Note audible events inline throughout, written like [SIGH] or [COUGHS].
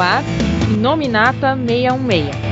ar Nominata 616.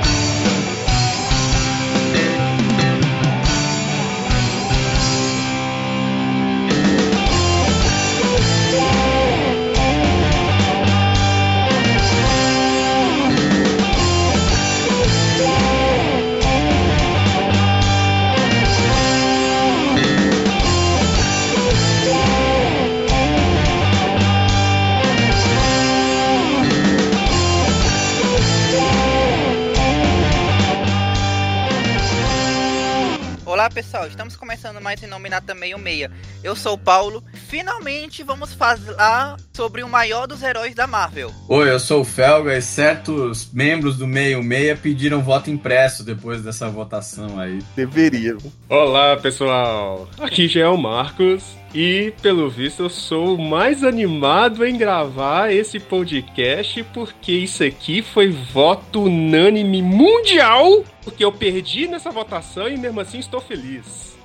Pessoal, estamos começando mais em Nominata 66. Eu sou o Paulo. Finalmente vamos falar sobre o maior dos heróis da Marvel. Oi, eu sou o Felga e certos membros do 66 pediram voto impresso depois dessa votação aí. Deveria. Olá, pessoal. Aqui já é o Marcos. E, pelo visto, eu sou o mais animado em gravar esse podcast porque isso aqui foi voto unânime mundial. Porque eu perdi nessa votação e mesmo assim estou feliz.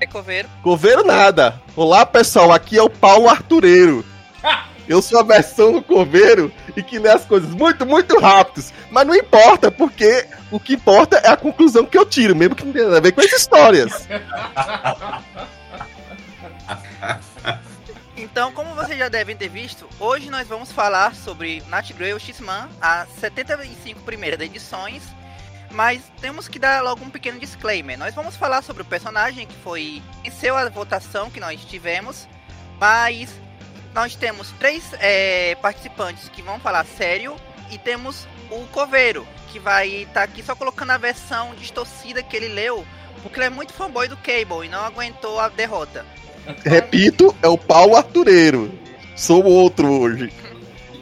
É coveiro. Coveiro nada. Olá, pessoal. Aqui é o Paulo Artureiro. Eu sou a versão do coveiro e que lê as coisas muito, muito rápidos. Mas não importa, porque o que importa é a conclusão que eu tiro, mesmo que não tenha a ver com as histórias. [LAUGHS] [LAUGHS] Então, como vocês já devem ter visto, hoje nós vamos falar sobre Nat Grail X-Man, as 75 primeiras edições, mas temos que dar logo um pequeno disclaimer. Nós vamos falar sobre o personagem que foi venceu a votação que nós tivemos, mas nós temos três é, participantes que vão falar sério e temos o Coveiro, que vai estar tá aqui só colocando a versão distorcida que ele leu, porque ele é muito fanboy do Cable e não aguentou a derrota. Repito, é o Paulo Artureiro. Sou outro hoje.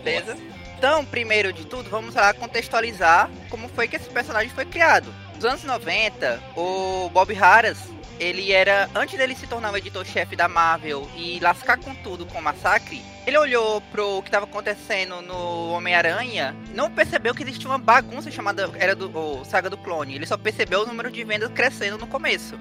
Beleza? Então, primeiro de tudo, vamos lá contextualizar como foi que esse personagem foi criado. Nos anos 90, o Bob Harras, ele era, antes dele se tornar o editor-chefe da Marvel e lascar com tudo com o Massacre, ele olhou pro que estava acontecendo no Homem-Aranha, não percebeu que existia uma bagunça chamada era do Saga do Clone. Ele só percebeu o número de vendas crescendo no começo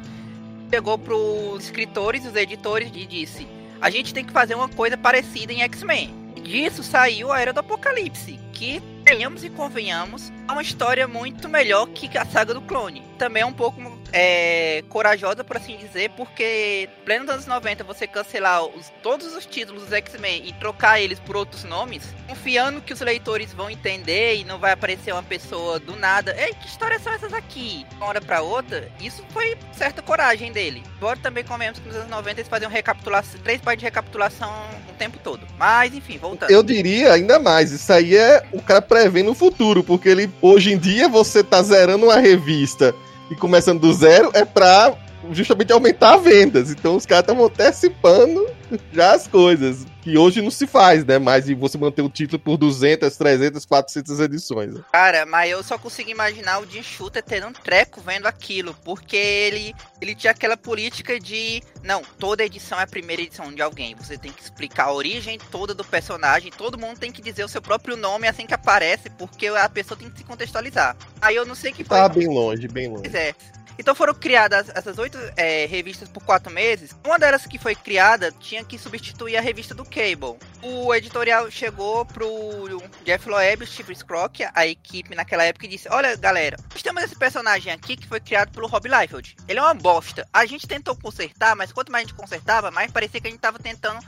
pegou pros escritores, os editores e disse: a gente tem que fazer uma coisa parecida em X-Men. Disso saiu a Era do Apocalipse, que, tenhamos e convenhamos, é uma história muito melhor que a saga do clone. Também é um pouco é, corajosa, por assim dizer, porque pleno dos anos 90 você cancelar os, todos os títulos dos X-Men e trocar eles por outros nomes, confiando que os leitores vão entender e não vai aparecer uma pessoa do nada. Ei, que histórias são essas aqui? Uma hora pra outra, isso foi certa coragem dele. Embora também convenhamos que nos anos 90 eles faziam recapitulação, três partes de recapitulação o tempo todo. Mas, enfim, voltando. Eu diria ainda mais, isso aí é o cara prevendo o futuro, porque ele hoje em dia você tá zerando uma revista e começando do zero é pra justamente aumentar vendas. Então os caras estavam antecipando [LAUGHS] já as coisas. Que hoje não se faz, né? Mais de você manter o título por 200, 300, 400 edições. Cara, mas eu só consigo imaginar o Jim Shooter tendo um treco vendo aquilo. Porque ele, ele tinha aquela política de... Não, toda edição é a primeira edição de alguém. Você tem que explicar a origem toda do personagem. Todo mundo tem que dizer o seu próprio nome assim que aparece. Porque a pessoa tem que se contextualizar. Aí eu não sei que foi... Tá bem longe, bem longe. Pois é. Então foram criadas essas oito é, revistas por quatro meses. Uma delas que foi criada tinha que substituir a revista do Cable. O editorial chegou pro Jeff Loeb, o Steve Scrock, a equipe naquela época, e disse: Olha, galera, nós temos esse personagem aqui que foi criado pelo Rob Liefeld. Ele é uma bosta. A gente tentou consertar, mas quanto mais a gente consertava, mais parecia que a gente tava tentando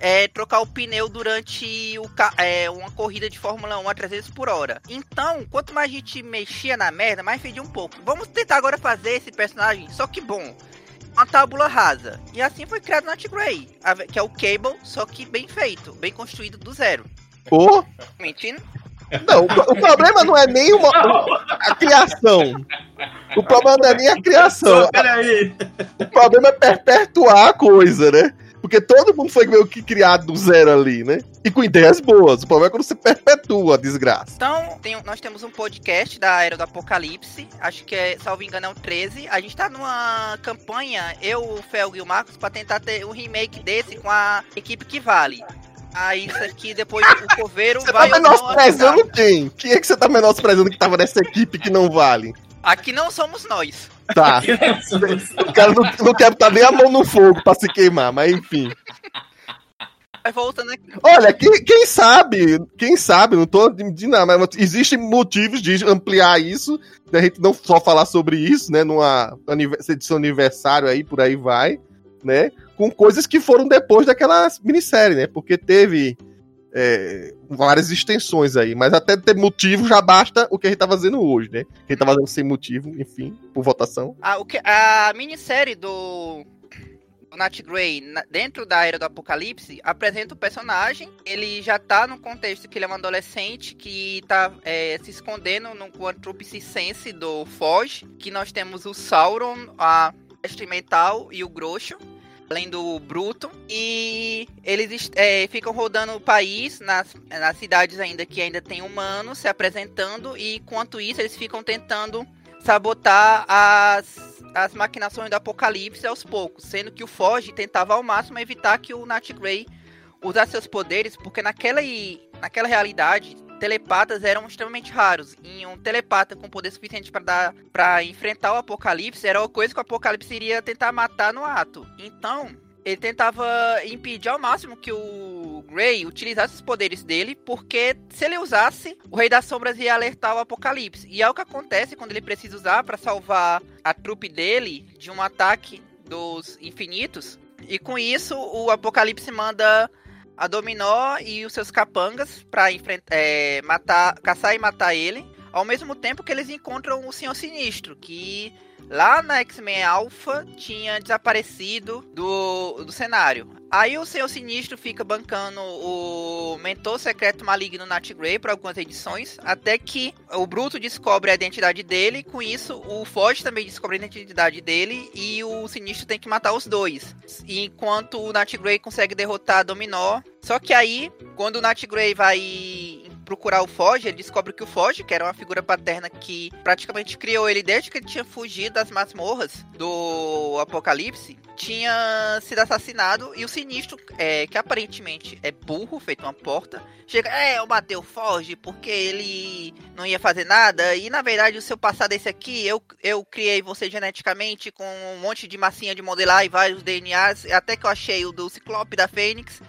é, trocar o pneu durante o, é, uma corrida de Fórmula 1 a 300 por hora. Então, quanto mais a gente mexia na merda, mais fedia um pouco. Vamos tentar agora fazer esse personagem, só que bom. Uma tábula rasa. E assim foi criado Nat Grey, que é o Cable, só que bem feito, bem construído do zero. Mentindo? Não, o, problema não é nem uma, a criação. O problema não é nem a criação. Peraí. O problema é perpetuar a coisa, né? Porque todo mundo foi meio que criado do zero ali, né? E com ideias boas. O problema é quando você perpetua a desgraça. Então, tem, nós temos um podcast da Era do Apocalipse. Acho que é, salvo engano, é o 13. A gente tá numa campanha, eu, o Felg e o Marcos, pra tentar ter um remake desse com a equipe que vale. Aí isso aqui, depois o coveiro você [LAUGHS] vai. Você tá menosprezando quem? Quem é que você tá menosprezando que tava nessa equipe que não vale? Aqui não somos nós. Tá. [LAUGHS] o cara não, não quer botar nem a mão no fogo pra se queimar, mas enfim. Mas voltando aqui. Olha, quem, quem sabe, quem sabe, não tô de nada, mas existem motivos de ampliar isso, da gente não só falar sobre isso, né, numa anivers- edição aniversário aí, por aí vai, né, com coisas que foram depois daquela minissérie, né, porque teve é, várias extensões aí, mas até ter motivo já basta o que a gente tá fazendo hoje, né, a gente tá fazendo sem motivo, enfim, por votação. A, o que, a minissérie do, Nat Grey, dentro da Era do Apocalipse, apresenta o personagem. Ele já tá no contexto que ele é um adolescente que tá é, se escondendo no Quantum Sense do Foge. Que nós temos o Sauron, a Mestre e o Groxo. Além do Bruto. E eles é, ficam rodando o país nas, nas cidades ainda que ainda tem humanos se apresentando. E enquanto isso, eles ficam tentando sabotar as, as maquinações do Apocalipse aos poucos, sendo que o Foge tentava ao máximo evitar que o Nat Grey usasse seus poderes, porque naquela, naquela realidade telepatas eram extremamente raros. E um telepata com poder suficiente para dar para enfrentar o Apocalipse era uma coisa que o Apocalipse iria tentar matar no ato. Então, ele tentava impedir ao máximo que o Grey utilizasse os poderes dele, porque se ele usasse, o Rei das Sombras ia alertar o Apocalipse. E é o que acontece quando ele precisa usar para salvar a trupe dele de um ataque dos infinitos. E com isso, o Apocalipse manda a Dominó e os seus capangas para é, matar, caçar e matar ele. Ao mesmo tempo que eles encontram o Senhor Sinistro, que lá na X-Men Alpha tinha desaparecido do, do cenário. Aí o Senhor Sinistro fica bancando o mentor secreto maligno Nat Grey por algumas edições, até que o Bruto descobre a identidade dele, com isso o Foge também descobre a identidade dele e o Sinistro tem que matar os dois. Enquanto o Nat Grey consegue derrotar Dominó, só que aí, quando o Nat Grey vai procurar o Foge, ele descobre que o Foge, que era uma figura paterna que praticamente criou ele desde que ele tinha fugido das masmorras do Apocalipse, tinha sido assassinado e o Sinistro, é, que aparentemente é burro, feito uma porta, chega, é, eu matei o Foge porque ele não ia fazer nada e na verdade o seu passado é esse aqui, eu, eu criei você geneticamente com um monte de massinha de modelar e vários DNAs, até que eu achei o do Ciclope da Fênix.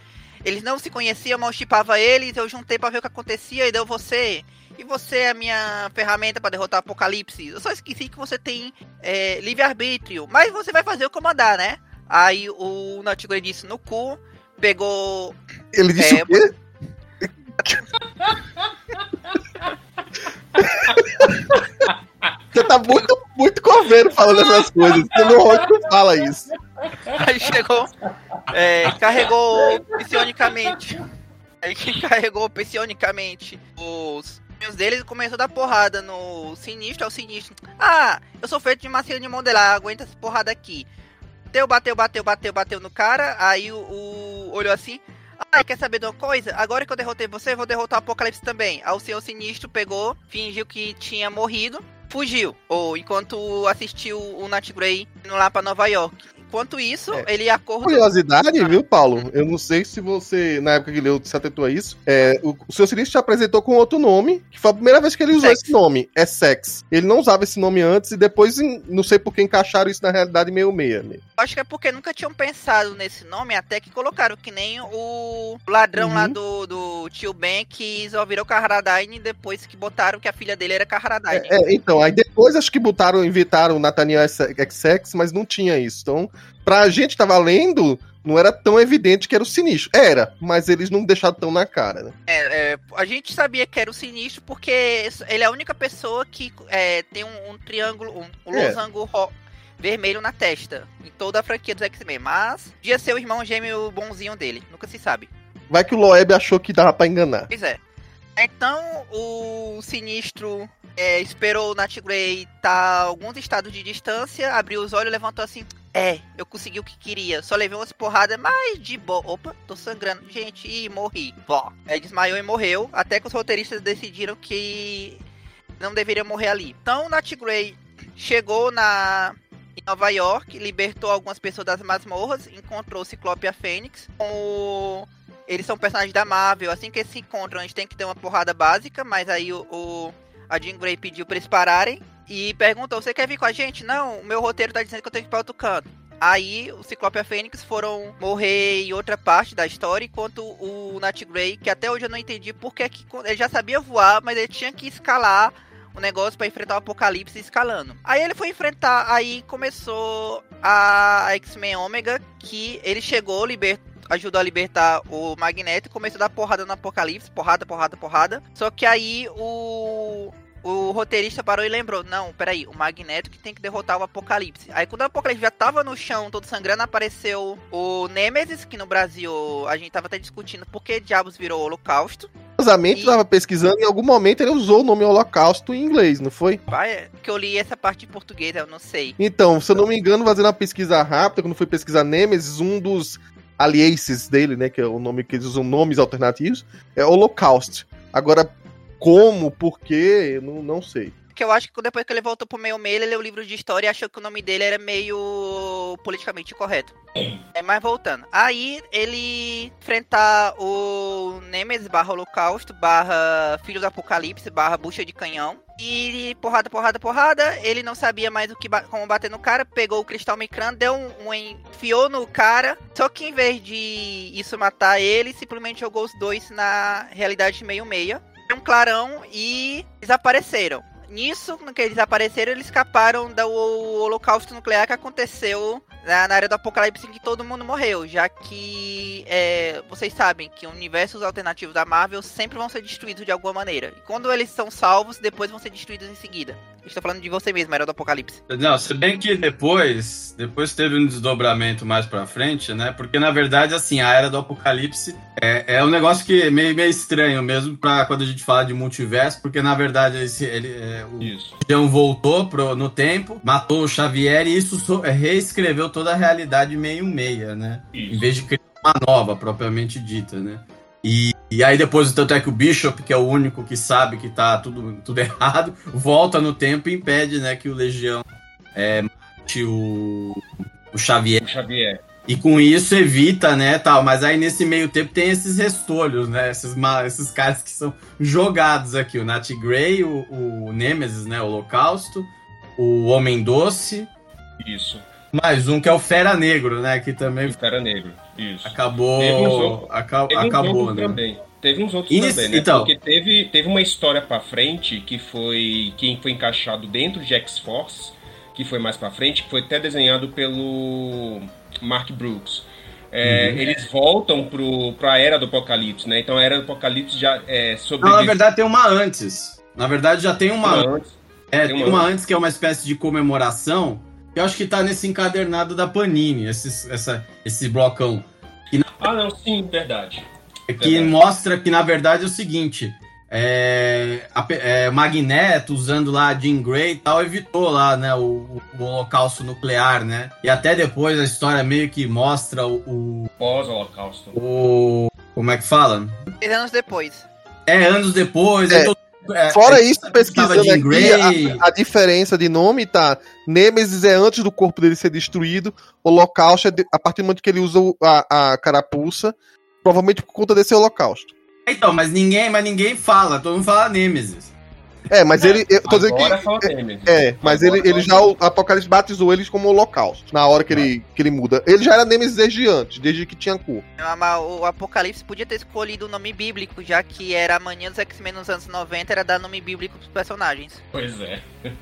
Eles não se conheciam, mas eu chipava eles, eu juntei pra ver o que acontecia e deu você. E você é a minha ferramenta pra derrotar o Apocalipse. Eu só esqueci que você tem é, livre-arbítrio. Mas você vai fazer o que eu mandar, né? Aí o Grey disse no cu, pegou. Ele disse É, o quê? Você tá muito, muito coveiro falando essas coisas. Você não fala isso. Aí chegou. É, carregou psionicamente. Aí que carregou psionicamente os filhos deles e começou a dar porrada no sinistro ao sinistro. Ah, eu sou feito de massinha de modelar, aguenta essa porrada aqui. Bateu, bateu, bateu, bateu, bateu no cara. Aí o, o olhou assim. Ah, quer saber de uma coisa? Agora que eu derrotei você, eu vou derrotar o Apocalipse também. Aí o Senhor Sinistro pegou, fingiu que tinha morrido, fugiu. Ou enquanto assistiu o Nat Grey indo lá pra Nova York. Enquanto isso, É. ele acordou. Curiosidade, viu, Paulo? Eu não sei se você, na época que leu, se atentou a isso. É, o, o seu sinistro te apresentou com outro nome, que foi a primeira vez que ele usou Sex. esse nome. É Sex. Ele não usava esse nome antes e depois, em- não sei por que encaixaram isso na realidade meio meia. Né? Acho que é porque nunca tinham pensado nesse nome, até que colocaram que nem o ladrão Uhum. lá do, do tio Ben que só virou Carradine depois que botaram que a filha dele era Carradine. É, é, então, aí depois acho que botaram, inventaram o Nathaniel XX, mas não tinha isso. Então, pra gente que tava lendo, não era tão evidente que era o sinistro. Era, mas eles não deixaram tão na cara, né? É, é, a gente sabia que era o Sinistro porque ele é a única pessoa que é, tem um, um triângulo, um, um É. losango vermelho na testa em toda a franquia dos X-Men. Mas podia ser o irmão gêmeo bonzinho dele, nunca se sabe. Vai que o Loeb achou que dava pra enganar. Pois é. Então o Sinistro é, esperou o Nat Grey estar a alguns estados de distância, abriu os olhos, levantou assim. É, eu consegui o que queria. Só levei umas porradas, mas de boa. Opa, tô sangrando. Gente, ih, morri. Vó. Aí desmaiou e morreu. Até que os roteiristas decidiram que não deveria morrer ali. Então Nat Grey chegou na em Nova York, libertou algumas pessoas das masmorras, encontrou o Ciclope e a Fênix. O eles são personagens da Marvel, assim que eles se encontram, a gente tem que ter uma porrada básica, mas aí o, o- a Jean Grey pediu pra eles pararem e perguntou: Você quer vir com a gente? Não, o meu roteiro tá dizendo que eu tenho que ir pra outro canto. Aí o Ciclope e a Fênix foram morrer em outra parte da história, enquanto o Nat Grey, que até hoje eu não entendi porque que ele já sabia voar, mas ele tinha que escalar o negócio para enfrentar o Apocalipse escalando. Aí ele foi enfrentar, aí começou a X-Men Omega, que ele chegou, liber, ajudou a libertar o Magneto e começou a dar porrada no Apocalipse, porrada, porrada, porrada. Só que aí o o roteirista parou e lembrou: não, peraí, o Magneto que tem que derrotar o Apocalipse. Aí quando o Apocalipse já tava no chão, todo sangrando, apareceu o Nemesis, que no Brasil a gente tava até discutindo por que diabos virou Holocausto. Curiosamente, e... tava pesquisando, em algum momento ele usou o nome Holocausto em inglês, não foi? Pai, que eu li essa parte em português, eu não sei. Então, se eu não me engano, fazendo uma pesquisa rápida, quando fui pesquisar Nemesis, um dos aliases dele, né, que é o nome que eles usam nomes alternativos, é Holocaust. Agora, como, por quê, não, não sei. Que eu acho que depois que ele voltou pro meio meio, ele leu o livro de história e achou que o nome dele era meio politicamente correto. É, mas voltando. Aí ele enfrentar o Nemesis barra Holocausto, barra Filho do Apocalipse, barra Bucha de Canhão. E porrada, porrada, porrada. Ele não sabia mais o que como bater no cara. Pegou o cristal micrano, deu um, um enfiou no cara. Só que em vez de isso matar ele, simplesmente jogou os dois na realidade meio-meia um clarão e desapareceram. Nisso, no que eles apareceram, eles escaparam do holocausto nuclear que aconteceu na, área do apocalipse em que todo mundo morreu, já que é, vocês sabem que universos alternativos da Marvel sempre vão ser destruídos de alguma maneira. E quando eles são salvos, depois vão ser destruídos em seguida. Estou falando de você mesmo, era do Apocalipse. Não, se bem que depois, depois teve um desdobramento mais pra frente, né? Porque na verdade, assim, a era do Apocalipse é, é um negócio que é meio, meio estranho mesmo para quando a gente fala de multiverso, porque na verdade esse, ele, é, o Jean voltou pro, no tempo, matou o Xavier e isso so, é, reescreveu toda a realidade meio meia, né? Isso. Em vez de criar uma nova, propriamente dita, né? E, e aí depois, tanto é que o Bishop, que é o único que sabe que tá tudo, tudo [LAUGHS] errado, volta no tempo e impede, né, que o Legião é, mate o, o Xavier. O Xavier. E com isso evita, né, tal. Mas aí nesse meio tempo tem esses restolhos, né? Esses, esses caras que são jogados aqui. O Nat Grey, o, o Nemesis, né? O Holocausto, o Homem Doce. Isso. Mais um que é o Fera Negro, né? Que também. O Fera Negro, isso. Acabou. Outros, aca acabou, né? Também. Teve uns outros isso, também, né? Então... Porque teve, teve uma história pra frente que foi. Quem foi encaixado dentro de X-Force, que foi mais pra frente, que foi até desenhado pelo Mark Brooks. É, uhum. Eles voltam pro, pra era do Apocalipse, né? Então a era do Apocalipse já é sobre. Não, na verdade tem uma antes. Na verdade já tem uma, uma antes. É, tem uma, tem uma antes que é uma espécie de comemoração eu acho que tá nesse encadernado da Panini, esse, essa, esse blocão. Na... Ah, não, sim, verdade. Que verdade. mostra que, na verdade, é o seguinte: é, a, é, Magneto usando lá Jean Grey e tal, evitou lá, né, o, o, holocausto nuclear, né? E até depois a história meio que mostra o. o Pós-holocausto. O. Como é que fala? Três anos depois. É, anos depois. É. Todo é, Fora isso, pesquisando aqui, a, a, diferença de nome, tá? Nemesis é antes do corpo dele ser destruído, Holocausto é de, a partir do momento que ele usa a, a carapuça, provavelmente por conta desse Holocausto. Então, mas ninguém, mas ninguém fala, todo mundo fala Nemesis. É, mas ele. Eu tô dizendo que. É, é, mas ele, ele já. O Apocalipse batizou eles como Holocausto. Na hora que, ele, que ele muda. Ele já era Nemesis desde antes, desde que tinha cor. Mas o Apocalipse podia ter escolhido o nome bíblico, já que era a mania dos X-Men nos anos 90, era dar nome bíblico pros personagens. Pois é. [LAUGHS]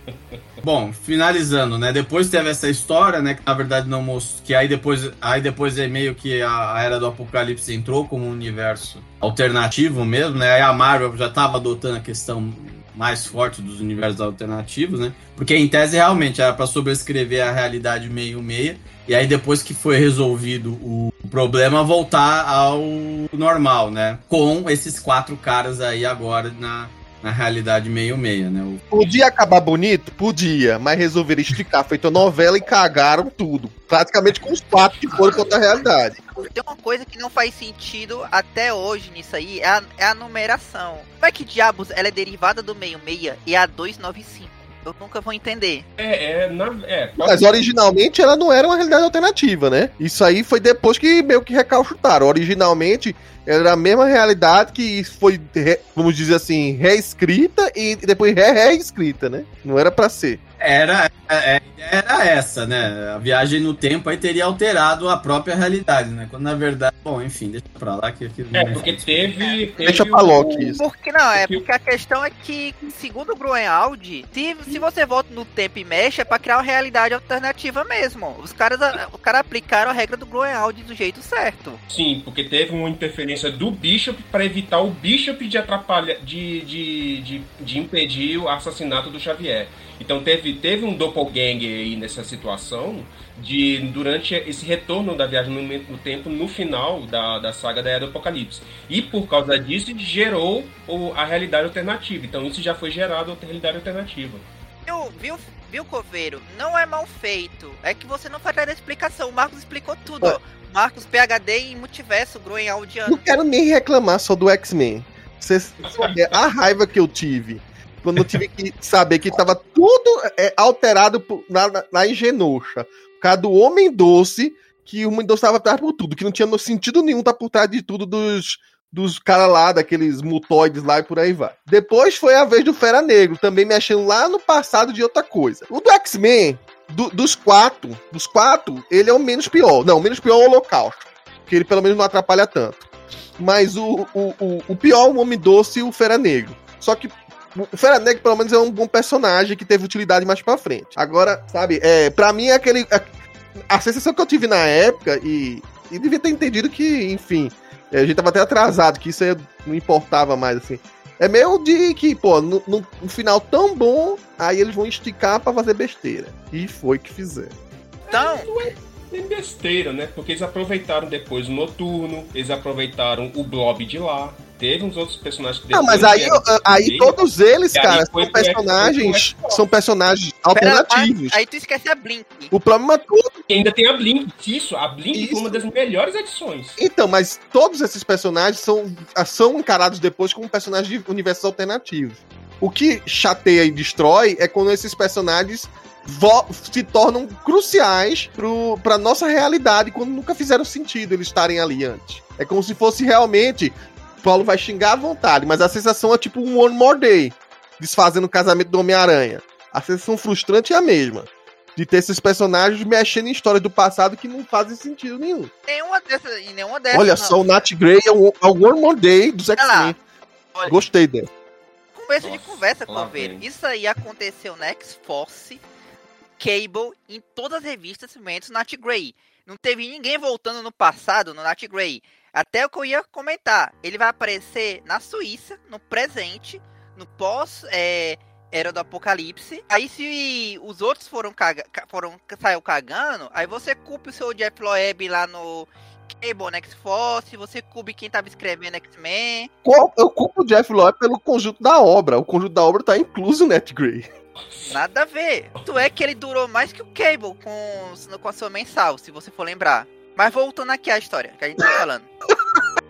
Bom, finalizando, né? Depois teve essa história, né? Que na verdade não mostrou. Que aí depois, aí depois é meio que a, a era do Apocalipse entrou como um universo alternativo mesmo, né? Aí a Marvel já tava adotando a questão mais forte dos universos alternativos, né? Porque em tese realmente era para sobrescrever a realidade meio meia e aí depois que foi resolvido o problema voltar ao normal, né? Com esses quatro caras aí agora na na realidade meio meia, né? O... Podia acabar bonito? Podia, mas resolveram esticar, [LAUGHS] feito novela e cagaram tudo. Praticamente com os quatro que foram contra a realidade. Tem uma coisa que não faz sentido até hoje nisso aí, é a, é a numeração. Como é que diabos ela é derivada do meio meia e é a 295? Eu nunca vou entender. É, é, na, é. Mas originalmente ela não era uma realidade alternativa, né? Isso aí foi depois que meio que recalchutaram. Originalmente era a mesma realidade que foi, vamos dizer assim, reescrita e depois re-reescrita, né? Não era para ser. Era, é, era essa, né? A viagem no tempo aí teria alterado a própria realidade, né? Quando na verdade, bom, enfim, deixa pra lá que aquilo É, porque teve. teve Deixa pra o- Loki isso. Porque não, é Porque- a questão é que, segundo o Groenwald, se, se você volta no tempo e mexe, é pra criar uma realidade alternativa mesmo. Os caras, os caras aplicaram a regra do Groenwald do jeito certo. Sim, porque teve uma interferência do Bishop pra evitar o Bishop de atrapalhar, de, de, de, de impedir o assassinato do Xavier. Então teve, teve um doppelganger aí nessa situação de durante esse retorno da viagem no, no tempo no final da, da saga da Era do Apocalipse. E por causa disso gerou o- a realidade alternativa. Então isso já foi gerado a realidade alternativa. Viu, viu, viu, Coveiro? Não é mal feito. É que você não faz a explicação. O Marcos explicou tudo, ó. Marcos, PHD em multiverso, Não Groenwaldiano. quero nem reclamar só do X-Men. A raiva que eu tive quando eu tive que saber que tava tudo é, alterado na, na, na Engenosha. Por causa do Homem Doce, que o Homem Doce tava atrás por tudo, que não tinha sentido nenhum tá por trás de tudo dos, dos caras lá, daqueles mutoides lá e por aí vai. Depois foi a vez do Fera Negro, também mexendo lá no passado de outra coisa. O do X-Men, do- dos quatro, dos quatro, ele é o menos pior. Não, o menos pior é o Holocausto. Que ele pelo menos não atrapalha tanto. Mas o, o, o, o pior é o Homem Doce e o Fera Negro. Só que o Fera Negro, pelo menos, é um bom personagem que teve utilidade mais pra frente. Agora, sabe, é, pra mim é aquele. A, a sensação que eu tive na época, e, e devia ter entendido que, enfim, a gente tava até atrasado, que isso aí não importava mais, assim. É meio de que, pô, no, no- no final tão bom, aí eles vão esticar pra fazer besteira. E foi que fizeram. Então, Tem besteira, né? Porque eles aproveitaram depois o Noturno, eles aproveitaram o Blob de lá. Teve uns outros personagens que Não, depois mas aí, aí todos eles, E aí cara, são personagens. São personagens pera, alternativos. aí tu esquece a Blink. O problema todo. E ainda tem a Blink. Isso, a Blink Isso. foi uma das melhores edições. Então, mas todos esses personagens são, são encarados depois como personagens de universos alternativos. O que chateia e destrói é quando esses personagens vo- se tornam cruciais pro, pra nossa realidade, quando nunca fizeram sentido eles estarem ali antes. É como se fosse realmente. Paulo vai xingar à vontade, mas a sensação é tipo um One More Day desfazendo o casamento do Homem-Aranha. A sensação frustrante é a mesma. De ter esses personagens mexendo em histórias do passado que não fazem sentido nenhum. Nenhuma dessas, e nenhuma dessas. Olha não. só, o Nat Grey é o, é o One More Day dos. X-Men. Gostei dele. Começo de Nossa, conversa, lá Coveiro. Isso aí aconteceu na X-Force, Cable, em todas as revistas, menos Nat Grey. Não teve ninguém voltando no passado no Nat Grey. Até o que eu ia comentar. Ele vai aparecer na Suíça, no presente, no pós é, Era do Apocalipse. Aí se os outros foram, caga foram saiu cagando, aí você culpa o seu Jeff Loeb lá no Cable, na X-Force, você culpa quem tava escrevendo X-Men. Eu culpo o Jeff Loeb pelo conjunto da obra. O conjunto da obra tá incluso o Nat Grey. Nada a ver. Tu é que ele durou mais que o Cable com, com a sua mensal, se você for lembrar. Mas voltando aqui à história que a gente tá falando. [LAUGHS]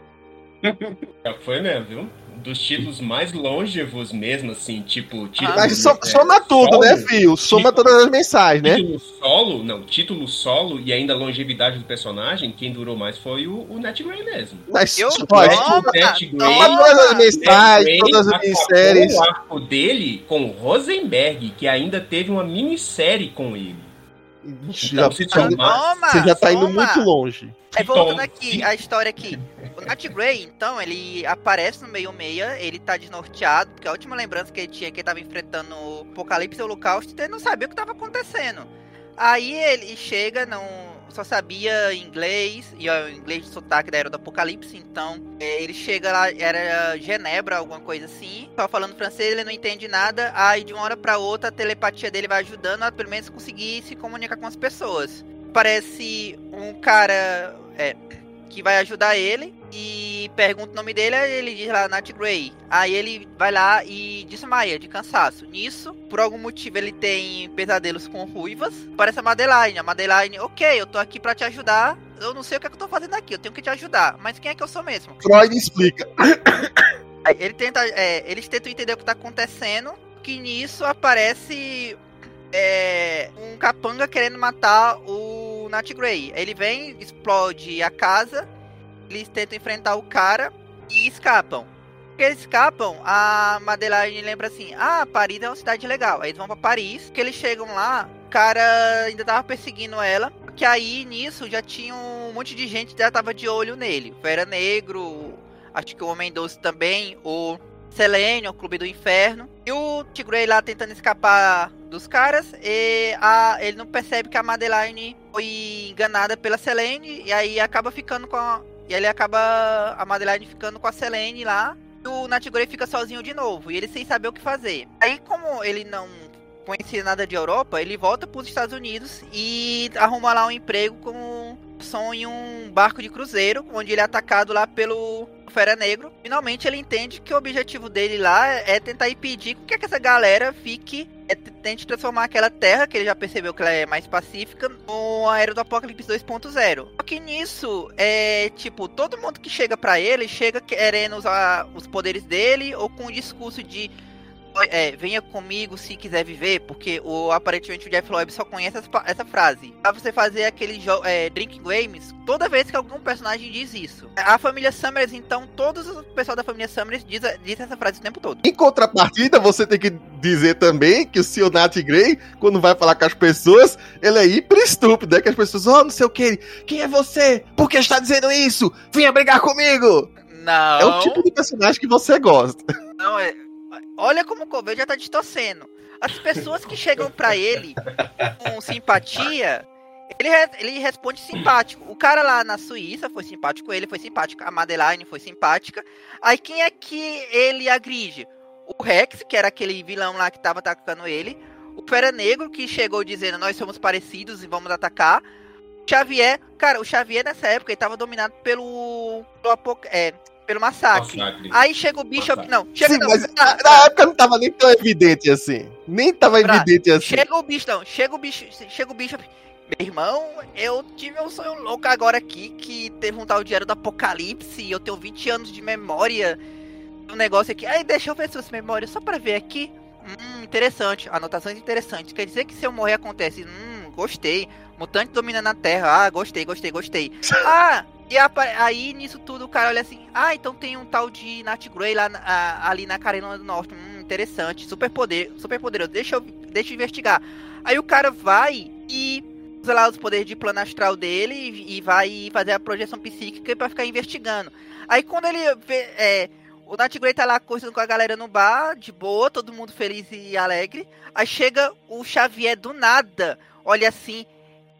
É, Foi mesmo, viu? Dos títulos mais longevos mesmo, assim, tipo... Título, Mas so- é, soma tudo, solo, né, Fio? Soma Título- todas as mensagens, né? Título solo, não, título solo e ainda a longevidade do personagem, quem durou mais foi o, o Nat Grey mesmo. Mas, Eu- Grey- soma toma. todas as mensagens, todas as minisséries. o arco dele com o Rosenberg, que ainda teve uma minissérie com ele. Então, já- se tá- Toma! Você já tá indo muito longe. Aí voltando aqui, a história aqui. O Nat Grey, então, ele aparece no meio meia, ele tá desnorteado, porque a última lembrança que ele tinha é que ele tava enfrentando o Apocalipse e o Holocausto, então ele não sabia o que tava acontecendo. Aí ele chega, não só sabia inglês, e o inglês de sotaque da Era do Apocalipse, então é, ele chega lá, era Genebra, alguma coisa assim, só falando francês, ele não entende nada, aí de uma hora pra outra a telepatia dele vai ajudando a pelo menos conseguir se comunicar com as pessoas. Parece um cara é, que vai ajudar ele e pergunta o nome dele, ele diz lá Nat Grey. Aí ele vai lá e desmaia de cansaço. Nisso, por algum motivo, ele tem pesadelos com ruivas. Parece a Madeline. A Madeline, ok, eu tô aqui pra te ajudar. Eu não sei o que, é que eu tô fazendo aqui, eu tenho que te ajudar. Mas quem é que eu sou mesmo? Freud explica. [COUGHS] Ele tenta, é, eles tentam entender o que tá acontecendo. Que nisso aparece é, um capanga querendo matar o Nat Grey. Ele vem, explode a casa. Eles tentam enfrentar o cara e escapam. Porque eles escapam, a Madeline lembra assim: ah, Paris é uma cidade legal. Aí eles vão pra Paris, que eles chegam lá, o cara ainda tava perseguindo ela. Que aí nisso já tinha um monte de gente que já tava de olho nele. O Era Negro, acho que o Homem Doce também, o Selene, o Clube do Inferno. E o Tigray lá tentando escapar dos caras. E a, ele não percebe que a Madeline foi enganada pela Selene. E aí acaba ficando com a. E ele acaba a Madeline ficando com a Selene lá. E o Natigrey fica sozinho de novo. E ele sem saber o que fazer. Aí, como ele não conhecia nada de Europa, ele volta para os Estados Unidos e arruma lá um emprego com som em um barco de cruzeiro, onde ele é atacado lá pelo Fera Negro. Finalmente ele entende que o objetivo dele lá é tentar impedir que essa galera fique é, tente transformar aquela terra, que ele já percebeu que ela é mais pacífica, no Aero do Apocalipse 2.0. Só que nisso, é tipo, todo mundo que chega para ele, chega querendo usar os poderes dele, ou com o discurso de é, venha comigo se quiser viver, porque o, aparentemente o Jeff Loeb só conhece essa, essa frase. Pra você fazer aquele é, Drinking Games, toda vez que algum personagem diz isso. A família Summers, então, todos os pessoal da família Summers diz, diz essa frase o tempo todo. Em contrapartida, você tem que dizer também que o Sr. Nat Grey, quando vai falar com as pessoas, ele é hiper estúpido, né? Que as pessoas, oh, não sei o que, quem é você? Por que está dizendo isso? Venha brigar comigo! Não. É o tipo de personagem que você gosta. Não, é, Olha como o Coveiro já tá distorcendo. As pessoas que chegam para ele com simpatia, ele, ele responde simpático. O cara lá na Suíça foi simpático, ele foi simpático, a Madeline foi simpática. Aí quem é que ele agride? O Rex, que era aquele vilão lá que tava atacando ele. O Fera Negro, que chegou dizendo nós somos parecidos e vamos atacar. Xavier, cara, o Xavier nessa época ele tava dominado pelo, pelo é, pelo massacre. massacre. Aí chega o Bishop. Massacre. Não, chega Sim, não. Mas na, na, época não tava nem tão evidente assim. Nem tava pra, evidente assim. Chega o bicho, não. Chega o bicho. Chega o Bishop. Meu irmão, eu tive um sonho louco agora aqui que teve um tal diário do Apocalipse e eu tenho 20 anos de memória. Um negócio aqui. Aí deixa eu ver suas memórias só pra ver aqui. Hum, interessante. Anotações interessantes. Quer dizer que se eu morrer acontece. Hum, gostei. Mutante dominando a Terra. Ah, gostei, gostei, gostei. [LAUGHS] ah, e aí, nisso tudo, o cara olha assim: ah, então tem um tal de Nat Grey lá a, ali na Carolina do Norte. Hum, interessante, super, poder, super poderoso, deixa eu, deixa eu investigar. Aí o cara vai e usa lá os poderes de plano astral dele e, e vai fazer a projeção psíquica para ficar investigando. Aí quando ele vê. É, o Nat Grey tá lá conversando com a galera no bar, de boa, todo mundo feliz e alegre. Aí chega o Xavier do nada, olha assim,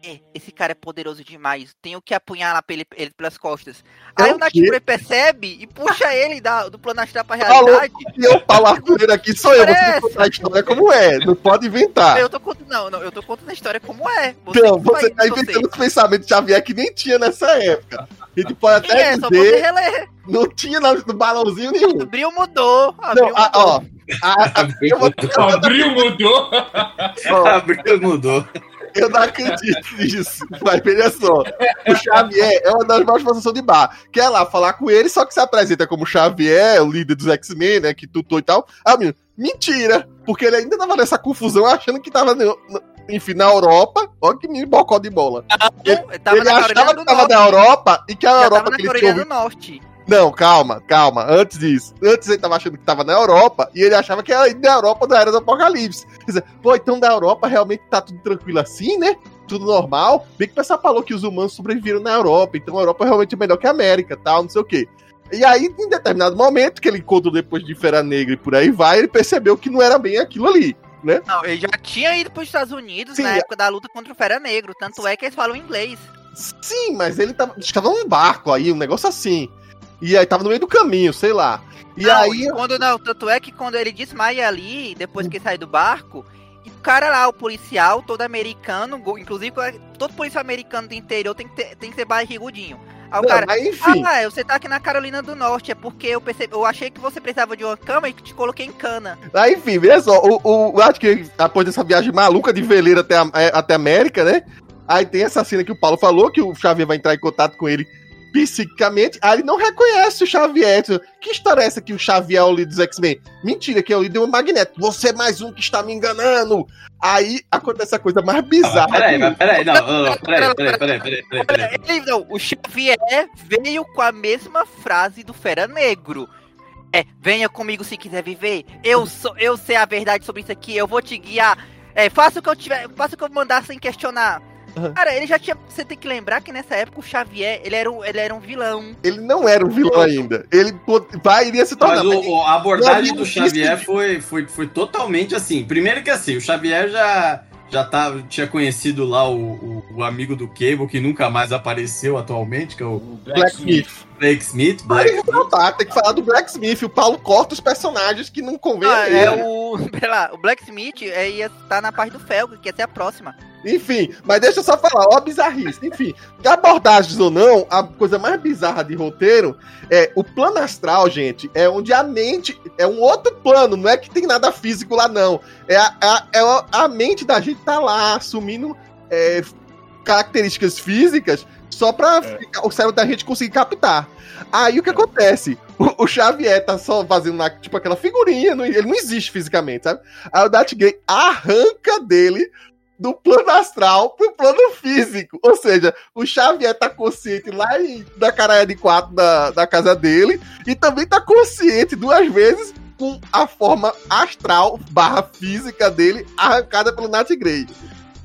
é, esse cara é poderoso demais, tenho que apunhalar ele, ele pelas costas. É Aí o Natibre percebe e puxa ele da, do plano astral pra realidade. E eu falar com ele aqui, sou eu, você tem que contar a história como é, não pode inventar. Eu tô contando, não, não, eu tô contando a história como é. Você não, você tá inventando os pensamentos de Xavier que nem tinha nessa época. A gente pode até é, dizer... Não tinha no, no balãozinho nenhum. Abril mudou. Abril não, a, ó, a, abril, mudou. abril mudou. abril mudou. Eu não acredito nisso. Mas veja só. O Xavier é uma das maiores forçações de bar. Quer lá falar com ele, só que se apresenta como Xavier, o líder dos X-Men, né? Que tutou e tal. Ah, menino, mentira! Porque ele ainda tava nessa confusão, achando que tava. No, no, enfim, na Europa, olha que mini bocó de bola. Ah, ele, ele achava que tava na Europa e que a Europa que ele tinha ouvido... Norte. Não, calma, calma. Antes disso. Antes ele tava achando que tava na Europa e ele achava que era da Europa da era do Apocalipse. Quer dizer, pô, então da Europa realmente tá tudo tranquilo assim, né? Tudo normal. Bem que o pessoal falou que os humanos sobreviveram na Europa, então a Europa é realmente melhor que a América, tal, não sei o quê. E aí, em determinado momento, que ele encontrou depois de Fera Negra e por aí vai, ele percebeu que não era bem aquilo ali. Né? Não, ele já tinha ido para os Estados Unidos Sim, na época da luta contra o Fera Negro, tanto é que eles falam inglês. Sim, mas ele tava, estava num barco aí, um negócio assim. E aí tava no meio do caminho, sei lá. E não, aí. Quando não, tanto é que quando ele desmaia ali, depois que sai do barco, e o cara lá, o policial, todo americano, inclusive todo policial americano do interior tem que, ter, tem que ser barrigudinho. Aí o cara, enfim. ah, você tá aqui na Carolina do Norte, é porque eu percebi, eu achei que você precisava de uma cama e te coloquei em cana. Aí, enfim, veja só, o, o, acho que depois dessa viagem maluca de veleiro até a, é, até a América, né? Aí tem essa cena que o Paulo falou, que o Xavier vai entrar em contato com ele psiquicamente, aí ele não reconhece o Xavier. Que história é essa que o Xavier é o líder dos X-Men? Mentira, que é o líder do Magneto. Você é mais um que está me enganando. Aí acontece a coisa mais bizarra. Ah, peraí, mas peraí, não, não, não, peraí, peraí, peraí, peraí, peraí, Ele, não, o Xavier veio com a mesma frase do Fera Negro. É, venha comigo se quiser viver. Eu sou, eu sei a verdade sobre isso aqui. Eu vou te guiar. É, faça o que eu tiver, faça o que eu mandar sem questionar. Uhum. Cara, ele já tinha. Você tem que lembrar que nessa época o Xavier, ele era um, ele era um vilão. Ele não era um vilão ainda. Ele vai, iria se tornar. Mas o- mas- o- a abordagem do Xavier foi, foi, foi totalmente assim. Primeiro que assim, o Xavier já, já tá, tinha conhecido lá o, o, o amigo do Cable, que nunca mais apareceu atualmente, que é o Smith. Aí Black eu vou voltar, tem que falar do Blacksmith. O Paulo corta os personagens que não convém Ah, é o. [LAUGHS] Sei lá, o Blacksmith é, ia estar na parte do Felga, que ia ser a próxima. Enfim, mas deixa eu só falar, ó, bizarrice. Enfim, de abordagens ou não, a coisa mais bizarra de roteiro é o plano astral, gente, é onde a mente é um outro plano, não é que tem nada físico lá, não. É a, a, é a- a mente da gente tá lá assumindo é, características físicas só pra ficar- o cérebro da gente conseguir captar. Aí o que acontece? O, o Xavier tá só fazendo lá, tipo aquela figurinha, não- ele não existe fisicamente, sabe? Aí o Darth arranca dele do plano astral pro plano físico. Ou seja, o Xavier tá consciente lá em, da caralha de quatro da, da casa dele e também tá consciente duas vezes com a forma astral barra física dele arrancada pelo Nat Grey.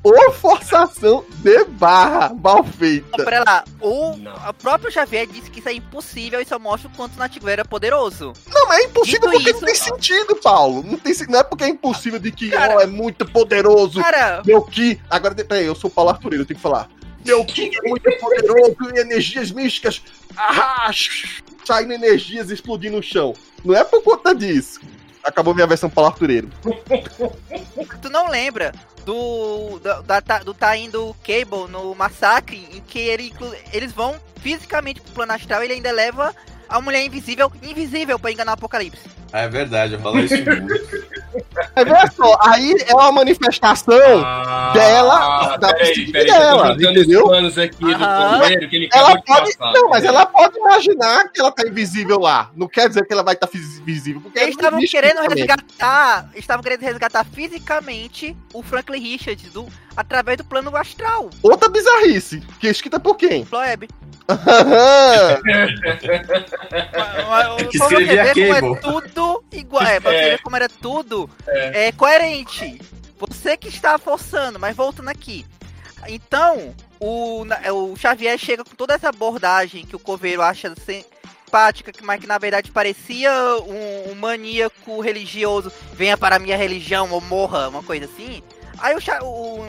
Ou forçação de barra mal feita. Pera lá, o, o próprio Xavier disse que isso é impossível e só mostra o quanto o Nativo era poderoso. Não, mas é impossível Dito porque isso- não tem sentido, Paulo. Não, tem, não é porque é impossível de que Cara- ó, é muito poderoso. Cara, Meu Ki. Agora, peraí, eu sou o Paulo Arturino, eu tenho que falar. Meu Ki é muito poderoso e energias místicas. Ah, saindo energias explodindo no chão. Não é por conta disso. Acabou minha versão Paulo Artureiro. [LAUGHS] tu não lembra do do, da, ta- do Tain do Cable no massacre, em que ele, eles vão fisicamente pro plano astral e ele ainda leva a mulher invisível, invisível pra enganar o Apocalipse. É verdade, eu falo isso muito. Olha [LAUGHS] só, aí é uma manifestação Ah, dela, da peraí, dela, entendeu? os aqui do Aham. Coveiro que ele Ela pode. passar, Não, mas ela pode imaginar que ela tá invisível lá. Não quer dizer que ela vai estar invisível. Porque Eles estavam querendo fisicamente. resgatar, estavam querendo resgatar fisicamente o Franklin Richards do, através do plano astral. Outra bizarrice, que é escrita por quem? Loeb. [LAUGHS] Que Pra você escrevia ver como é Cable. tudo igual. É, pra você É. ver como era tudo é. coerente. Você que está forçando, mas voltando aqui. Então, o, o Xavier chega com toda essa abordagem que o Coveiro acha simpática, que- mas que na verdade parecia um, um maníaco religioso. Venha para a minha religião ou morra, uma coisa assim. Aí o, Xa- o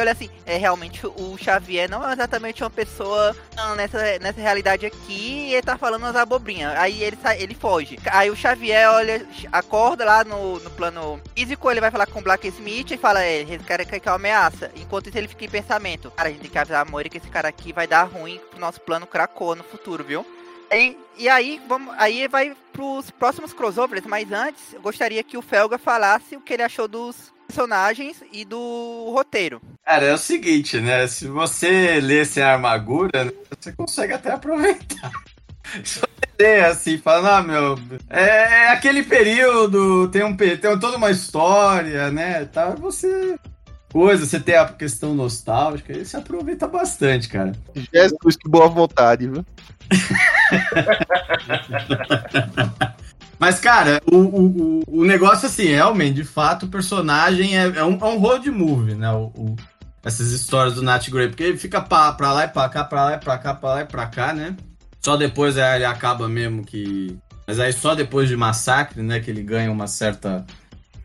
olha assim, é realmente o Xavier não é exatamente uma pessoa não, nessa, nessa realidade aqui e ele tá falando umas abobrinhas. Aí ele, sai, ele foge. Aí o Xavier olha, acorda lá no, no plano físico, ele vai falar com o Black Smith e fala, é, esse cara que é uma ameaça. Enquanto isso ele fica em pensamento, cara, a gente tem que avisar a Moira que esse cara aqui vai dar ruim pro nosso plano Krakoa no futuro, viu? E, e aí, vamos, aí vai pros próximos crossovers, mas antes eu gostaria que o Felga falasse o que ele achou dos personagens e do roteiro. Cara, é o seguinte, né? Se você lê sem armadura, né, você consegue até aproveitar. [LAUGHS] Se você lê assim, fala, ah, meu, é, é aquele período, tem, um, pe- tem toda uma história, né? Tal, você. Coisa, você tem a questão nostálgica, aí você aproveita bastante, cara. Jesus, que boa vontade, viu? [LAUGHS] Mas, cara, o, o, o- negócio, assim, realmente, de fato, o personagem é, é um, é um road movie, né? O, o- essas histórias do Nat Grey, porque ele fica pra, pra lá e pra cá, pra lá e pra cá, pra lá e pra cá, né? Só depois é, ele acaba mesmo que. Mas aí só depois de massacre, né? Que ele ganha uma certa.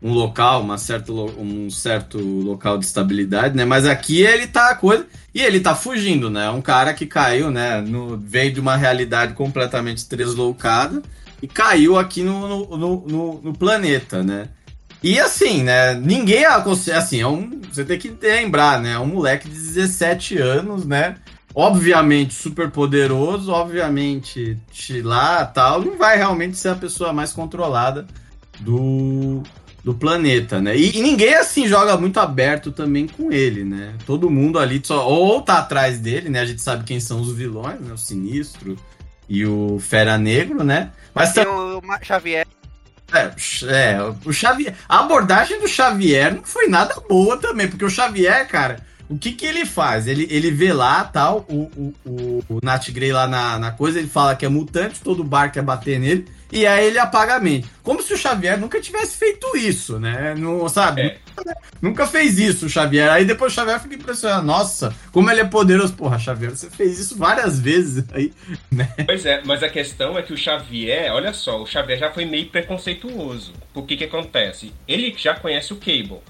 Um local, uma certa, lo- um certo local de estabilidade, né? Mas aqui ele tá coisa. E ele tá fugindo, né? Um cara que caiu, né? No, veio de uma realidade completamente deslocada e caiu aqui no, no, no, no- planeta, né? E assim, né? Ninguém. Assim, é um, você tem que lembrar, né? É um moleque de 17 anos, né? Obviamente super poderoso, obviamente lá tal, não vai realmente ser a pessoa mais controlada do, do planeta, né? E, e ninguém assim joga muito aberto também com ele, né? Todo mundo ali só ou tá atrás dele, né? A gente sabe quem são os vilões, né? O Sinistro e o Fera Negro, né? Mas Tem o Xavier. é, é, o Xavier. A abordagem do Xavier não foi nada boa também, porque o Xavier, cara, O que que ele faz? Ele, ele vê lá, tal, o, o, o, o Nat Grey lá na, na coisa, ele fala que é mutante, todo bar quer bater nele, e aí ele apaga a mente. Como se o Xavier nunca tivesse feito isso, né? Não, sabe? É. Nunca fez isso o Xavier. Aí depois o Xavier fica impressionado. Nossa, como ele é poderoso. Porra, Xavier, você fez isso várias vezes aí. [LAUGHS] Pois é, mas a questão é que o Xavier, olha só, o Xavier já foi meio preconceituoso. Por que que acontece? Ele já conhece o Cable.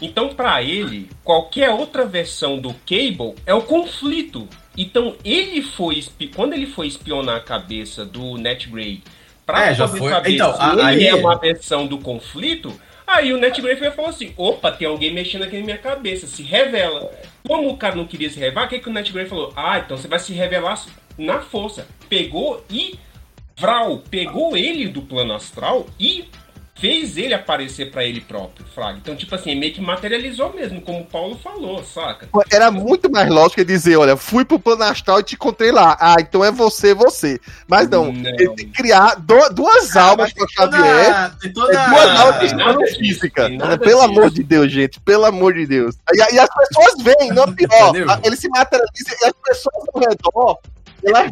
Então, pra ele, qualquer outra versão do Cable é o conflito. Então, ele foi quando ele foi espionar a cabeça do Net Grey pra É, já poder foi. saber Então, se a- ele aí- é uma versão do conflito, aí o Net Grey foi e falou assim: opa, tem alguém mexendo aqui na minha cabeça, se revela. Como o cara não queria se revelar, o que, que o Net Grey falou? Ah, então você vai se revelar na força. Pegou e Vral pegou ele do plano astral e fez ele aparecer pra ele próprio, Fraga. Então, tipo assim, meio que materializou mesmo, como o Paulo falou, saca? Era muito mais lógico ele dizer, olha, fui pro plano astral e te encontrei lá. Ah, então é você, você. Mas não, Não. ele tem que criar do- duas almas para Xavier. Toda. É duas Ah, almas que nada estão disso, física. nada Pelo disso. amor de Deus, gente. Pelo amor de Deus. E, e as pessoas veem, não é pior. Entendeu? A- Ele se materializa e as pessoas ao redor,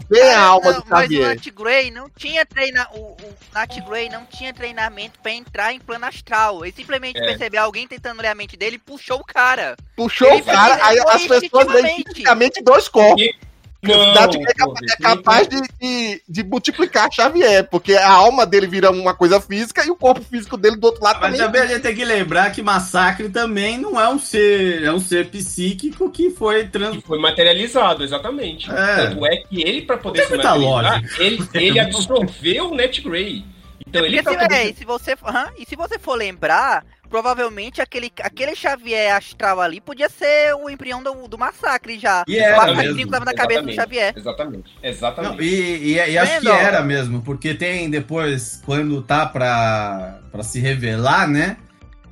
veem a alma Não, do mas o Xavier. Nat Grey não tinha treina o, o Nat Grey não tinha treinamento pra entrar em plano astral. Ele simplesmente É. percebeu alguém tentando ler a mente dele e puxou o cara. Puxou Ele o cara, aí as pessoas fisicamente dois corpos. Não, Nat Grey é capaz, é capaz de, de, de multiplicar Xavier, porque a alma dele vira uma coisa física e o corpo físico dele do outro lado Mas também. também a gente tem que lembrar que Massacre também não é um ser, é um ser psíquico que foi trans... que foi materializado, exatamente. É. Tanto é que ele, pra poder se materializar, lógica. ele, [LAUGHS] ele absorveu o Net Grey. Então ele Porque pra se, poder... é, e se você, aham, e se você for lembrar, provavelmente aquele, aquele Xavier astral ali podia ser o embrião do, do massacre já. E era o massacre mesmo. que tava na cabeça do Exatamente. Xavier. Exatamente, Não, exatamente. e, e, e acho que era mesmo, porque tem depois, quando tá pra, pra se revelar, né?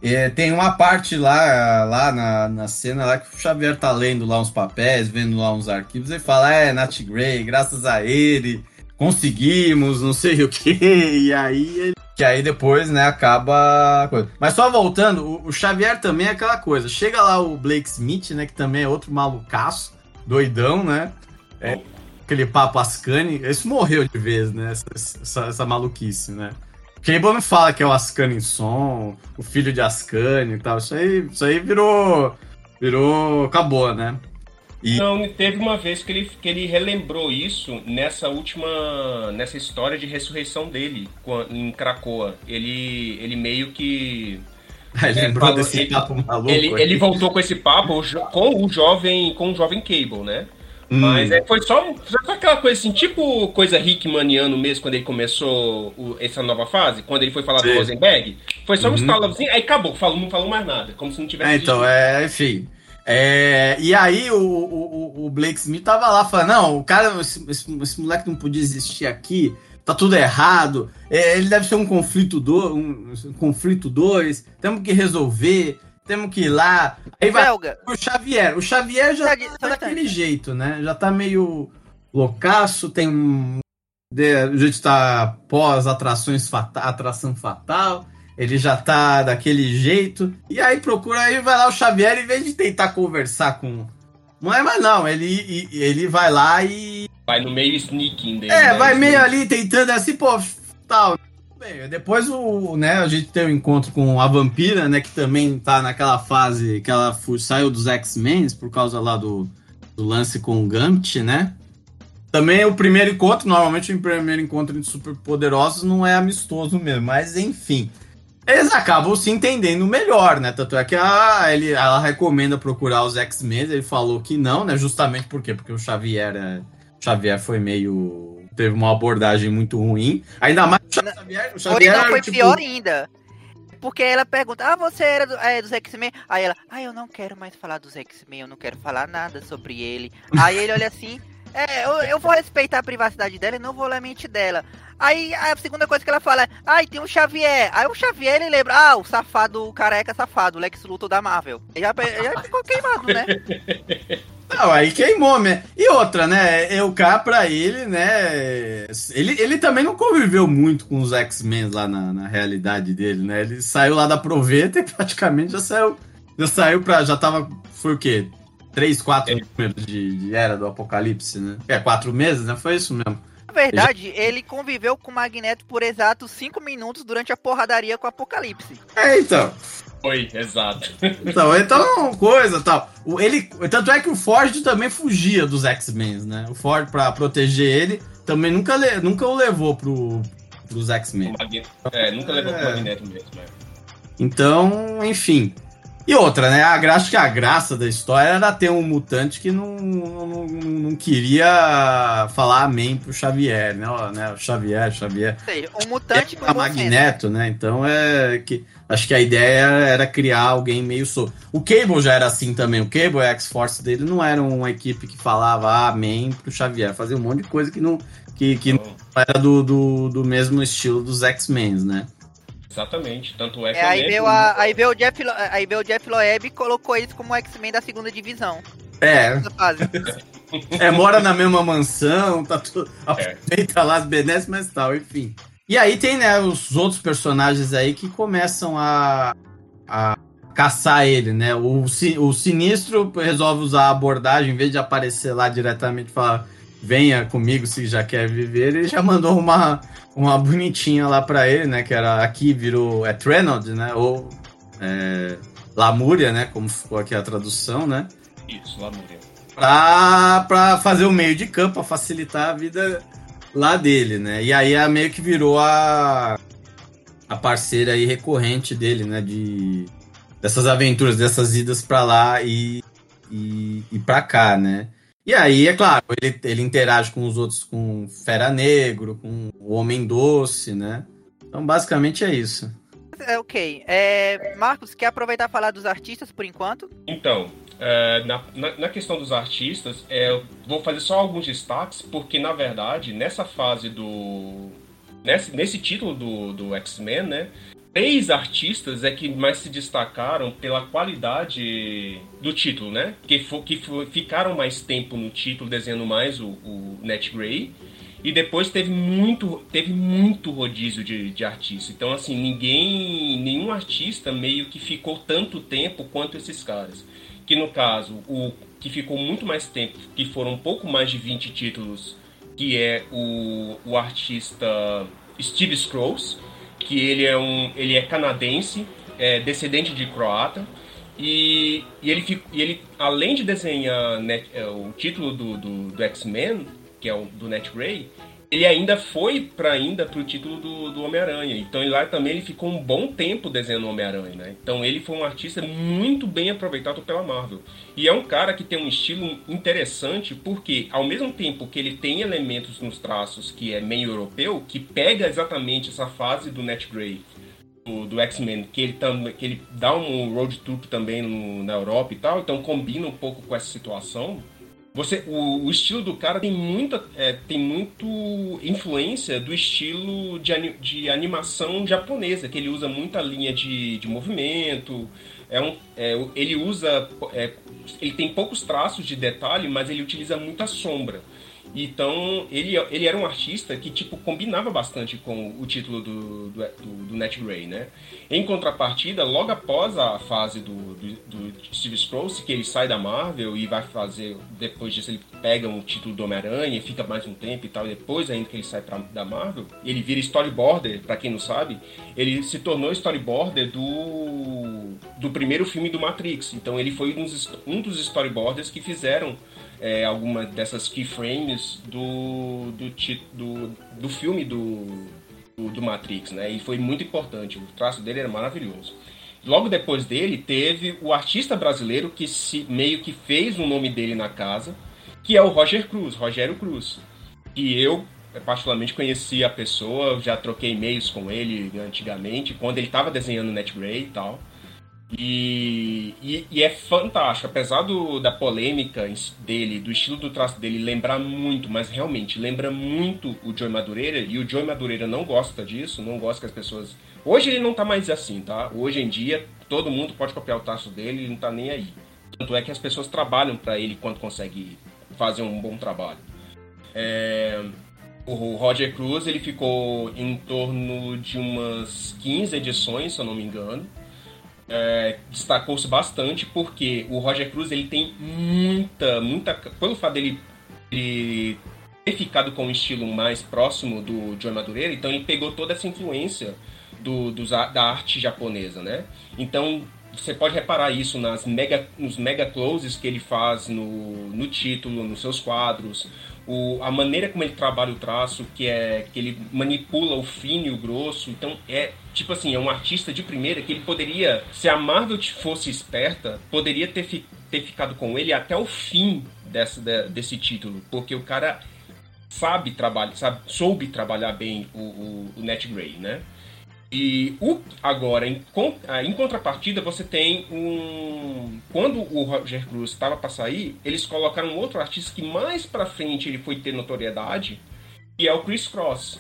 é, tem uma parte lá, lá na, na cena lá que o Xavier tá lendo lá uns papéis, vendo lá uns arquivos, e fala, é, Nat Grey, graças a ele, conseguimos, não sei o que, [LAUGHS] e aí ele. Que aí depois, né, acaba. Mas só voltando, o, o Xavier também é aquela coisa. Chega lá o Blake Smith, né? Que também é outro malucaço, doidão, né? É, aquele papo Ascani. Esse morreu de vez, né? Essa, essa, essa maluquice, né? Cable não fala que é o Ascani som, o filho de Ascani e tal. Isso aí, isso aí virou. Virou. Acabou, né? E- Não, teve uma vez que ele, que ele relembrou isso nessa última. nessa história de ressurreição dele em Krakoa. Ele, ele meio que. [LAUGHS] Aí É, lembrou falou- desse ele- papo maluco. Ele, aí. ele voltou com esse papo com o jovem. com o jovem Cable, né? Hum. Mas é, foi só, só aquela coisa assim, tipo coisa Hickmaniano mesmo, quando ele começou o- essa nova fase, quando ele foi falar Sim. do Rosenberg. Foi só um Uhum. aí acabou, falou, não falou mais nada, como se não tivesse É, então, é, enfim. É, e aí o, o, o- Blake Smith tava lá falando, não, o cara, esse, esse- esse moleque não podia existir aqui, tá tudo errado, é, ele deve ser um conflito do, um, um conflito dois, temos que resolver, temos que ir lá. Aí vai Belga, o Xavier, o Xavier já Só tá daquele jeito, né? Já tá meio loucaço, tem um. de- O jeito tá pós atrações fata, atração fatal. Ele já tá daquele jeito. E aí procura aí, vai lá o Xavier, em vez de tentar conversar com. Não é mais não, ele, ele vai lá e. Vai no meio sneaking dele. É, né? vai meio ali tentando assim, pô, tal. Bem, depois o, né, a gente tem o encontro com a vampira, né, que também tá naquela fase que ela fu- saiu dos X-Men por causa lá do, do lance com o Gambit, né? Também o primeiro encontro, normalmente o primeiro encontro entre superpoderosos não é amistoso mesmo, mas enfim. Eles acabam se entendendo melhor, né? Tanto é que a, ele, ela recomenda procurar os X-Men, ele falou que não, né? Justamente por quê? Porque o Xavier, é- Xavier foi meio. teve uma abordagem muito ruim. Ainda mais o Xavier. O Xavier foi tipo, pior ainda. Porque ela pergunta, ah, você era do- é, dos X-Men? Aí ela, ah, eu não quero mais falar dos X-Men, eu não quero falar nada sobre ele. Aí ele olha assim, é, eu, eu vou respeitar a privacidade dela e não vou ler a mente dela. Aí a segunda coisa que ela fala é, ai, tem um Xavier. Aí o Xavier, ele lembra, ah, o safado, o careca safado, o Lex Luthor da Marvel. Já, já ficou queimado, né? [LAUGHS] Não, aí queimou, né? E outra, né? Eu cá pra ele, né? Ele, ele também não conviveu muito com os X-Men lá na, na realidade dele, né? Ele saiu lá da Proveta e praticamente já saiu. Já saiu pra. Já tava. Foi o quê? Três, quatro números de, de Era do Apocalipse, né? É, quatro meses, né? Foi isso mesmo. Na verdade, ele conviveu com o Magneto por exatos cinco minutos durante a porradaria com o Apocalipse. É, então. Foi, exato. Então, então, coisa tal. O- Ele, tanto é que o Ford também fugia dos X-Men, né? O Ford, pra proteger ele, também nunca, le- nunca o levou pro, pros X-Men. É, nunca levou É. pro Magneto mesmo, né? Então, enfim. E outra, né? A graça, acho que a graça da história era ter um mutante que não, não, não- não queria falar amém pro Xavier, né? Né? O Xavier, Xavier. Seja, um mutante com a bom senso. Magneto, né? Então é que acho que a ideia era criar alguém meio so. O Cable já era assim também. O Cable a X-Force dele não eram uma equipe que falava amém pro Xavier, fazia um monte de coisa que não que, que não Então, era do, do, do mesmo estilo dos X-Men, né? Exatamente. Tanto é que É, aí, o veio a, aí, veio o Jeff, Lo- aí veio o Jeff Loeb e colocou eles como X-Men da segunda divisão. É, fase. [LAUGHS] é, mora na mesma mansão, tá tudo. É. Aproveita lá as benesses, mas tal, enfim. E aí tem, né, os outros personagens aí que começam a, a caçar ele, né? O, o Sinistro resolve usar a abordagem, em vez de aparecer lá diretamente e falar venha comigo se já quer viver, ele já mandou uma, uma bonitinha lá pra ele, né? Que era aqui virou é Trenod, né? Ou é, Lamúria, né? Como ficou aqui a tradução, né? Isso, morreu. pra, pra fazer o meio de campo, pra facilitar a vida lá dele, né? E aí a meio que virou a, a parceira aí recorrente dele, né? De, dessas aventuras, dessas idas pra lá e, e, e pra cá, né? E aí, é claro, ele, ele interage com os outros, com Fera Negro, com o Homem Doce, né? Então, basicamente é isso. É, ok. É, Marcos, quer aproveitar e falar dos artistas por enquanto? Então, é, na, na, na questão dos artistas, é, eu vou fazer só alguns destaques, porque na verdade, nessa fase do. Nesse, nesse título do, do X-Men, né? Três artistas é que mais se destacaram pela qualidade do título, né? Que, fo, que fo, ficaram mais tempo no título, desenhando mais o, o Net Grey. E depois teve muito, teve muito rodízio de, de artista. Então, assim, ninguém, nenhum artista meio que ficou tanto tempo quanto esses caras. Que no caso, o que ficou muito mais tempo, que foram um pouco mais de 20 títulos, que é o, o artista Steve Scrolls, que ele é um, ele é canadense, é descendente de croata. E, e ele, e ele, além de desenhar net- é, o título do, do, do X-Men, que é o do Net Grey, ele ainda foi para ainda pro título do, do Homem-Aranha. Então lá também ele ficou um bom tempo desenhando Homem-Aranha, né? Então ele foi um artista muito bem aproveitado pela Marvel. E é um cara que tem um estilo interessante porque ao mesmo tempo que ele tem elementos nos traços que é meio europeu, que pega exatamente essa fase do Net Grey do, do X-Men, que ele, tam, que ele dá um road trip também no- na Europa e tal, então combina um pouco com essa situação. Você, o, o estilo do cara tem muita, é, tem muito influência do estilo de, de animação japonesa, que ele usa muita linha de, de movimento. É um, é, ele usa, é, ele tem poucos traços de detalhe, mas ele utiliza muita sombra. Então, ele, ele era um artista que, tipo, combinava bastante com o título do, do, do, do Net Grey, né? Em contrapartida, logo após a fase do, do, do Steve Scrooge, que ele sai da Marvel e vai fazer, depois disso ele pega um título do Homem-Aranha fica mais um tempo e tal, e depois ainda que ele sai pra, da Marvel, ele vira storyboarder, pra quem não sabe, ele se tornou storyboarder do, do primeiro filme do Matrix. Então ele foi um dos, um dos storyboarders que fizeram é, alguma dessas keyframes do, do, do, do filme do, do, do Matrix, né? E foi muito importante. O traço dele era maravilhoso. Logo depois dele, teve o artista brasileiro que se, meio que fez o nome dele na casa, que é o Roger Cruz, Rogério Cruz. E eu, particularmente, conheci a pessoa, já troquei e-mails com ele antigamente, quando ele estava desenhando NetGray e tal. E, e, e é fantástico, apesar do, da polêmica dele, do estilo do traço dele lembrar muito, mas realmente lembra muito o Joey Madureira, e o Joey Madureira não gosta disso, não gosta que as pessoas. Hoje ele não tá mais assim, tá? Hoje em dia todo mundo pode copiar o traço dele, ele não tá nem aí. Tanto é que as pessoas trabalham para ele quando consegue fazer um bom trabalho. É, o Roger Cruz ele ficou em torno de umas 15 edições, se eu não me engano. É, destacou-se bastante porque o Roger Cruz ele tem muita, muita. Pelo fato dele, ele ter ficado com um estilo mais próximo do John Madureira, então ele pegou toda essa influência do, dos, da arte japonesa, né? Então você pode reparar isso nas mega, nos mega closes que ele faz no, no título, nos seus quadros, o, a maneira como ele trabalha o traço, que é que ele manipula o fino e o grosso. Então é tipo assim, é um artista de primeira que ele poderia, se a Marvel fosse esperta, poderia ter, fi, ter ficado com ele até o fim dessa, desse título, porque o cara sabe trabalhar, sabe, soube trabalhar bem o, o, o Net né? E o, agora, em, em contrapartida, você tem um. Quando o Roger Cruz estava para sair, eles colocaram um outro artista que mais para frente ele foi ter notoriedade, que é o Chris Cross.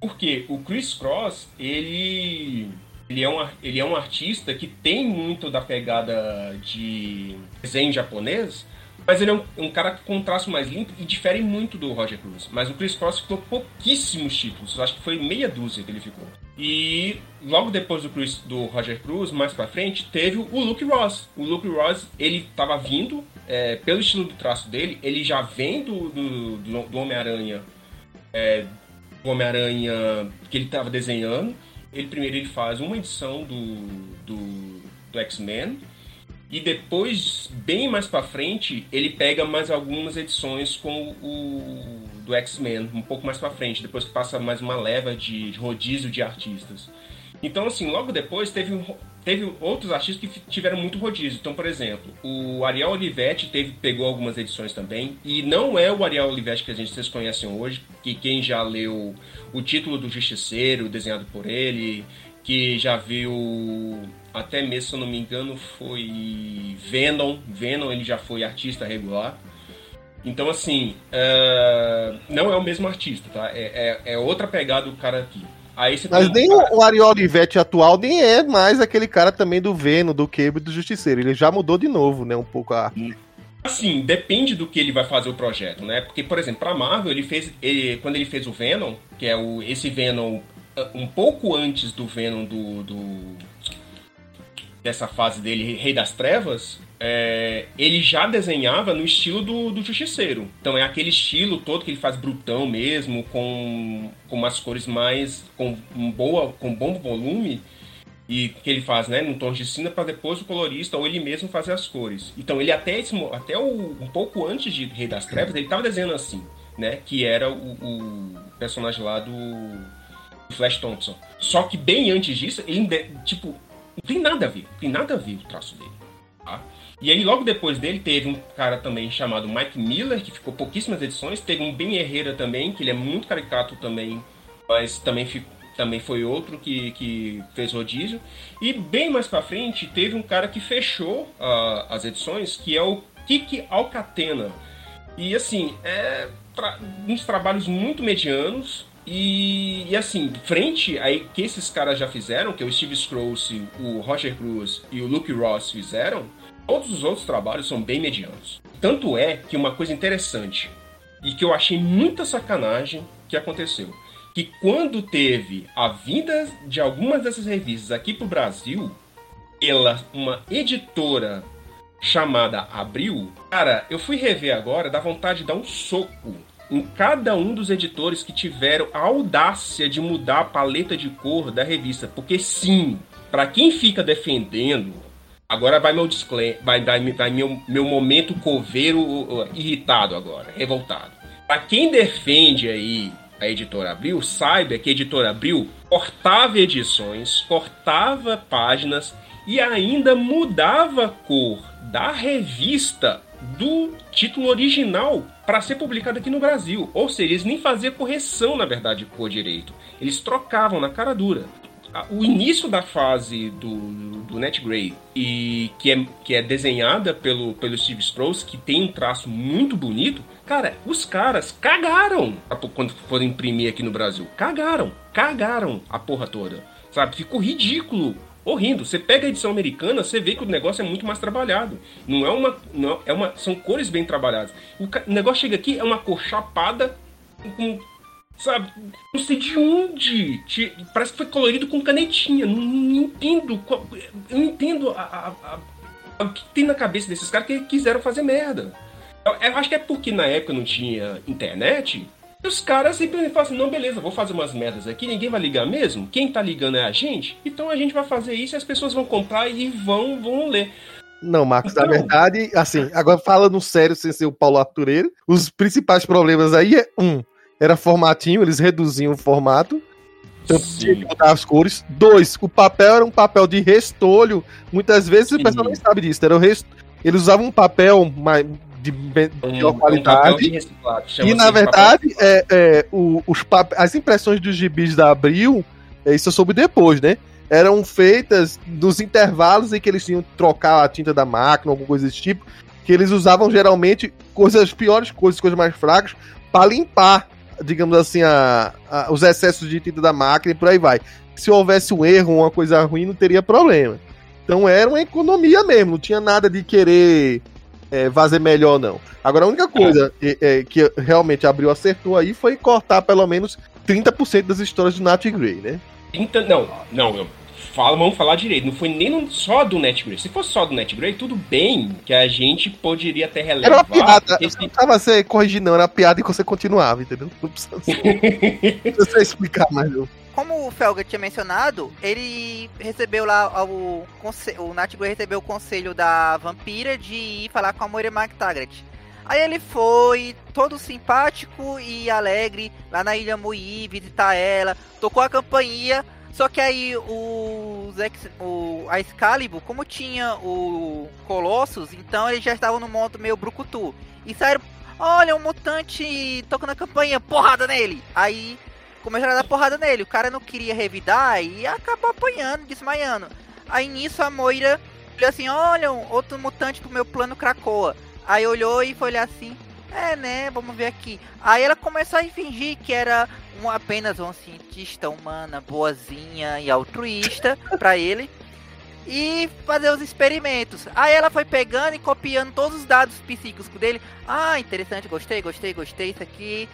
Porque o Chris Cross, ele. Ele é, um, ele é um artista que tem muito da pegada de desenho japonês, mas ele é um, um, cara com um traço mais limpo e difere muito do Roger Cruz. Mas o Chris Cross ficou pouquíssimos títulos, acho que foi meia dúzia que ele ficou. E logo depois do, Chris, do Roger Cruz, mais pra frente, teve o Luke Ross. O Luke Ross, ele tava vindo, é, pelo estilo do traço dele, ele já vem do, do, do Homem-Aranha, é, Homem-Aranha que ele tava desenhando. Ele primeiro ele faz uma edição do, do, do X-Men e depois, bem mais para frente, ele pega mais algumas edições com o do X-Men, um pouco mais para frente, depois que passa mais uma leva de, de rodízio de artistas. Então, assim, logo depois teve, teve outros artistas que tiveram muito rodízio. Então, por exemplo, o Ariel Olivetti teve, pegou algumas edições também. E não é o Ariel Olivetti que a gente, vocês conhecem hoje, que quem já leu o título do Justiceiro, desenhado por ele, que já viu até mesmo, se eu não me engano, foi Venom. Venom, ele já foi artista regular. Então, assim, uh, não é o mesmo artista, tá? É, é, é outra pegada do cara aqui. Aí Mas nem cara... o Ariel Olivetti atual nem é mais aquele cara também do Venom, do Cable e do Justiceiro. Ele já mudou de novo, né? Um pouco a arte. Assim, depende do que ele vai fazer o projeto, né? Porque, por exemplo, pra Marvel, ele fez. Ele, quando ele fez o Venom, que é o, esse Venom uh, um pouco antes do Venom do, do dessa fase dele, Rei das Trevas, é, ele já desenhava no estilo do, do Justiceiro. Então é aquele estilo todo que ele faz brutão mesmo, com, com umas cores mais. com um boa, com bom volume. E que ele faz, né, no tom de cinza para depois o colorista ou ele mesmo fazer as cores. Então ele até esse, até o, um pouco antes de Rei das Trevas, ele estava desenhando assim, né, que era o, o personagem lá do Flash Thompson. Só que bem antes disso, ele tipo não tem nada a ver, não tem nada a ver o traço dele. Tá? E aí, logo depois dele, teve um cara também chamado Mike Miller, que ficou pouquíssimas edições. Teve um Ben Herrera também, que ele é muito caricato também, mas também, ficou, também foi outro que, que fez rodízio. E bem mais pra frente, teve um cara que fechou uh, as edições, que é o Kiki Alcatena. E assim, é tra uns trabalhos muito medianos, e, e, assim, frente aí que esses caras já fizeram, que é o Steve Scrooge, o Roger Cruz e o Luke Ross fizeram, todos os outros trabalhos são bem medianos. Tanto é que uma coisa interessante e que eu achei muita sacanagem que aconteceu, que quando teve a vinda de algumas dessas revistas aqui pro Brasil, pela uma editora chamada Abril, cara, eu fui rever agora, dá vontade de dar um soco em cada um dos editores que tiveram a audácia de mudar a paleta de cor da revista. Porque sim, para quem fica defendendo, agora vai meu disclaimer, vai, vai meu, meu momento coveiro irritado agora, revoltado. Para quem defende aí a editora Abril, saiba que a editora Abril cortava edições, cortava páginas e ainda mudava a cor da revista do título original para ser publicado aqui no Brasil. Ou seja, eles nem faziam correção, na verdade, por direito. Eles trocavam na cara dura. O início da fase do, do Net Grey, e que é, que é desenhada pelo, pelo Steve Strauss, que tem um traço muito bonito, cara, os caras cagaram quando foram imprimir aqui no Brasil. Cagaram, cagaram a porra toda. Sabe? Ficou ridículo horrindo. Você pega a edição americana, você vê que o negócio é muito mais trabalhado. Não é uma. Não, é uma são cores bem trabalhadas. O, o negócio chega aqui, é uma cor chapada com Sabe? Não sei de onde. Parece que foi colorido com canetinha. Não, não entendo. Qual, eu não entendo a, a, a, o que tem na cabeça desses caras que quiseram fazer merda. Eu, eu acho que é porque na época não tinha internet. E os caras simplesmente falam assim: não, beleza, vou fazer umas merdas aqui, ninguém vai ligar mesmo. Quem tá ligando é a gente. Então a gente vai fazer isso e as pessoas vão comprar e vão, vão ler. Não, Marcos, então... na verdade, assim, agora falando sério, sem ser o Paulo Artureiro, os principais problemas aí é, um, era formatinho, eles reduziam o formato, então tinha que mudar as cores. Dois, o papel era um papel de restolho, muitas vezes Sim. o pessoal não sabe disso, era o rest... eles usavam um papel mais, de melhor qualidade. Um e na verdade, é, é, o, os pap... as impressões dos gibis da Abril, é, isso eu soube depois, né? eram feitas nos intervalos em que eles tinham que trocar a tinta da máquina, alguma coisa desse tipo, que eles usavam geralmente coisas piores coisas, coisas mais fracas, para limpar, digamos assim, a, a, os excessos de tinta da máquina e por aí vai. Se houvesse um erro, uma coisa ruim, não teria problema. Então era uma economia mesmo, não tinha nada de querer é, fazer melhor, não. Agora a única coisa é. É, que realmente abriu acertou aí foi cortar pelo menos 30% das histórias do Nat Grey, né? 30. Não, não, Fala, vamos falar direito. Não foi nem no, só do NetGray. Se fosse só do NetGray, tudo bem que a gente poderia até relevar. Era uma piada. Esse... Não precisava ser corrigindo, não. Era uma piada e você continuava, entendeu? Não precisa, ser... [LAUGHS] explicar mais, não. Como o Felga tinha mencionado, ele recebeu lá o, o Nightgrey recebeu o conselho da vampira de ir falar com a Moira McTaggart. Aí ele foi, todo simpático e alegre, lá na Ilha Mui, visitar ela, tocou a campainha, só que aí o, o a Excalibur, como tinha o Colossus, então eles já estavam no modo meio brucutu. E saíram, olha, um mutante tocando a campainha, porrada nele! Aí começaram a dar porrada nele, o cara não queria revidar e acabou apanhando, desmaiando. Aí nisso a Moira olhou assim, olha, um outro mutante pro meu plano Krakoa. Aí olhou e foi olhar assim. É, né? Vamos ver aqui. Aí ela começou a fingir que era um, apenas uma cientista humana, boazinha e altruísta [LAUGHS] para ele. E fazer os experimentos. Aí ela foi pegando e copiando todos os dados psíquicos dele. Ah, interessante, gostei, gostei, gostei. Isso aqui.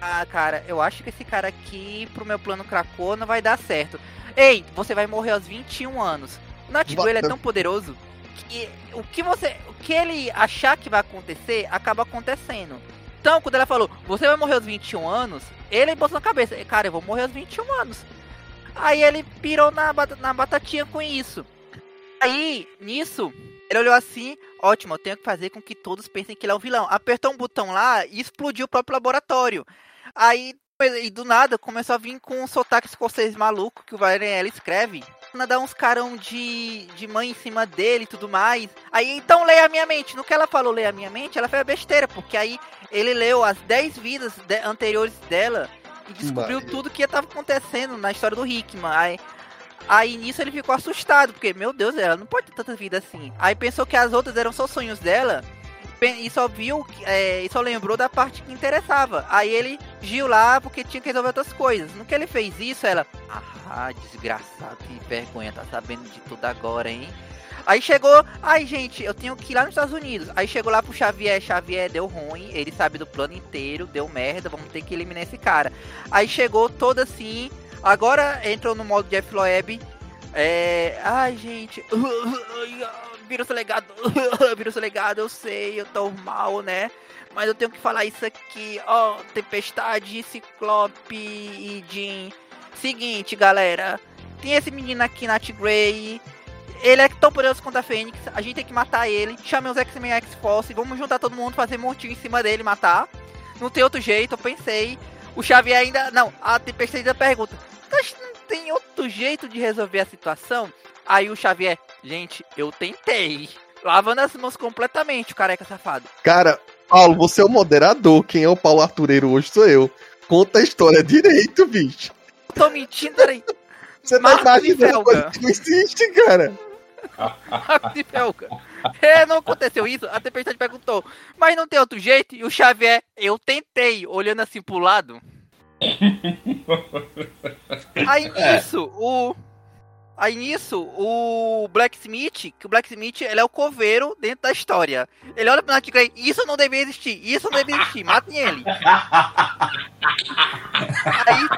Ah, cara, eu acho que esse cara aqui, pro meu plano Krakow, não vai dar certo. Ei, você vai morrer aos 21 anos. O Natigo, ele é tão poderoso que o que você, o que ele achar que vai acontecer, acaba acontecendo. Então, quando ela falou, você vai morrer aos 21 anos, ele botou na cabeça, cara, eu vou morrer aos 21 anos. Aí ele pirou na, na batatinha com isso. Aí, nisso, ele olhou assim, ótimo, eu tenho que fazer com que todos pensem que ele é um vilão. Apertou um botão lá e explodiu o próprio laboratório. Aí, e do nada, começou a vir com um sotaque escocês maluco que o Varela escreve dar uns carão de, de mãe em cima dele e tudo mais. Aí então leia a minha mente. No que ela falou leia a minha mente, ela fez a besteira, porque aí ele leu as 10 vidas de, anteriores dela e descobriu Mas... tudo que estava acontecendo na história do Hickman. Aí, aí nisso ele ficou assustado, porque, meu Deus, ela não pode ter tanta vida assim. Aí pensou que as outras eram só sonhos dela e só viu, é, e só lembrou da parte que interessava. Aí ele giu lá porque tinha que resolver outras coisas. No que ele fez isso, ela. Ah, desgraçado, que vergonha, tá sabendo de tudo agora, hein? Aí chegou, ai gente, eu tenho que ir lá nos Estados Unidos. Aí chegou lá pro Xavier, Xavier deu ruim, ele sabe do plano inteiro, deu merda, vamos ter que eliminar esse cara. Aí chegou todo assim, agora entrou no modo Jeff Loeb. É. Ai gente. [LAUGHS] vírus legado, [LAUGHS] vírus legado, eu sei, eu tô mal, né? Mas eu tenho que falar isso aqui, ó, oh, Tempestade, Ciclope e Jean. Seguinte, galera, tem esse menino aqui, Nat Grey, ele é tão poderoso quanto a Fênix, a gente tem que matar ele, chame os X-Men X-Force, vamos juntar todo mundo, fazer montinho em cima dele, matar. Não tem outro jeito, eu pensei. O Xavier ainda, não, a Tempestade ainda pergunta, não tem outro jeito de resolver a situação? Aí o Xavier, gente, eu tentei. Lavando as mãos completamente, o careca safado. Cara, Paulo, você é o moderador. Quem é o Paulo Artureiro hoje sou eu. Conta a história direito, bicho. Tô mentindo, peraí. Você tá imaginando coisa que não existe, cara. Marcos de Felga. É, não aconteceu isso. A Tempestade perguntou, mas não tem outro jeito? E o Xavier, eu tentei, olhando assim pro lado. [LAUGHS] Aí nisso, o Aí nisso, o Blacksmith, que o Blacksmith ele é o coveiro dentro da história. Ele olha pro Nightcrawler, isso não deve existir, isso não deve existir, matem ele. [LAUGHS] Aí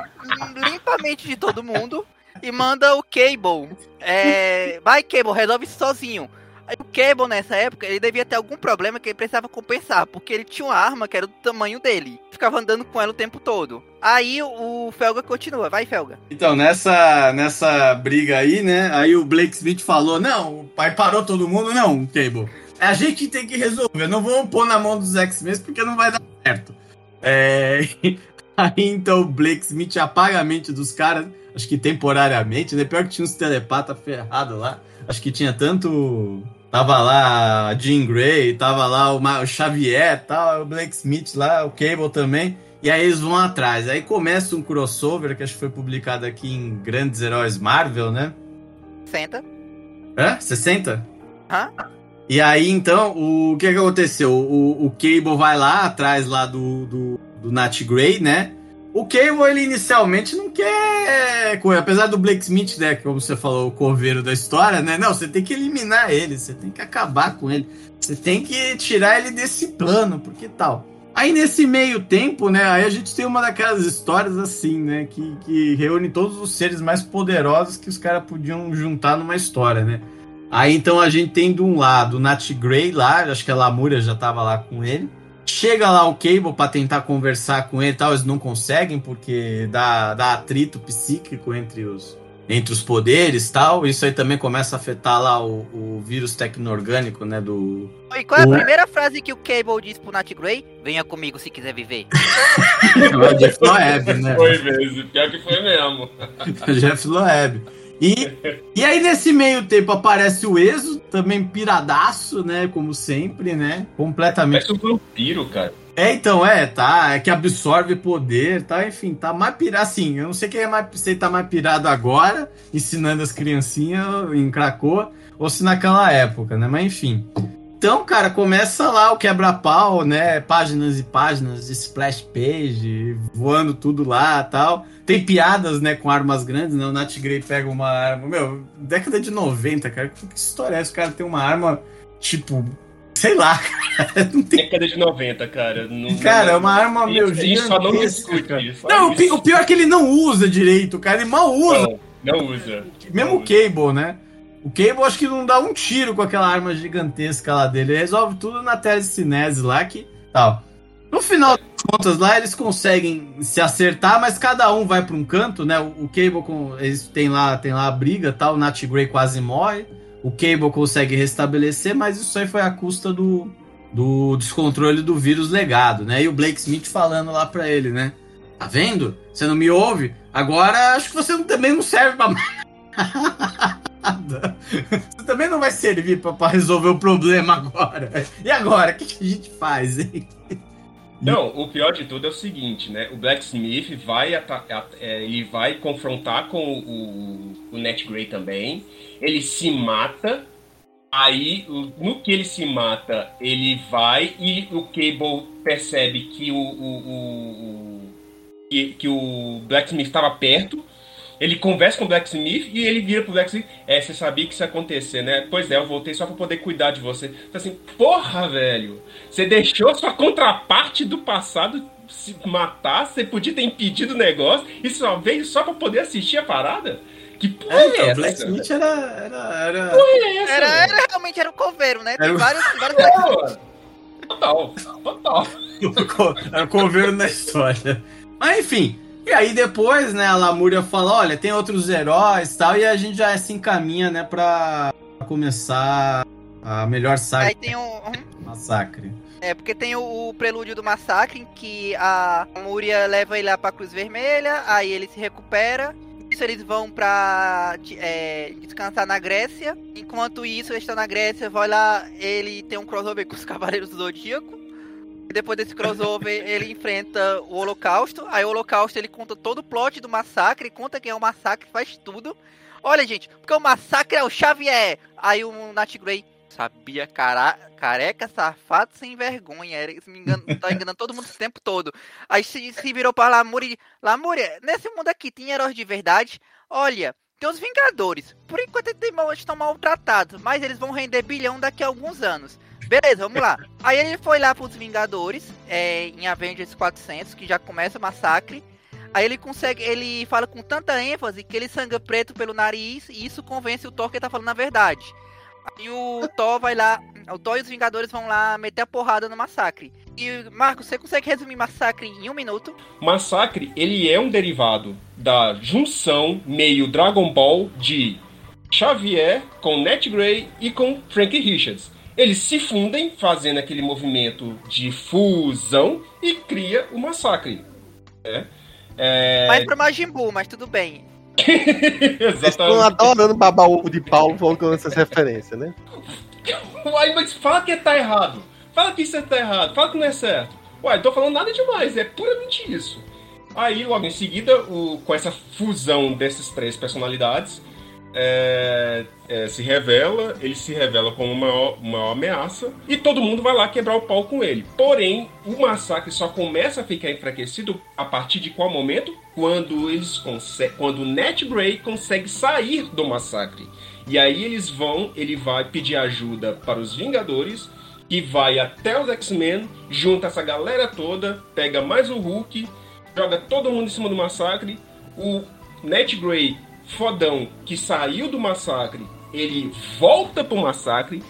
limpa a mente de todo mundo e manda o Cable. É, vai, Cable, resolve isso sozinho. O Cable, nessa época, ele devia ter algum problema que ele precisava compensar, porque ele tinha uma arma que era do tamanho dele. Ficava andando com ela o tempo todo. Aí o Felga continua. Vai, Felga. Então, nessa, nessa briga aí, né? Aí o Blake Smith falou: Não, o pai parou todo mundo, não, Cable. A gente tem que resolver. Não vamos pôr na mão dos X-Men porque não vai dar certo. É... [LAUGHS] Aí então o Blake Smith apaga a mente dos caras, acho que temporariamente, né? Pior que tinha uns telepata ferrado lá. Acho que tinha tanto. Tava lá a Jean Grey, tava lá o, Ma- o Xavier tal, o Blake Smith lá, o Cable também. E aí eles vão atrás. Aí começa um crossover que acho que foi publicado aqui em Grandes Heróis Marvel, né? Senta. Hã? 60? Hã? E aí, então, o que que aconteceu? O, o Cable vai lá atrás lá do, do, do Nat Grey, né? O Cable, ele inicialmente não quer... co- Apesar do Blake Smith, né? Como você falou, o coveiro da história, né? Não, você tem que eliminar ele, você tem que acabar com ele. Você tem que tirar ele desse plano, porque tal. Aí nesse meio tempo, né? Aí a gente tem uma daquelas histórias assim, né? Que, que reúne todos os seres mais poderosos que os caras podiam juntar numa história, né? Aí então a gente tem de um lado o Nat Grey lá, acho que a Lamúria já tava lá com ele. Chega lá o Cable pra tentar conversar com ele e tal, eles não conseguem porque dá, dá atrito psíquico entre os, entre os poderes e tal. Isso aí também começa a afetar lá o, o vírus tecno-orgânico, né, do... E qual é a Ué? primeira frase que o Cable diz pro Nat Grey? Venha comigo se quiser viver. [LAUGHS] o Jeff Loeb, né? Foi mesmo, pior que foi mesmo. [LAUGHS] Jeff Loeb. E, e aí, nesse meio tempo, aparece o Exo, também piradaço, né? Como sempre, né? Completamente. Parece um vampiro, cara. É, então, é, tá. É que absorve poder, tá? Enfim, tá mais pirado. Assim, eu não sei quem é mais, se ele tá mais pirado agora, ensinando as criancinhas em Cracoa, ou se naquela época, né? Mas enfim. Então, cara, começa lá o quebra-pau, né? Páginas e páginas de splash page, voando tudo lá tal. Tem piadas, né, com armas grandes, né? O Nat Grey pega uma arma. Meu, década de 90, cara. Que história é essa? O cara tem uma arma, tipo. Sei lá, [LAUGHS] cara. Não tem. Década de 90, cara. Não, Cara, é não- uma arma, meu, A gente só não gigantesca, discute. Não, o pi- o pior é que ele não usa direito, cara. Ele mal usa. Não, não usa. Mesmo Não o Cable, né? O Cable acho que não dá um tiro com aquela arma gigantesca lá dele. Ele resolve tudo na telecinese lá que tal. No final das contas lá, eles conseguem se acertar, mas cada um vai para um canto, né? O, Cable com. Eles têm lá, tem lá a briga tal, o Nat Grey quase morre. O Cable consegue restabelecer, mas isso aí foi à custa do, do descontrole do vírus legado, né? E o Blake Smith falando lá pra ele, né? Tá vendo? Você não me ouve? Agora acho que você também não serve pra [LAUGHS] nada. Você também não vai servir pra resolver o problema agora. E agora? O que, que a gente faz, hein? Não, o pior de tudo é o seguinte, né? O Blacksmith vai at- é, ele vai confrontar com o, o Net Grey também. Ele se mata. Aí, no que ele se mata, ele vai e o Cable percebe que o, o- o- que, que o Blacksmith estava perto. Ele conversa com o Blacksmith e ele vira pro Blacksmith. É, você sabia que isso ia acontecer, né? Pois é, eu voltei só pra poder cuidar de você. Então, assim, porra, velho. Você deixou sua contraparte do passado se matar, você podia ter impedido o negócio e só veio só pra poder assistir a parada? Que porra é, então, o essa? Black Smith era. era, era... é essa, Era, era realmente era o coveiro, né? Tem Era vários, [LAUGHS] vários Pô, Total, total. [LAUGHS] Era o coveiro na história. Mas enfim. E aí depois, né, a Lamúria fala, olha, tem outros heróis e tal, e a gente já se encaminha, né, pra começar a melhor saga Aí tem um, massacre. É, porque tem o, o prelúdio do massacre, em que a Múria leva ele lá pra Cruz Vermelha, aí ele se recupera. Isso eles vão pra é, descansar na Grécia. Enquanto isso, eles estão na Grécia, vai lá, ele tem um crossover com os Cavaleiros do Zodíaco. Depois desse crossover, ele enfrenta o Holocausto. Aí o Holocausto ele conta todo o plot do massacre, conta quem é o massacre, faz tudo. Olha, gente, porque o massacre é o Xavier. Aí o Nat Grey sabia, cara, careca, safado, sem vergonha. Era, se me engano, tá enganando todo mundo esse tempo todo. Aí se, se virou pra Lamúria e Lamúria, nesse mundo aqui tem heróis de verdade. Olha, tem os Vingadores. Por enquanto eles estão maltratados, mas eles vão render bilhão daqui a alguns anos. Beleza, vamos lá. Aí ele foi lá pros Vingadores, é, em Avengers 400, que já começa o massacre. Aí ele consegue, ele fala com tanta ênfase que ele sangra preto pelo nariz e isso convence o Thor que ele tá falando a verdade. Aí o Thor vai lá, o Thor e os Vingadores vão lá meter a porrada no Massacre. E, Marcos, você consegue resumir Massacre em um minuto? Massacre, ele é um derivado da junção meio Dragon Ball de Xavier com Ned Grey e com Frank Richards. Eles se fundem fazendo aquele movimento de fusão e cria o Massacre. É. É... Mais pra Majin Buu, mas tudo bem. [LAUGHS] Vocês estão adorando babar ovo de Paulo colocando essas referências, né? [LAUGHS] Uai, mas fala que tá errado. Fala que isso tá errado. Fala que não é certo. Uai, não tô falando nada demais. É puramente isso. Aí, logo em seguida, o, com essa fusão dessas três personalidades, é, é, se revela, ele se revela como uma maior, maior ameaça e todo mundo vai lá quebrar o pau com ele. Porém, o massacre só começa a ficar enfraquecido a partir de qual momento? Quando eles quando o Net Grey consegue sair do massacre. E aí eles vão, ele vai pedir ajuda para os Vingadores e vai até os X-Men, junta essa galera toda, pega mais o Hulk, joga todo mundo em cima do massacre. O Net Grey fodão que saiu do massacre, ele volta pro massacre,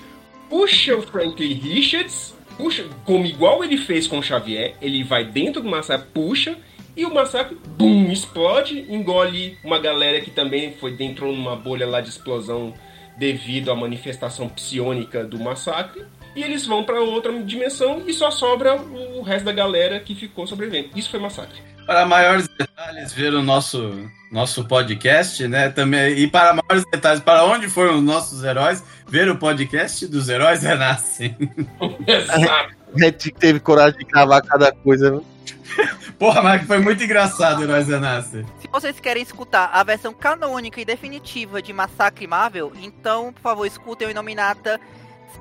puxa o Franklin Richards, puxa, como igual ele fez com o Xavier, ele vai dentro do massacre, puxa, e o massacre, bum, explode, engole uma galera que também foi dentro numa bolha lá de explosão devido à manifestação psionica do massacre. E eles vão para outra dimensão e só sobra o resto da galera que ficou sobrevivendo. Isso foi massacre. Para maiores detalhes, ver o nosso, nosso podcast, né? Também, e para maiores detalhes, para onde foram os nossos heróis, ver o podcast dos heróis renascem. [LAUGHS] Exato. A gente teve coragem de gravar cada coisa, né? Porra, mas foi muito engraçado Heróis Renascem. Se vocês querem escutar a versão canônica e definitiva de Massacre Marvel, então, por favor, escutem o Inominata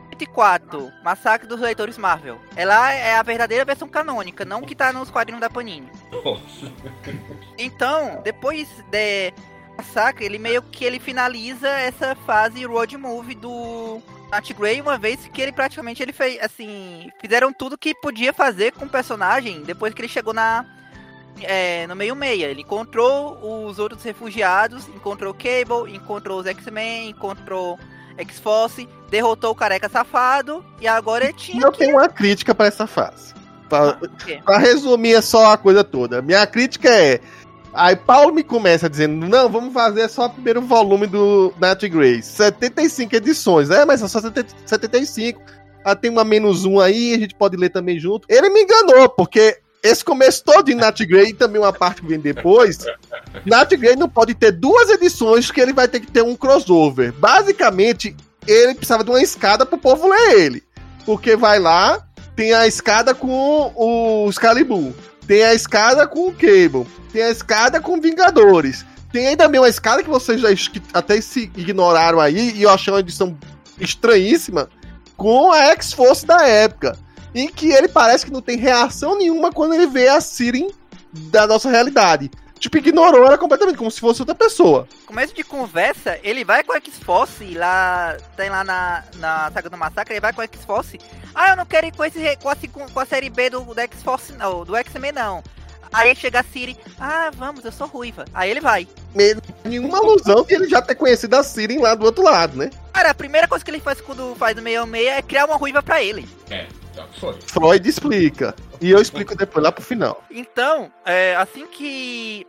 104, Massacre dos Leitores Marvel. Ela é a verdadeira versão canônica, não que tá nos quadrinhos da Panini. Então, depois de Massacre, ele meio que ele finaliza essa fase road movie do Nat Grey, uma vez que ele praticamente ele fez, assim, fizeram tudo que podia fazer com o personagem depois que ele chegou na é, no meio meia. Ele encontrou os outros refugiados, encontrou Cable, encontrou os X-Men, encontrou X-Force, derrotou o careca safado e agora ele tinha. Eu que... tenho uma crítica para essa fase. Pra, ah, pra resumir só a coisa toda. Minha crítica é. Aí Paulo me começa dizendo: não, vamos fazer só o primeiro volume do Nat Grace. 75 edições. É, mas são só 75. Ah, tem uma menos um aí, a gente pode ler também junto. Ele me enganou, porque esse começo todo de Nat Grey e também uma parte que vem depois, Nat Grey não pode ter duas edições que ele vai ter que ter um crossover. Basicamente, ele precisava de uma escada pro povo ler ele. Porque vai lá, tem a escada com o Excalibur, tem a escada com o Cable, tem a escada com Vingadores. Tem aí também uma escada que vocês já até se ignoraram aí, e eu achei uma edição estranhíssima, com a X-Force da época em que ele parece que não tem reação nenhuma quando ele vê a Siren da nossa realidade. Tipo, ignorou ela completamente, como se fosse outra pessoa. Começo de conversa, ele vai com a X-Force lá, tem lá na, na saga do massacre, ele vai com a X-Force. Ah, eu não quero ir com, esse, com, a, com a série B do, do X-Force, não, do X-Men não. Aí chega a Siri, ah, vamos, eu sou ruiva. Aí ele vai. Nenhuma alusão de ele já ter conhecido a Siri lá do outro lado, né? Cara, a primeira coisa que ele faz quando faz do meio meia é criar uma ruiva pra ele. É. Foi. Freud explica. E eu explico depois lá pro final. Então, é, assim que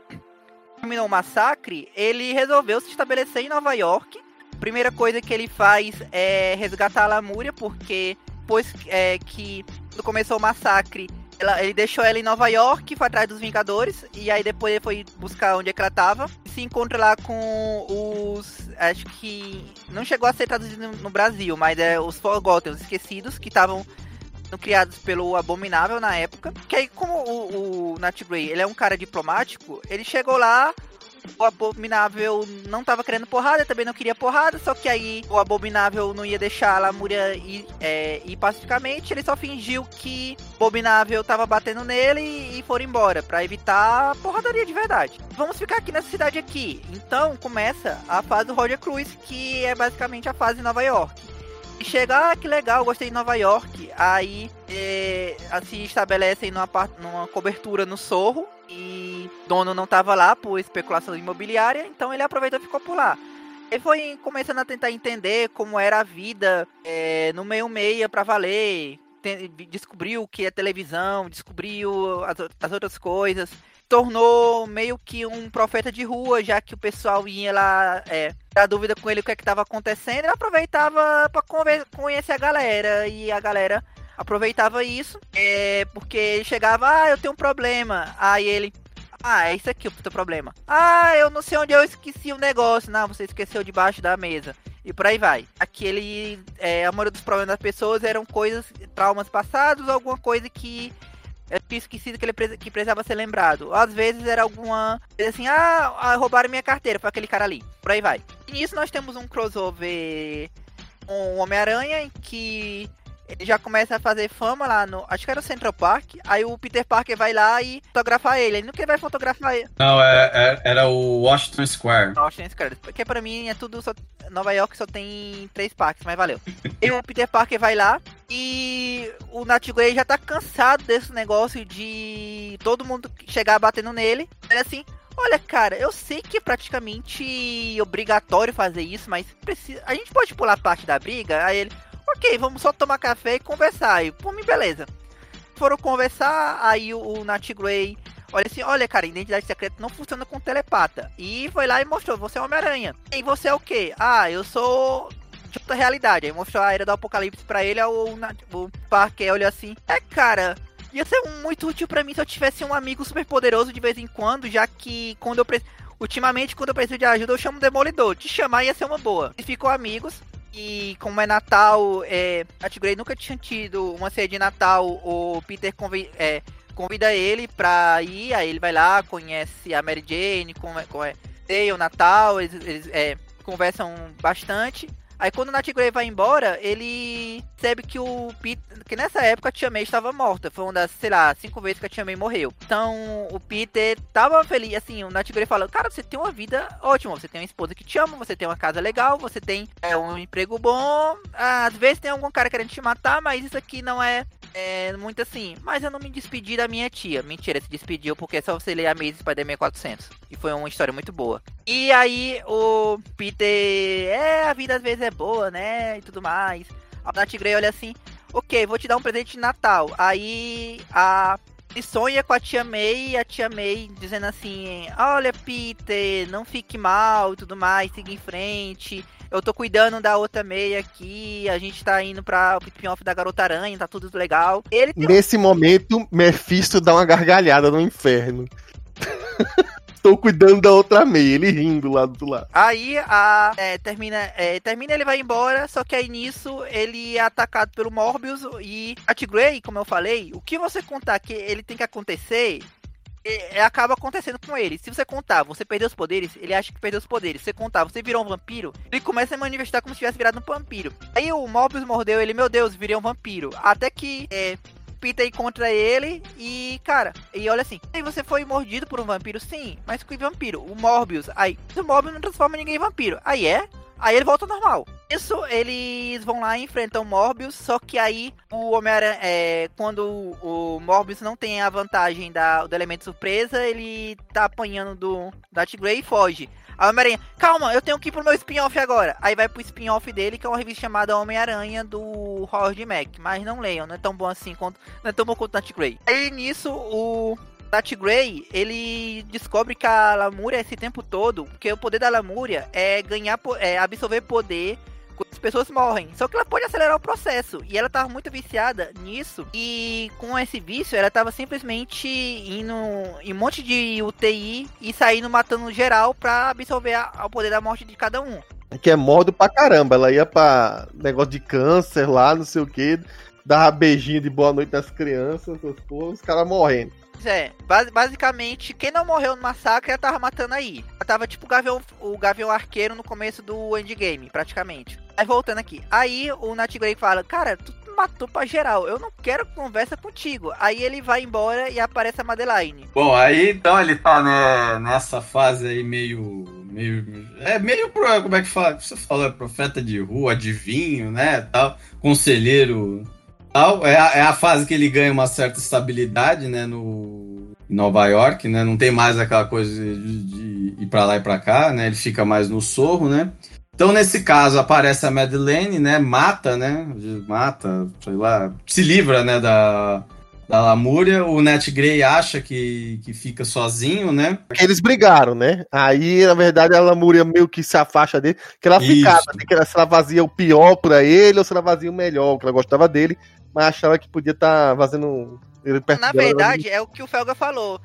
terminou o massacre, ele resolveu se estabelecer em Nova York. Primeira coisa que ele faz é resgatar a Lamúria, porque depois é, que quando começou o massacre, ela, ele deixou ela em Nova York, foi atrás dos Vingadores, e aí depois ele foi buscar onde é que ela tava. Se encontra lá com os. Acho que. Não chegou a ser traduzido no, no Brasil, mas é os Forgotten, os esquecidos, que estavam criados pelo Abominável na época. Que aí, como o, o Nat Grey, ele é um cara diplomático, ele chegou lá, o Abominável não tava querendo porrada, também não queria porrada, só que aí o Abominável não ia deixar a Lamúria ir, é, ir pacificamente, ele só fingiu que o Abominável tava batendo nele e, e foram embora, para evitar porradaria de verdade. Vamos ficar aqui nessa cidade aqui. Então começa a fase do Roger Cruz, que é basicamente a fase Nova York. Chega, ah, que legal, gostei de Nova York. Aí é, se estabelecem numa, numa cobertura no Sorro. E dono não tava lá por especulação imobiliária, então ele aproveitou e ficou por lá. Ele foi começando a tentar entender como era a vida é, no meio meia para valer. descobriu o que é televisão, descobriu as, as outras coisas tornou meio que um profeta de rua, já que o pessoal ia lá é, dar dúvida com ele o que é estava acontecendo, ele aproveitava para conhecer a galera e a galera aproveitava isso, é, porque chegava, ah, eu tenho um problema, aí ele, ah, é isso aqui o teu problema. Ah, eu não sei onde eu esqueci o negócio, não, você esqueceu debaixo da mesa. E por aí vai. Aquele, é, a maioria dos problemas das pessoas eram coisas, traumas passados, alguma coisa que eu tinha esquecido que ele que precisava ser lembrado. Às vezes era alguma. Assim, ah, ah, roubaram minha carteira, foi aquele cara ali. Por aí vai. E nisso nós temos um crossover com o Homem-Aranha em que ele já começa a fazer fama lá no. Acho que era o Central Park. Aí o Peter Parker vai lá e fotografar ele. Ele nunca vai fotografar ele. Não, é, é, era o Washington Square. Washington Square. Porque pra mim é tudo. Só... Nova York só tem três parques, mas valeu. [LAUGHS] e o Peter Parker vai lá. E o Natigrey já tá cansado desse negócio de todo mundo chegar batendo nele. Ele assim. Olha, cara, eu sei que é praticamente obrigatório fazer isso, mas precisa... a gente pode pular parte da briga? Aí ele, ok, vamos só tomar café e conversar. E, por mim, beleza. Foram conversar, aí o, o Nat Grey olha assim, olha, cara, identidade secreta não funciona com telepata. E foi lá e mostrou, você é Homem-Aranha. E você é o quê? Ah, eu sou de outra realidade. Aí mostrou a era do apocalipse pra ele, o, o Parker olha assim, é, cara... Ia ser muito útil para mim se eu tivesse um amigo super poderoso de vez em quando, já que quando eu preciso. Ultimamente, quando eu preciso de ajuda, eu chamo o Demolidor. Te chamar ia ser uma boa. E ficou amigos. E como é Natal, é, a Tigray nunca tinha tido uma ceia de Natal, o Peter convida, é, convida ele pra ir, aí ele vai lá, conhece a Mary Jane, com, com é, o Natal, eles, eles é, conversam bastante. Aí quando o Grey vai embora, ele percebe que o Peter, que nessa época a Tia May estava morta. Foi uma das, sei lá, cinco vezes que a Tia May morreu. Então o Peter tava feliz, assim, o Nat Grey fala, cara, você tem uma vida ótima, você tem uma esposa que te ama, você tem uma casa legal, você tem é, um emprego bom. Às vezes tem algum cara querendo te matar, mas isso aqui não é é muito assim, mas eu não me despedi da minha tia. Mentira, se despediu porque só você ler a Amazing Spider-Man 400. E foi uma história muito boa. E aí o Peter, é, a vida às vezes é boa, né? E tudo mais. A Nat Grey olha assim, ok, vou te dar um presente de Natal. Aí a e sonha com a tia May e a tia May dizendo assim: Olha, Peter, não fique mal e tudo mais, siga em frente eu tô cuidando da outra meia aqui, a gente tá indo pra o spin-off da Garota Aranha, tá tudo legal. Ele Nesse um... momento, Mephisto dá uma gargalhada no inferno. [LAUGHS] Estou cuidando da outra meia, ele rindo lá do lado. Aí a é, termina, é, termina, ele vai embora, só que aí nisso ele é atacado pelo Morbius e a Grey, como eu falei, o que você contar que ele tem que acontecer, é, acaba acontecendo com ele. Se você contar, você perdeu os poderes, ele acha que perdeu os poderes. Se você contar, você virou um vampiro, ele começa a manifestar como se tivesse virado um vampiro. Aí o Mobius mordeu ele, meu Deus, virei um vampiro. Até que é, Peter encontra ele e, cara, e olha assim, aí você foi mordido por um vampiro? Sim, mas que vampiro? O Morbius. Aí, o Morbius não transforma ninguém em vampiro. Aí é? Aí ele volta ao normal. Isso, eles vão lá e enfrentam o Morbius, só que aí o Homem-Aranha, é, quando o, Morbius não tem a vantagem da, do elemento surpresa, ele tá apanhando do Darth Grey e foge. O Homem-Aranha, calma, eu tenho que ir pro meu spin-off agora. Aí vai pro spin-off dele, que é uma revista chamada Homem-Aranha do Howard Mac. Mas não leiam, não é tão bom assim quanto. Não é tão bom quanto Darth Grey. Aí nisso, o Nat Grey, ele descobre que a Lamúria esse tempo todo, porque o poder da Lamúria é ganhar, é absorver poder as pessoas morrem. Só que ela pode acelerar o processo. E ela tava muito viciada nisso. E com esse vício, ela tava simplesmente indo em um monte de UTI e saindo matando geral pra absorver o poder da morte de cada um. Que é modo pra caramba. Ela ia pra negócio de câncer lá, não sei o que. Dava beijinho de boa noite das crianças, essas porra, os caras morrendo. É, basicamente, quem não morreu no massacre já tava matando aí. Já tava tipo o Gavião, o Gavião Arqueiro no começo do endgame, praticamente. Aí voltando aqui. Aí o Nat Grey fala, cara, tu matou pra geral, eu não quero conversa contigo. Aí ele vai embora e aparece a Madeline. Bom, aí então ele tá né, nessa fase aí meio meio. É meio pro. Como é que fala? Você fala, profeta de rua, adivinho, né? Tal, conselheiro. Tal. É a, é a fase que ele ganha uma certa estabilidade, né? No, Nova York, né? Não tem mais aquela coisa de, de ir pra lá e pra cá, né? Ele fica mais no sorro, né? Então, nesse caso, aparece a Madeleine, né? Mata, né? Mata, sei lá, se livra, né? Da, da Lamúria. O Net Grey acha que, que fica sozinho, né? Porque eles brigaram, né? Aí, na verdade, a Lamúria meio que se afasta dele, que ela ficava, né? que ela, se ela vazia o pior pra ele ou se ela vazia o melhor, que ela gostava dele, mas achava que podia estar fazendo ele perto Na dela, verdade, é o que o Felga falou.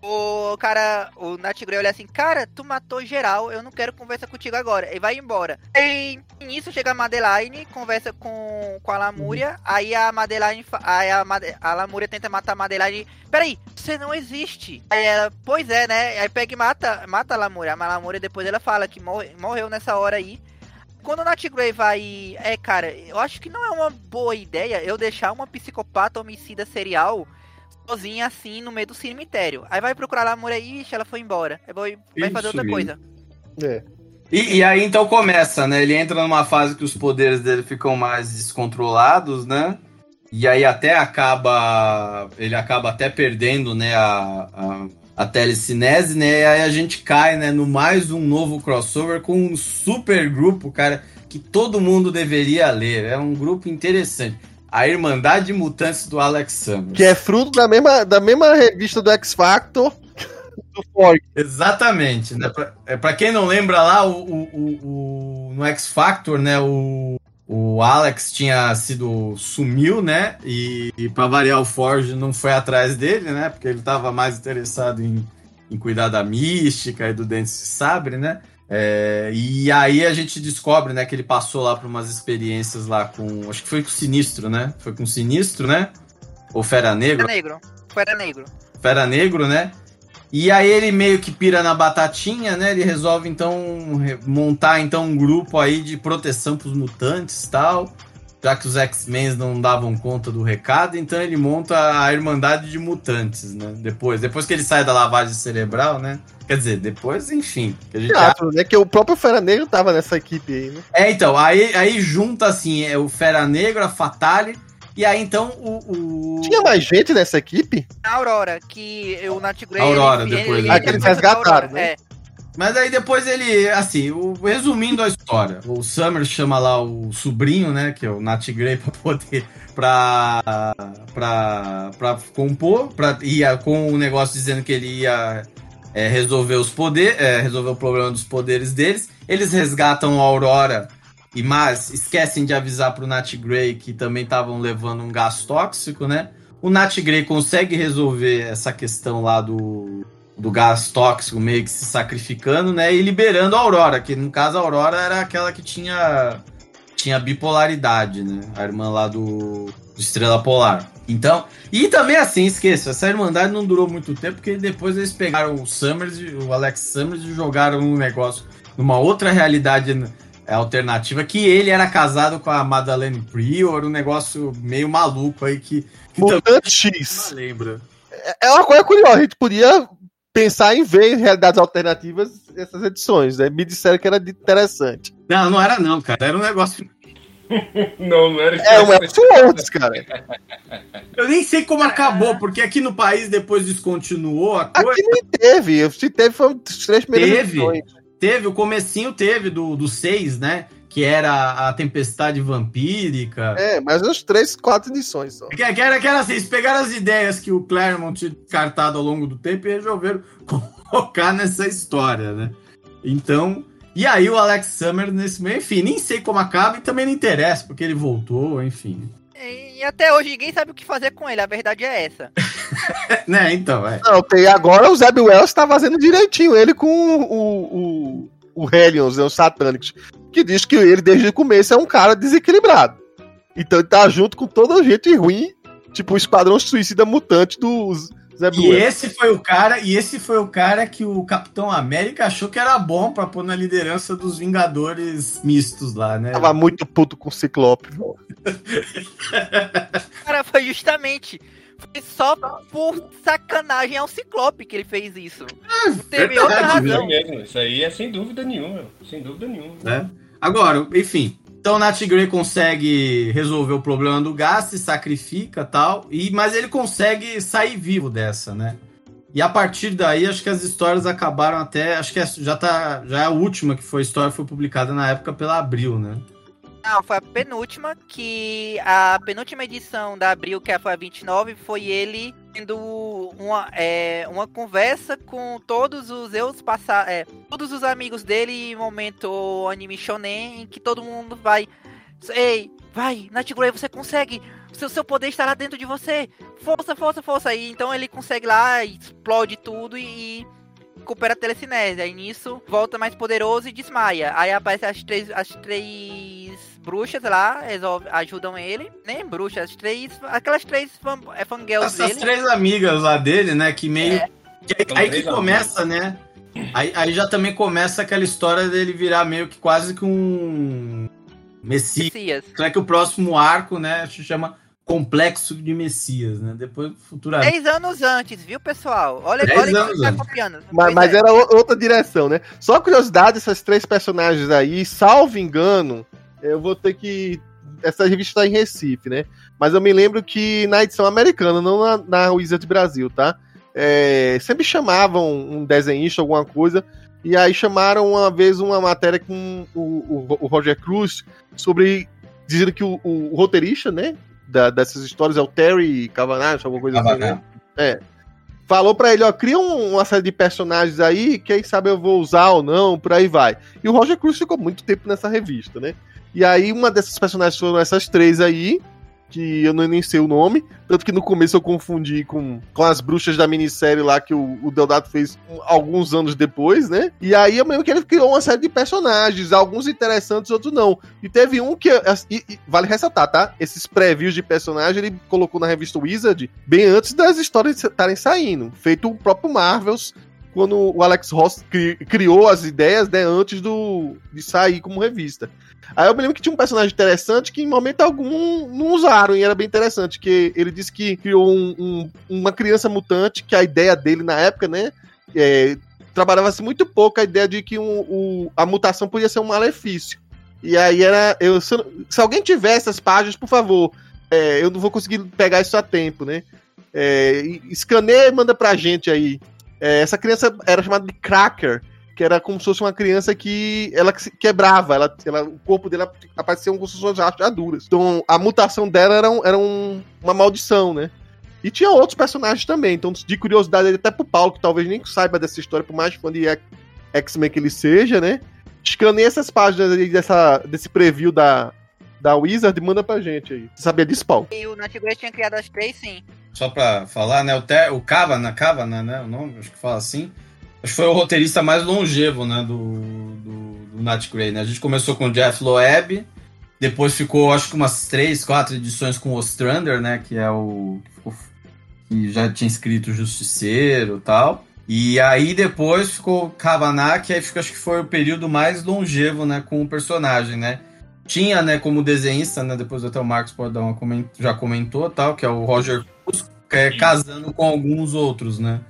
O cara, o Nat Grey olha assim, cara, tu matou geral, eu não quero conversar contigo agora. E vai embora. E nisso chega a Madeline, conversa com, com a Lamúria, aí a Madeline, aí a, Made- a Lamúria tenta matar a Madeline. Peraí, você não existe. Aí ela, pois é, né? Aí pega e mata, mata a Lamúria. A Lamúria depois ela fala que morre- morreu nessa hora aí. Quando o Nat Grey vai. É, cara, eu acho que não é uma boa ideia eu deixar uma psicopata homicida serial sozinha assim no meio do cemitério. Aí vai procurar lá a mulher, ixi, ela foi embora. Aí vai, vai fazer outra mesmo. coisa. É. E, e aí então começa, né? Ele entra numa fase que os poderes dele ficam mais descontrolados, né? E aí até acaba. Ele acaba até perdendo, né? A, a, a telecinese, né? E aí a gente cai, né? No mais um novo crossover com um super grupo, cara, que todo mundo deveria ler. É um grupo interessante. A Irmandade de Mutantes do Alex Summers. Que é fruto da mesma, da mesma revista do X Factor do Ford. Exatamente, né? Pra, é, pra quem não lembra lá, o, o, o- o- no X Factor, né? O, o Alex tinha sido. sumiu, né? E, e para variar, o Forge não foi atrás dele, né? Porque ele tava mais interessado em, em cuidar da mística e do Dente de Sabre, né? É, e aí a gente descobre, né, que ele passou lá por umas experiências lá com. Acho que foi com o Sinistro, né? Foi com o Sinistro, né? Ou Fera Negra. Fera negro. Fera negro. Fera Negro, né? E aí ele meio que pira na batatinha, né? Ele resolve então montar então um grupo aí de proteção pros mutantes e tal. Já que os X-Men não davam conta do recado, então ele monta a Irmandade de Mutantes, né? Depois, depois que ele sai da lavagem cerebral, né? Quer dizer, depois, enfim. que a gente Teatro, né? Que o próprio Fera Negro tava nessa equipe aí, né? é, então, aí, aí junta assim, é o Fera Negra, a Fatale, e aí então o. o... Tinha mais gente nessa equipe? A Aurora, que o Nat Grey... Aurora, ele- depois, ele- né? ele Ah, que eles pensa na resgataram, Aurora, né? É. Mas aí depois ele, assim, o, resumindo a história, o Summer chama lá o sobrinho, né, que é o Nat Grey, [LAUGHS] pra poder, pra, pra, pra compor, pra, ia com o negócio dizendo que ele ia é, resolver os poderes, resolver o problema dos poderes deles. Eles resgatam a Aurora, e mas esquecem de avisar pro Nat Grey que também estavam levando um gás tóxico, né? O Nat Grey consegue resolver essa questão lá do, do gás tóxico, meio que se sacrificando, né? E liberando a Aurora, que no caso a Aurora era aquela que tinha, tinha bipolaridade, né? A irmã lá do, do Estrela Polar. Então, e também assim, esqueça, essa Irmandade não durou muito tempo, porque depois eles pegaram o Summers, o Alex Summers e jogaram um negócio numa outra realidade é, alternativa, que ele era casado com a Madeleine Prior, um negócio meio maluco aí que, que Mutante X. lembra. É uma coisa curiosa, a gente podia pensar em ver em realidades alternativas essas edições, né? Me disseram que era de interessante. Não, não era não, cara. Era um negócio. [LAUGHS] Não, não era É um Elseworlds, cara. Eu nem sei como acabou, porque aqui no país depois descontinuou a coisa. Aqui nem teve. Se teve, foi os três primeiras Teve. edições. Teve, o comecinho teve do, do 6, né? Que era a Tempestade Vampírica. É, mas os três, quatro edições só. Que, que era, que era assim, eles pegaram as ideias que o Claremont tinha descartado ao longo do tempo e resolveram [LAUGHS] colocar nessa história, né? Então. E aí o Alex Summer nesse meio, enfim, nem sei como acaba e também não interessa, porque ele voltou, enfim. E, e até hoje ninguém sabe o que fazer com ele, a verdade é essa. [LAUGHS] né, então, é. Não, tem agora o Zeb Wells tá fazendo direitinho ele com o, o, o Hellions, né, os satânicos, que diz que ele desde o começo é um cara desequilibrado. Então ele tá junto com toda gente ruim, tipo o Esquadrão Suicida Mutante do Zeb E Wells. esse foi o cara, e esse foi o cara que o Capitão América achou que era bom pra pôr na liderança dos Vingadores mistos lá, né? Tava muito puto com o Ciclope. [LAUGHS] Cara, foi justamente. Foi só por sacanagem ao Ciclope que ele fez isso. Não teve outra verdade, razão. É mesmo, isso aí é sem dúvida nenhuma, sem dúvida nenhuma. né? Agora, enfim. Então Nat Grey consegue resolver o problema do gás, se sacrifica tal, e mas ele consegue sair vivo dessa, né? E a partir daí, acho que as histórias acabaram até. Acho que é- já tá. Já é a última que foi a história foi publicada na época pela Abril, né? Não, foi a penúltima, que a penúltima edição da Abril, que foi a 29, foi ele tendo uma, é, uma conversa com todos os seus passa é, todos os amigos dele em momento anime shonen, em que todo mundo vai. Ei, vai, Grey, você consegue! Seu, seu poder está lá dentro de você! Força, força, força! E então ele consegue lá, explode tudo e, e recupera a telecinese. Aí nisso volta mais poderoso e desmaia. Aí aparecem as três, as três bruxas lá, resolve, ajudam ele. Nem bruxas, as três. Aquelas três fan, é, fangirls Essas dele. três amigas lá dele, né? Que meio. É. que aí- que começa, né? Aí, aí já também começa aquela história dele virar meio que quase que um. Messias. Messias. É que o próximo arco, né, se chama Complexo de Messias, né? Depois, futuramente. Dez anos antes, viu, pessoal? Olha, Dez olha anos quem tá copiando. Mas, mas é. era outra direção, né? Só curiosidade, essas três personagens aí, salvo engano, eu vou ter que. Essa revista tá em Recife, né? Mas eu me lembro que na edição americana, não na, na Wizard Brasil, tá? É, sempre chamavam um desenhista, alguma coisa, e aí chamaram uma vez uma matéria com o, o- o Roger Cruz sobre. dizendo que o, o roteirista, né? Da- dessas histórias é o Terry Cavanagh, alguma coisa assim. né? Cavanagh. falou pra ele, ó, cria um- uma série de personagens aí, quem sabe eu vou usar ou não, por aí vai. E o Roger Cruz ficou muito tempo nessa revista, né? E aí uma dessas personagens foram essas três aí, que eu não nem sei o nome, tanto que no começo eu confundi com, com as bruxas da minissérie lá que o, o Deodato fez alguns anos depois, né? E aí eu mesmo que ele criou uma série de personagens, alguns interessantes, outros não. E teve um que, e- e vale ressaltar, tá? Esses previews de personagem ele colocou na revista Wizard bem antes das histórias estarem saindo, feito o próprio Marvels quando o Alex Ross cri- criou as ideias, né, antes do, de sair como revista. Aí eu me lembro que tinha um personagem interessante que em momento algum não usaram e era bem interessante, que ele disse que criou um- um- uma criança mutante, que a ideia dele na época, né, é, trabalhava-se muito pouco a ideia de que um- a mutação podia ser um malefício. E aí era. Eu, se, se alguém tiver essas páginas, por favor, é, eu não vou conseguir pegar isso a tempo, né? É, escaneia e manda pra gente aí. É, essa criança era chamada de Cracker, que era como se fosse uma criança que ela que se quebrava, ela, ela- o corpo dela aparecia como se fossem rachaduras. Então a mutação dela era, um- era um- uma maldição, né? E tinha outros personagens também, então de curiosidade até pro Paulo, que talvez nem saiba dessa história, por mais fã de X-Men que ele seja, né? Escaneia essas páginas aí dessa, desse preview da, da Wizard e manda pra gente aí. Você sabia disso, Paulo? E o Night Grey tinha criado as três, sim. Só pra falar, né? O, Ter, o Kavana, Kavana, né? O nome, acho que fala assim. Acho que foi o roteirista mais longevo, né? Do, do, do Nat Grey, né? A gente começou com o Jeff Loeb, depois ficou, acho que umas três, quatro edições com o Ostrander, né? Que é o. que já tinha escrito Justiceiro e tal. E aí depois ficou Kavanagh, que aí fica, acho que foi o período mais longevo, né? Com o personagem, né? Tinha, né, como desenhista, né? Depois até o Marcos pode dar uma coment... já comentou, tal, que é o Roger Cruz, que é, casando com alguns outros, né?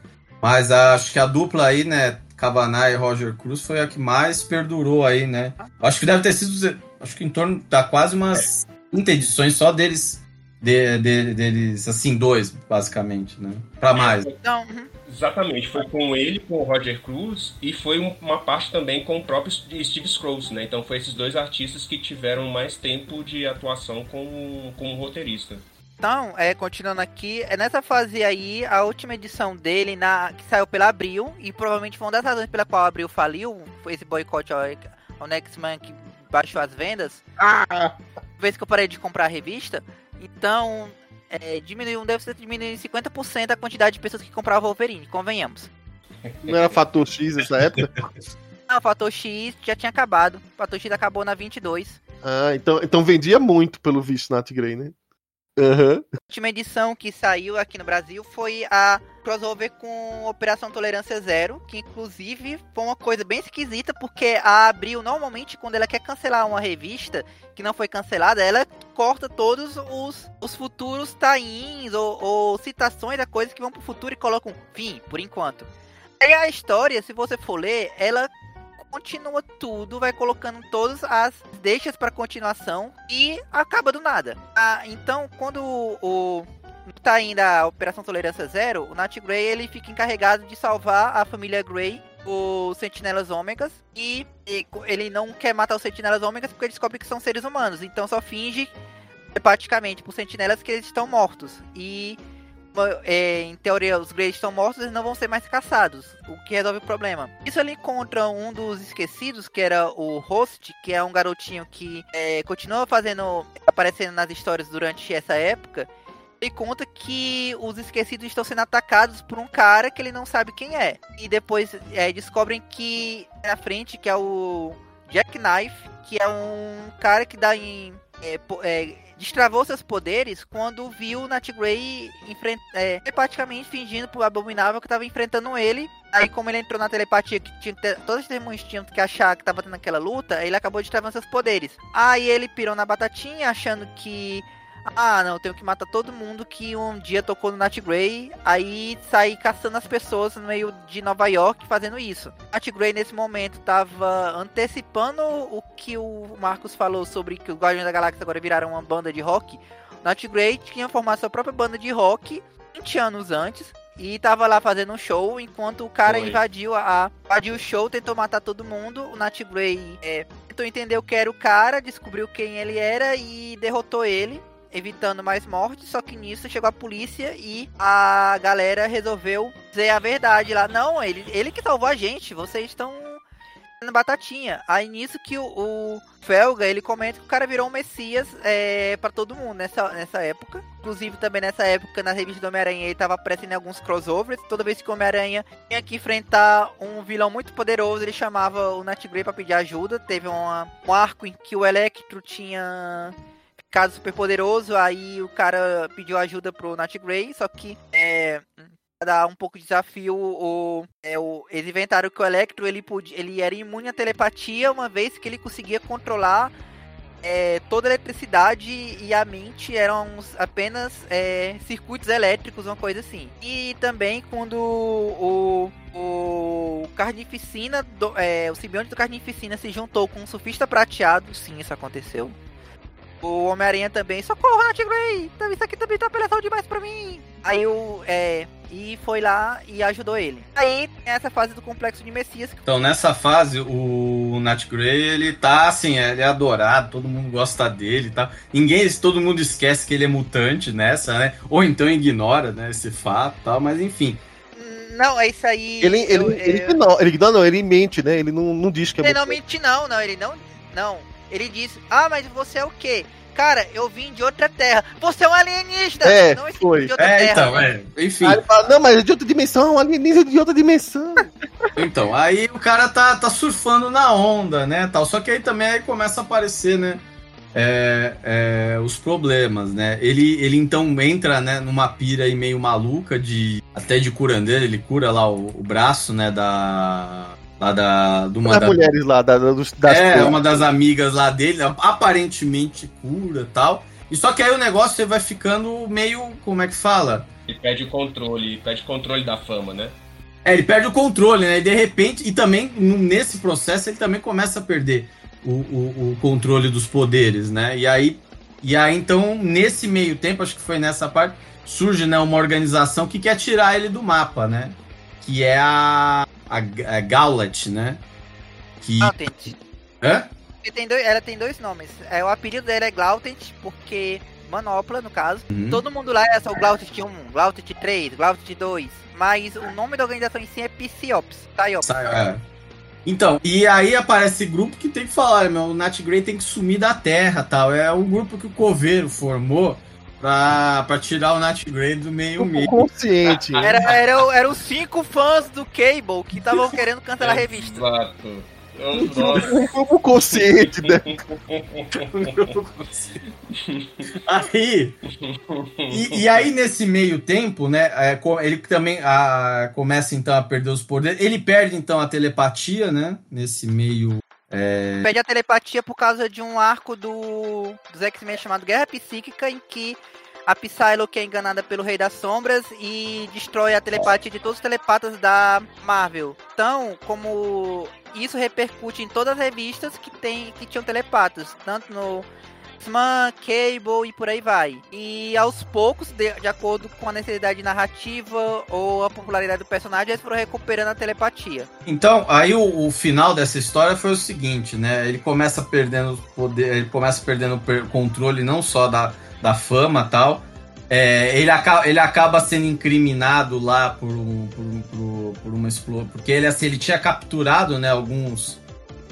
Mas acho que a dupla aí, né, Cavanagh e Roger Cruz foi a que mais perdurou aí, né? Acho que deve ter sido, acho que em torno da quase umas 30 edições só deles, de, de- deles, assim, dois, basicamente, né? Pra mais. Então, uhum. Exatamente, foi com ele, com o Roger Cruz, e foi um- uma parte também com o próprio Steve Scrolls, né? Então foi esses dois artistas que tiveram mais tempo de atuação como, como roteirista. Então, é, continuando aqui, é nessa fase aí, a última edição dele, na, que saiu pela Abril, e provavelmente foi uma das razões pela qual a Abril faliu, foi esse boicote ao, ao Nextman que baixou as vendas, Ah! vez que eu parei de comprar a revista, então, é, diminuiu, deve ser diminuindo em 50% a quantidade de pessoas que compravam Wolverine, convenhamos. Não era fator X nessa época? Ah, o Fator X já tinha acabado, Fator X acabou na 22. Ah, então, então vendia muito pelo visto Nat Grey, né? Aham. A última edição que saiu aqui no Brasil foi a crossover com Operação Tolerância Zero, que inclusive foi uma coisa bem esquisita, porque a Abril, normalmente, quando ela quer cancelar uma revista que não foi cancelada, ela corta todos os, os futuros tains ou, ou citações da coisa que vão pro futuro e colocam fim, por enquanto. Aí a história, se você for ler, ela continua tudo, vai colocando todas as deixas para continuação e acaba do nada. Ah, então, quando o, o tá indo a Operação Tolerância Zero, o Nat Grey ele fica encarregado de salvar a família Grey os Sentinelas Ômegas e, e ele não quer matar os Sentinelas Ômegas porque descobre que são seres humanos, então só finge praticamente por Sentinelas que eles estão mortos e é, em teoria, os Greys estão mortos, eles não vão ser mais caçados, o que resolve o problema. Isso ele encontra um dos esquecidos, que era o Host, que é um garotinho que é, continua fazendo, aparecendo nas histórias durante essa época. Ele conta que os esquecidos estão sendo atacados por um cara que ele não sabe quem é. E depois é, descobrem que na frente, que é o Jack Knife, que é um cara que dá em. É, é, destravou seus poderes quando viu o Nat Grey é, telepaticamente fingindo pro Abominável que tava enfrentando ele. Aí, como ele entrou na telepatia, que tinha que todos os demônios tinham que achar que tava tendo aquela luta, ele acabou destravando seus poderes. Aí ele pirou na batatinha, achando que ah, não, eu tenho que matar todo mundo que um dia tocou no Nat Grey, aí sair caçando as pessoas no meio de Nova York fazendo isso. Nat Grey nesse momento tava antecipando o que o Marcos falou sobre que os Guardiões da Galáxia agora viraram uma banda de rock. Nat Grey tinha formado sua própria banda de rock 20 anos antes e tava lá fazendo um show enquanto o cara invadiu a, invadiu o show, tentou matar todo mundo. O Nat Grey é, tentou entender o que era o cara, descobriu quem ele era e derrotou ele evitando mais mortes, só que nisso chegou a polícia e a galera resolveu dizer a verdade lá. Não, ele, ele que salvou a gente, vocês estão na batatinha. Aí nisso que o, o, Felga, ele comenta que o cara virou um messias é, para todo mundo nessa, nessa época. Inclusive também nessa época, na revista do Homem-Aranha, ele tava aparecendo alguns crossovers. Toda vez que o Homem-Aranha tinha que enfrentar um vilão muito poderoso, ele chamava o Nat Grey pra pedir ajuda. Teve uma, um arco em que o Electro tinha caso super poderoso, aí o cara pediu ajuda pro Nat Grey, só que é, dar um pouco de desafio, o, é, o, eles inventaram que o Electro ele, podia, ele era imune à telepatia, uma vez que ele conseguia controlar é, toda a eletricidade e a mente eram apenas é, circuitos elétricos, uma coisa assim. E também quando o, o Carnificina, do, é, o simbionte do Carnificina se juntou com o Surfista Prateado, sim, isso aconteceu. O Homem-Aranha também, socorro, Nat Grey! Isso aqui também tá apelação demais pra mim! Aí o. É. E foi lá e ajudou ele. Aí tem essa fase do complexo de Messias. Então, nessa fase, o Nat Grey, ele tá assim, ele é adorado, todo mundo gosta dele e tá? tal. Ninguém, todo mundo esquece que ele é mutante nessa, né? Ou então ignora, né, esse fato e tal, mas enfim. Não, é isso aí. Ele, ele, eu, ele, eu... Não, ele, não, ele mente, né? Ele não, não diz que é Ele não mente, não, não, ele não. Não, ele disse: Ah, mas você é o quê? Cara, eu vim de outra terra. Você é um alienígena! É, não foi. De outra é, terra, então, é. Enfim. Aí ele fala, não, mas é de outra dimensão, um alienígena de outra dimensão. [LAUGHS] então, aí o cara tá, tá surfando na onda, né, tal. Só que aí também aí começa a aparecer, né, é, é, os problemas, né? Ele, ele então entra, né, numa pira aí meio maluca de até de curandeira, ele cura lá o, o braço, né, da lá da de uma das da, mulheres lá da, dos, das é uma das amigas lá dele aparentemente cura tal. E só que aí o negócio vai ficando meio como é que fala? Ele perde o controle perde o controle da fama né? É ele perde o controle né? E de repente e também nesse processo ele também começa a perder o, o, o controle dos poderes né? E aí e aí então nesse meio tempo acho que foi nessa parte surge né uma organização que quer tirar ele do mapa né? Que é a a, a Gaulet, né? Que... Glautent. Hã? Tem dois, ela tem dois nomes. É, o apelido dela é Glautent, porque Manopla, no caso. Uhum. Todo mundo lá é só Glautent 1, Glautent 3, Glautent 2. Mas o nome da organização em si é Psyops. Psyops. É. Então, e aí aparece grupo que tem que falar, meu, o Nat Grey tem que sumir da Terra tal. É um grupo que o Coveiro formou pra, pra tirar o Nat Grey do meio meio. Consciente. Era, era, eram cinco fãs do Cable que estavam querendo cancelar a revista. Exato. Um grupo consciente, né? [LAUGHS] aí, e, e aí nesse meio tempo, né, é, ele também ah, começa então a perder os poderes. Ele perde então a telepatia, né, nesse meio. É, Perde a telepatia por causa de um arco do dos X-Men chamado Guerra Psíquica, em que a Psylocke é enganada pelo Rei das Sombras e destrói a telepatia de todos os telepatas da Marvel. Então, como isso repercute em todas as revistas que, tem, que tinham telepatas, tanto no X-Men, Cable e por aí vai. E aos poucos, de, de acordo com a necessidade narrativa ou a popularidade do personagem, eles foram recuperando a telepatia. Então, aí o, o final dessa história foi o seguinte, né? Ele começa perdendo poder, ele começa perdendo controle não só da, da fama tal. É, ele, acaba, ele acaba sendo incriminado lá por, um, por, um- por, por uma explosão. Porque ele, assim, ele tinha capturado né, alguns,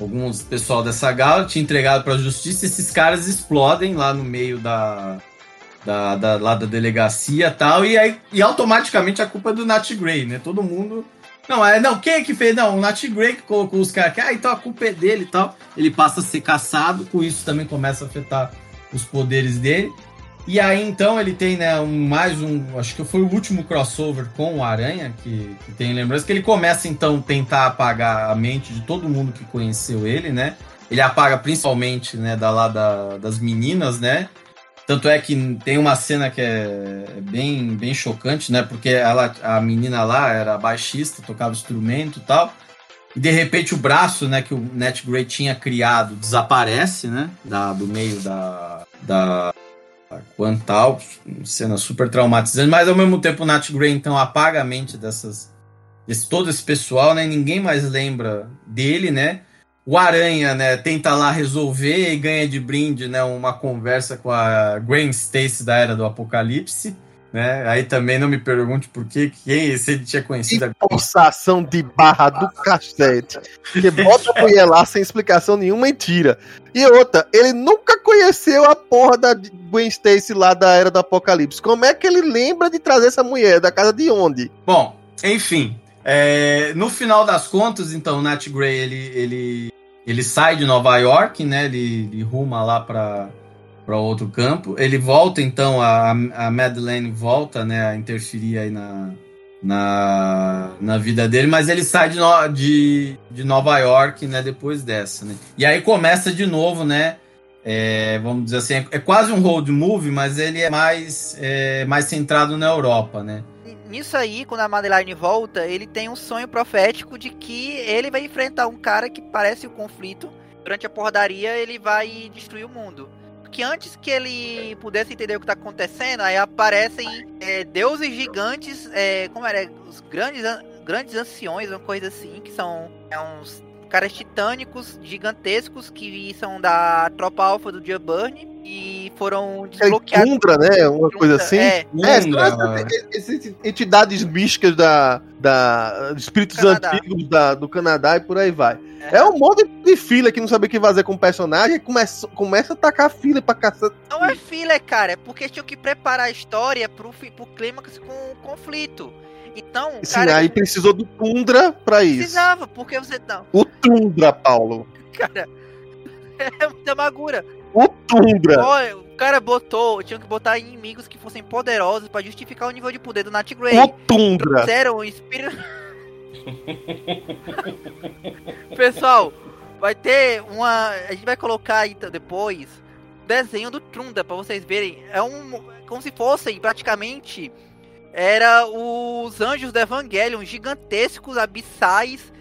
alguns pessoal dessa gala, tinha entregado pra justiça. Esses caras explodem lá no meio da, da, da, lá da delegacia tal. E aí e automaticamente a culpa é do Nat Grey, né? Todo mundo. Não, é, não, quem é que fez? Não, o Nat Grey que colocou os caras aqui. Ah, então a culpa é dele e tal. Ele passa a ser caçado, com isso também começa a afetar os poderes dele. E aí então ele tem, né, um, mais um. Acho que foi o último crossover com o Aranha, que, que tem lembrança, que ele começa então tentar apagar a mente de todo mundo que conheceu ele, né? Ele apaga principalmente, né, da lá da, das meninas, né? Tanto é que tem uma cena que é bem, bem chocante, né? Porque ela, a menina lá era baixista, tocava instrumento e tal. E de repente o braço, né, que o Net Grey tinha criado desaparece, né? Da, do meio da, da Quantal. Cena super traumatizante, mas ao mesmo tempo o Nat Grey então apaga a mente dessas, desse, todo esse pessoal, né? Ninguém mais lembra dele, né? O Aranha, né, tenta lá resolver e ganha de brinde, né, uma conversa com a Gwen Stacy da Era do Apocalipse, né? Aí também não me pergunte por que quem se ele tinha conhecido a Que forçação de barra do cacete. Que bota a mulher lá sem explicação nenhuma e tira. E outra, ele nunca conheceu a porra da Gwen Stacy lá da Era do Apocalipse. Como é que ele lembra de trazer essa mulher? Da casa de onde? Bom, enfim, é, no final das contas, então, o Nat Grey, ele, ele, ele sai de Nova York, né? Ele, ele ruma lá para para outro campo. Ele volta, então, a, a Madeleine volta, né, a interferir aí na, na, na vida dele, mas ele sai de, no, de, de Nova York, né, depois dessa, né. E aí começa de novo, né, é, vamos dizer assim, é, quase um road movie, mas ele é mais, é, mais centrado na Europa, né. Nisso aí, quando a Madeline volta, ele tem um sonho profético de que ele vai enfrentar um cara que parece o conflito. Durante a porradaria, ele vai destruir o mundo. Porque antes que ele pudesse entender o que tá acontecendo, aí aparecem é, deuses gigantes, é, como era? Os grandes, an- grandes anciões, uma coisa assim, que são é, uns caras titânicos, gigantescos, que são da tropa alfa do Burn e foram É desbloqueados. Tundra, né? Uma coisa assim. É, É, essas, entidades místicas da, da espíritos antigos da, do Canadá e por aí vai. É um monte de fila que não sabe o que fazer com o personagem e começa, começa a tacar fila pra caçar. Não é filler, cara, é porque tinham que preparar a história pro, pro clímax com o conflito. Então, Sim, cara, aí precisou do Tundra pra isso. precisava, porque você não. O Tundra, Paulo. Cara, [LAUGHS] é muita magura. O Tundra. Olha, o cara botou, tinham que botar inimigos que fossem poderosos pra justificar o nível de poder do Nat Grey. O Tundra. Fizeram o espírito. [LAUGHS] Pessoal, vai ter uma. A gente vai colocar aí depois o desenho do Trunda pra vocês verem. É um. Como se fossem praticamente. Era os anjos do Evangelion, gigantescos, abissais,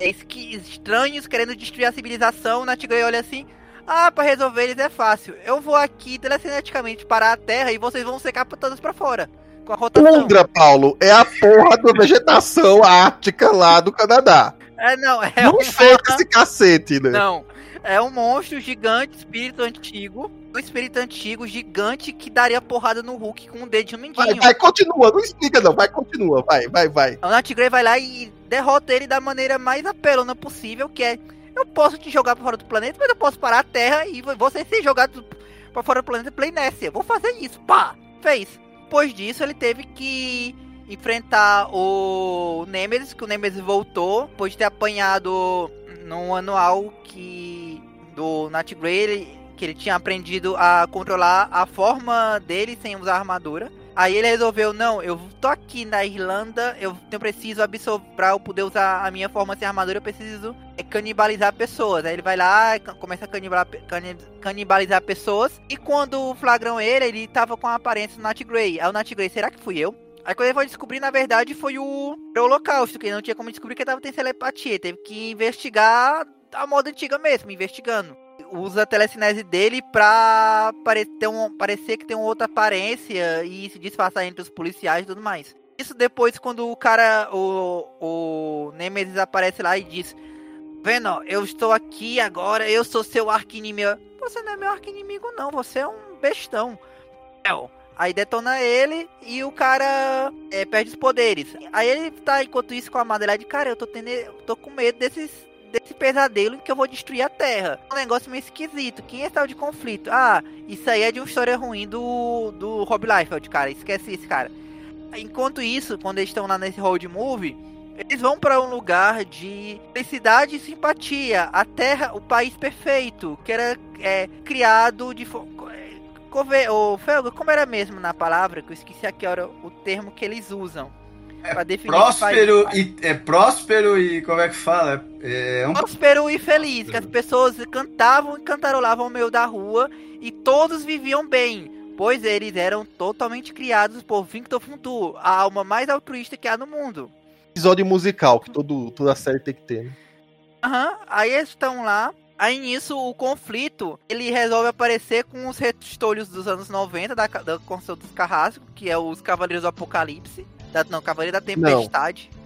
estranhos, querendo destruir a civilização. O Nat Grey olha assim. Ah, pra resolver eles é fácil. Eu vou aqui telecineticamente parar a Terra e vocês vão ser captados pra fora. Com a rotação. Tundra, Paulo, é a porra da vegetação ártica lá do Canadá. É, não, é não um feita esse cacete, né? Não. É um monstro gigante, espírito antigo. Um espírito antigo gigante que daria porrada no Hulk com um dedinho Vai, mindinho. vai, continua, não explica não, vai, continua, vai, vai, vai. O Nat Grey vai lá e derrota ele da maneira mais apelona possível, que é eu posso te jogar pra fora do planeta, mas eu posso parar a Terra e vo- você ser jogado pra fora do planeta pela inércia. Vou fazer isso, pá! Fez. Depois disso, ele teve que enfrentar o Nemesis, que o Nemesis voltou, depois de ter apanhado no anual que do Nat Grey, ele, que ele tinha aprendido a controlar a forma dele sem usar armadura. Aí ele resolveu, não, eu tô aqui na Irlanda, eu, eu preciso absorver, pra eu poder usar a minha forma sem armadura, eu preciso é, canibalizar pessoas. Aí ele vai lá, começa a canibalizar, canibalizar pessoas, e quando flagram ele, ele tava com a aparência do Nat Grey. Aí o Nat Grey, será que fui eu? Aí quando ele foi descobrir, na verdade, foi o, Holocausto, que não tinha como descobrir que ele tava tendo telepatia. Teve que investigar a moda antiga mesmo, investigando usa a telecinese dele pra parecer, um, parecer que tem uma outra aparência e se disfarçar entre os policiais e tudo mais. Isso depois, quando o cara, o, o Nemesis aparece lá e diz: Vendo, eu estou aqui agora, eu sou seu arqui-inimigo. Você não é meu arqui-inimigo, não, você é um bestão. Aí detona ele e o cara é, perde os poderes. Aí ele tá, enquanto isso, com a Madeleine, cara, eu tô, tendo, tô com medo desses desse pesadelo em que eu vou destruir a Terra. Um negócio meio esquisito. Quem é tal de conflito? Ah, isso aí é de uma história ruim do, do Rob Liefeld, cara. Esquece isso, cara. Enquanto isso, quando eles estão lá nesse road movie, eles vão para um lugar de felicidade e simpatia. A Terra, o país perfeito, que era é, criado de. O Felgo, como era mesmo na palavra, que eu esqueci aqui era o termo que eles usam é definir próspero e é próspero e como é que fala? É, é um... Próspero e feliz, que as pessoas cantavam e cantarolavam no meio da rua e todos viviam bem, pois eles eram totalmente criados por Victor Funtu, a alma mais altruísta que há no mundo. Episódio musical que todo, toda série tem que ter. Né? Aham, uhum, aí eles estão lá. Aí nisso o conflito ele resolve aparecer com os restolhos dos anos 90 da, da construção dos Carrasco, que é os Cavaleiros do Apocalipse. Da, não, Cavaleiro da Tempestade. Não.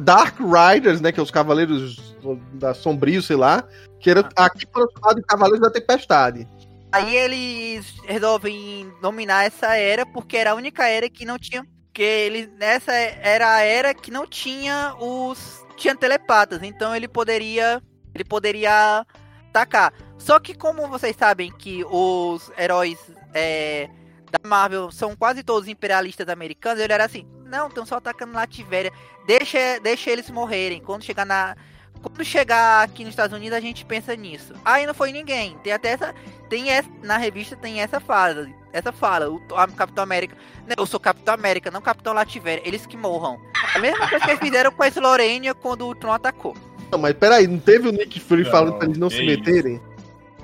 Dark Riders, né? Que é os Cavaleiros da Sombrio, sei lá. Que era ah. aqui foi chamado de Cavaleiros da Tempestade. Aí eles resolvem dominar essa era porque era a única era que não tinha. Porque ele, nessa era a era que não tinha os. Tinha telepatas. Então ele poderia. Ele poderia atacar. Só que como vocês sabem que os heróis é, da Marvel são quase todos imperialistas americanos, ele era assim, não, estão só atacando Lativéria. Deixa, deixa eles morrerem. Quando chegar na. Quando chegar aqui nos Estados Unidos, a gente pensa nisso. Aí não foi ninguém. Tem até essa. Tem essa, na revista tem essa fala. Essa fala. O Capitão América. Eu sou Capitão América, não Capitão Lativéria. Eles que morram. A mesma coisa que eles fizeram com a Slorenia quando o Tron atacou. Não, mas peraí, não teve o Nick Fury não, falando pra eles não se meterem?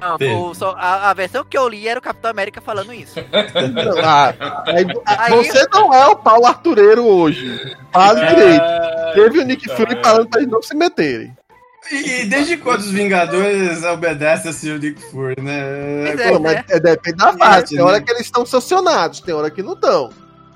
Não, o, só, a, a, versão que eu li era o Capitão América falando isso. [LAUGHS] ah, aí, aí, você não é o Paulo Artureiro hoje. Fale é, direito. Teve o Nick Fury falando pra eles não se meterem. E desde quando os Vingadores obedecem assim o Nick Fury, né? É, Pô, mas é, depende da fase. Tem hora que eles estão sancionados, tem hora que não estão.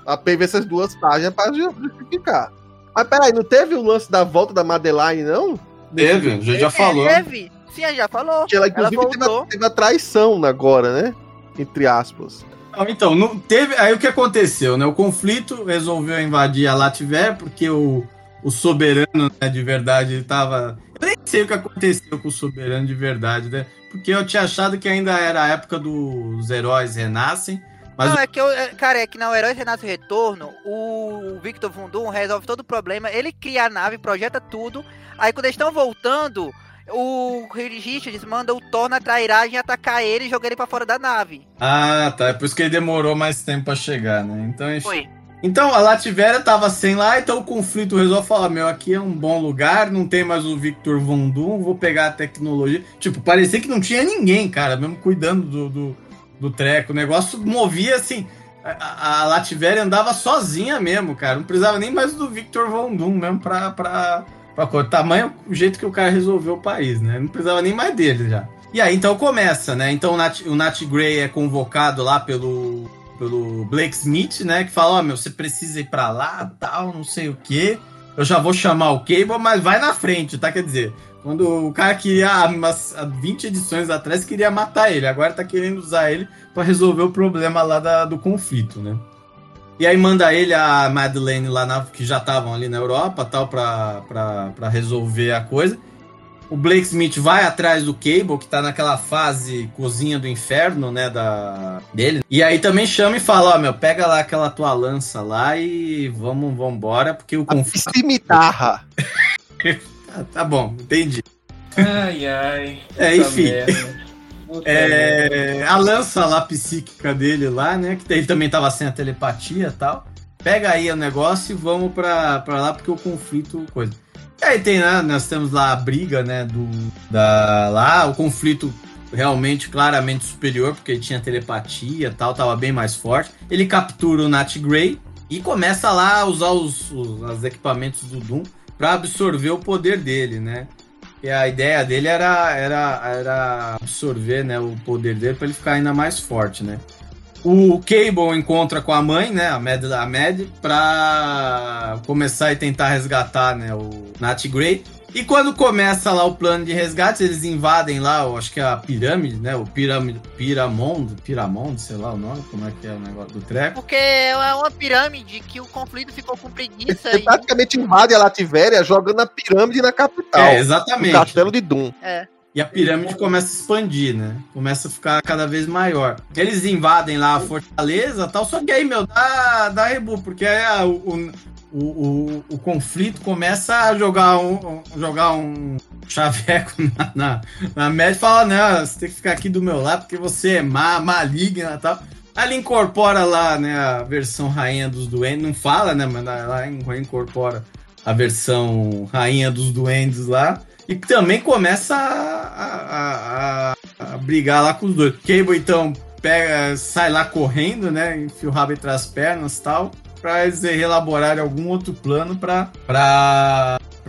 A PV essas duas páginas para justificar. Mas peraí, não teve o lance da volta da Madeline, não? Teve, a gente já falou. Teve. Sim, já falou. Que ela, inclusive, ela teve, a, teve a traição agora, né? Entre aspas. Então, não teve. Aí o que aconteceu, né? O conflito resolveu invadir a Latver, porque o, o soberano né, de verdade ele tava. Eu nem sei o que aconteceu com o soberano de verdade, né? Porque eu tinha achado que ainda era a época dos heróis renascem. Mas não, é que eu, é, cara, é que na Heróis Renasce Retorno, o Victor Vundum resolve todo o problema, ele cria a nave, projeta tudo. Aí quando eles estão voltando, o Richards manda o Thor na trairagem atacar ele e jogar ele pra fora da nave. Ah, tá. É por isso que ele demorou mais tempo pra chegar, né? Então, Foi. Então, a Lativera tava sem lá, então o conflito resolve falar, meu, aqui é um bom lugar, não tem mais o Victor Von Doom, vou pegar a tecnologia. Tipo, parecia que não tinha ninguém, cara, mesmo cuidando do, do, do treco. O negócio movia assim. A, a Lativera andava sozinha mesmo, cara. Não precisava nem mais do Victor Von Doom mesmo pra, pra, o tamanho, o jeito que o cara resolveu o país, né? Não precisava nem mais dele já. E aí então começa, né? Então o Nat, o Nat Gray é convocado lá pelo, pelo Blake Smith, né? Que fala: Ó, oh, meu, você precisa ir pra lá, tal, não sei o quê. Eu já vou chamar o Cable, mas vai na frente, tá? Quer dizer, quando o cara queria, umas 20 edições atrás, queria matar ele, agora tá querendo usar ele para resolver o problema lá da, do conflito, né? E aí manda ele a Madeleine lá na, que já estavam ali na Europa, tal, pra, pra, pra resolver a coisa. O Blake Smith vai atrás do Cable, que tá naquela fase cozinha do inferno, né, da dele. E aí também chama e fala, ó, meu, pega lá aquela tua lança lá e vamos, vamos embora, porque o conflito... cimitarra. tá, [LAUGHS] tá bom, entendi. Ai, ai. É, enfim. merda. É, a lança lá psíquica dele lá, né? Que ele também tava sem a telepatia e tal. Pega aí o negócio e vamos pra, pra lá porque o conflito. coisa. E aí tem, né? Nós temos lá a briga, né? Do, da, lá, o conflito realmente claramente superior, porque ele tinha telepatia e tal, tava bem mais forte. Ele captura o Nat Grey e começa lá a usar os, os, os equipamentos do Doom pra absorver o poder dele, né? E a ideia dele era, era, era absorver né, o poder dele para ele ficar ainda mais forte, né? O Cable encontra com a mãe, né, a Mad, a Mad pra começar e tentar resgatar né, o Nat Grey. E quando começa lá o plano de resgate, eles invadem lá, eu acho que é a pirâmide, né? O pirâmide, Piramond, Piramond, sei lá o nome, como é que é o negócio do treco. Porque é uma pirâmide que o conflito ficou com preguiça Você e. praticamente invade a Lativéria jogando a pirâmide na capital. É, o exatamente. castelo de Doom. É. E a pirâmide começa a expandir, né? Começa a ficar cada vez maior. Eles invadem lá a fortaleza e tal, só que aí, meu, dá, dá rebu, porque aí a- o, o, o, o conflito começa a jogar um, jogar um chaveco [LAUGHS] na, na, na média e fala, não, você tem que ficar aqui do meu lado porque você é má, maligna e tal. Ele incorpora lá, né, a versão rainha dos duendes, não fala, né, mas lá incorpora a versão rainha dos duendes lá. E também começa a, a, a- a brigar lá com os dois. Cable, então, pega, sai lá correndo, né? Enfia o rabo entre as pernas e tal. Pra eles elaborarem algum outro plano pra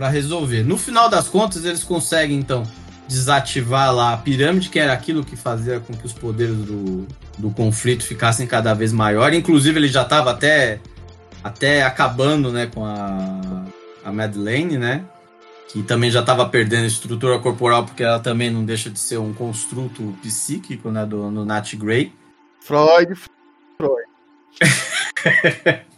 resolver. No final das contas, eles conseguem, então, desativar lá a pirâmide, que era aquilo que fazia com que os poderes do, do conflito ficassem cada vez maiores. Inclusive, ele já estava até, até acabando né, com a, a Madeleine, né? Que também já estava perdendo estrutura corporal, porque ela também não deixa de ser um construto psíquico né, do, no Nat Grey. Freud. [LAUGHS]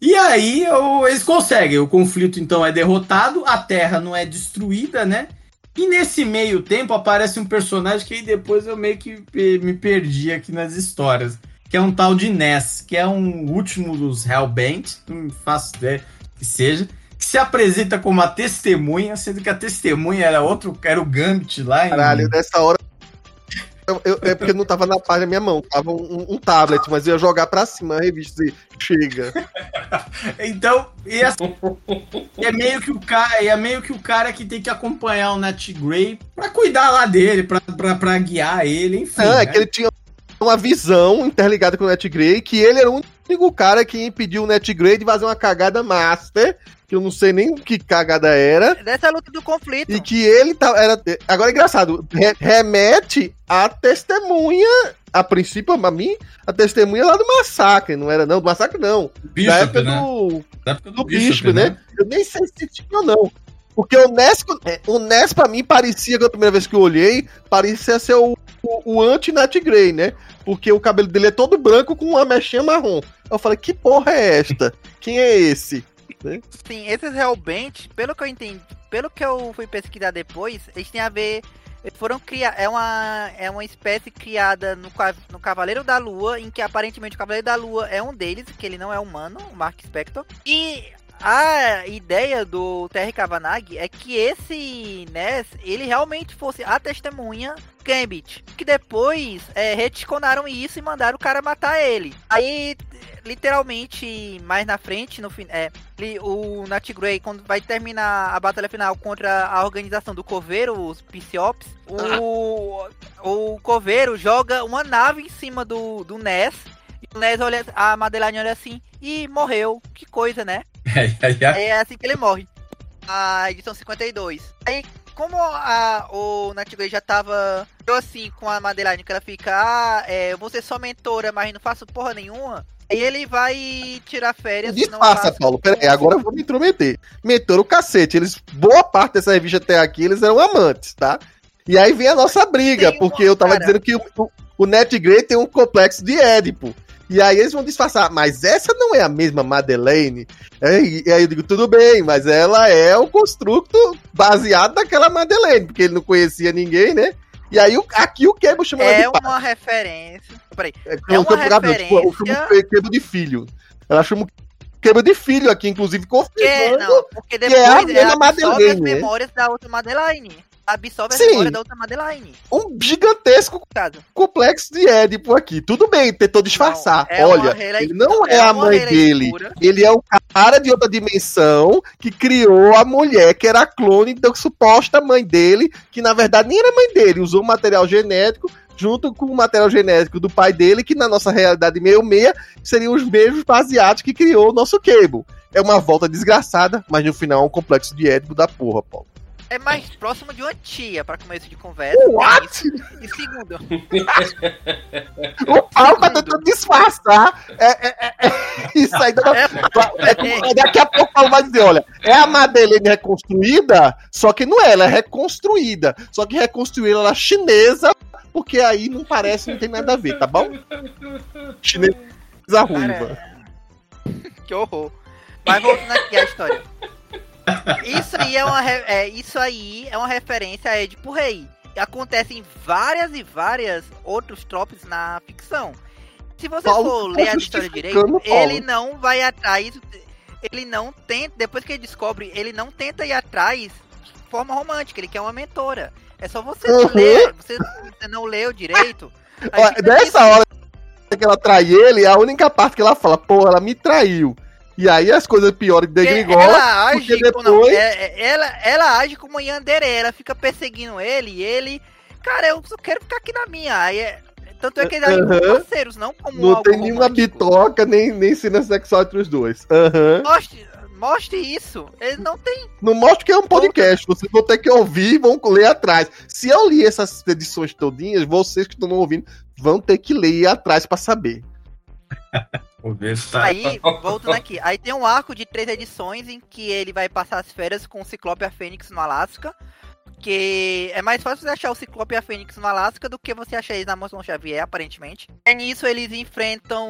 E aí eles conseguem, o conflito então é derrotado, a Terra não é destruída, né? E nesse meio tempo aparece um personagem que depois eu meio que pe- me perdi aqui nas histórias, que é um tal de Ness, que é um último dos Hellbent, não faço ideia que seja, que se apresenta como a testemunha, sendo que a testemunha era outro, era o Gambit lá em... Caralho, nessa hora. Eu- eu- é porque não tava na página da minha mão, tava um, um tablet, mas eu ia jogar pra cima a revista e chega. [LAUGHS] Então, e é, e é meio que o cara, é meio que o cara que tem que acompanhar o Nat Grey pra cuidar lá dele, pra, pra, pra guiar ele, enfim. Não, é né? que ele tinha uma visão interligada com o Net Grey, que ele era o único cara que impediu o Net Grey de fazer uma cagada master, que eu não sei nem que cagada era. Dessa luta do conflito. E que ele tá, era. Agora é engraçado, re- remete a testemunha, a princípio, a mim, a testemunha lá do massacre, não era não, do massacre não. da Bishop, época né? do, Da época do Bishop, né? Eu nem sei se tinha ou não. Porque o Ness, é, o Ness pra mim parecia, que a primeira vez que eu olhei, parecia ser o, o, o anti-Nat Grey, né? Porque o cabelo dele é todo branco com uma mechinha marrom. Eu falei, que porra é esta? Quem é esse? Sim, esses Hellbent, pelo que eu entendi, pelo que eu fui pesquisar depois, eles têm a ver. Foram criar. É uma, é uma espécie criada no, no Cavaleiro da Lua, em que aparentemente o Cavaleiro da Lua é um deles, que ele não é humano, o Mark Spector. E a ideia do Terry Kavanagh é que esse Ness, ele realmente fosse a testemunha Gambit. Que depois é, retconaram isso e mandaram o cara matar ele. Aí, literalmente, mais na frente, no fim, é, o Nat Grey, quando vai terminar a batalha final contra a organização do Coveiro, os Psyops, o, o Coveiro joga uma nave em cima do, do Ness. E o Ness olha, a Madeline olha assim, e morreu. Que coisa, né? [LAUGHS] É assim que ele morre. A edição 52. Aí, como a, o Nat Grey já tava eu assim com a Madeline, que ela fica, ah, é, eu vou ser só mentora, mas não faço porra nenhuma. Aí ele vai tirar férias. não Disfarça, faço- Paulo. Pera aí, agora eu vou me intrometer. Mentor o cacete. Eles, boa parte dessa revista até aqui, eles eram amantes, tá? E aí vem a nossa briga, Tem porque uma- eu tava cara. dizendo que o, o, o Net Grey tem um complexo de Édipo. E aí eles vão disfarçar, mas essa não é a mesma Madeleine. É, E aí eu digo, tudo bem, mas ela é o construto baseado naquela Madeleine, porque ele não conhecia ninguém, né? E aí o- aqui o Cable chama ela É de pai. uma referência. Peraí. É, É uma não, não, tipo, eu chamo referência- de filho. Ela chama o quebro de filho aqui, inclusive, Porque, confirmando. não, porque que é a depois ela as Madeleine, né? memórias da outra Madeline. Absorve a Sim. memória da outra Madeline. Um gigantesco Caso. complexo de Édipo aqui. Tudo bem, tentou disfarçar. Não, é Olha, rela- ele não é, é a mãe dele. Ele é o cara de outra dimensão que criou a mulher que era a clone da suposta mãe dele, que na verdade nem era mãe dele, usou material genético junto com o material genético do pai dele, que na nossa realidade meio-meia seriam os mesmos baseados que criou o nosso Cable. É uma volta desgraçada, mas no final é um complexo de Édipo da porra, Paulo. É mais próximo de uma tia, pra começo de conversa. What? E segundo, [LAUGHS] O Paulo tá tentando disfarçar. É, é, é, é, [LAUGHS] isso aí. É, é, daqui a pouco o Paulo vai dizer: olha, é a Madeleine reconstruída, só que não é, ela é reconstruída. Só que reconstruída ela é chinesa, porque aí não parece, não tem nada a ver, tá bom? [LAUGHS] Chinesa ruiva. que horror. Mas voltando aqui à história. Isso aí é uma, é, isso aí é uma referência a Edipo Rei. Acontece em várias e várias outros tropes na ficção. Se você Paulo for tá ler a história direito, ele não vai atrás. Ele não tenta. Depois que ele descobre, ele não tenta ir atrás de forma romântica. Ele quer uma mentora. É só você Uhum. ler. Você, você não leu direito. fica Nessa hora que ela trai ele, a única parte que ela fala: porra, ela me traiu. E aí as coisas piores Porque degringolam. ela age não, depois- é- é- ela, ela age como Yandere, ela fica perseguindo ele e ele. Cara, eu só quero ficar aqui na minha. Aí é- tanto é que eles como Aham. parceiros, não como Não algo tem nenhuma romântico. bitoca, nem, nem cena sexual entre os dois. Aham. Mostre, mostre isso. Eles não tem. Não mostra que é um podcast. Vocês vão ter que ouvir e vão ler atrás. Se eu li essas edições todinhas, vocês que estão ouvindo vão ter que ler ir atrás pra saber. [LAUGHS] Se tá. Aí, voltando aqui. Aí tem um arco de três edições em que ele vai passar as férias com o Ciclope e a Fênix no Alasca. Que é mais fácil você achar o Ciclope e a Fênix no Alasca do que você achar eles na Mansão Xavier, aparentemente. E nisso eles enfrentam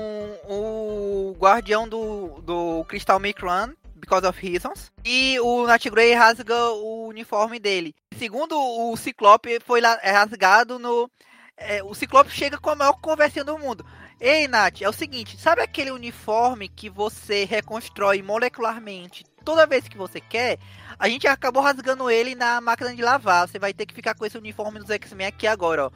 o guardião do, do Crystal Micron, because of reasons. E o Nat Grey rasga o uniforme dele. Segundo o Ciclope, foi é rasgado no. é, o Ciclope chega com a maior conversinha do mundo. Ei, Nath, é o seguinte, sabe aquele uniforme que você reconstrói molecularmente toda vez que você quer? A gente acabou rasgando ele na máquina de lavar. Você vai ter que ficar com esse uniforme dos X-Men aqui agora, ó.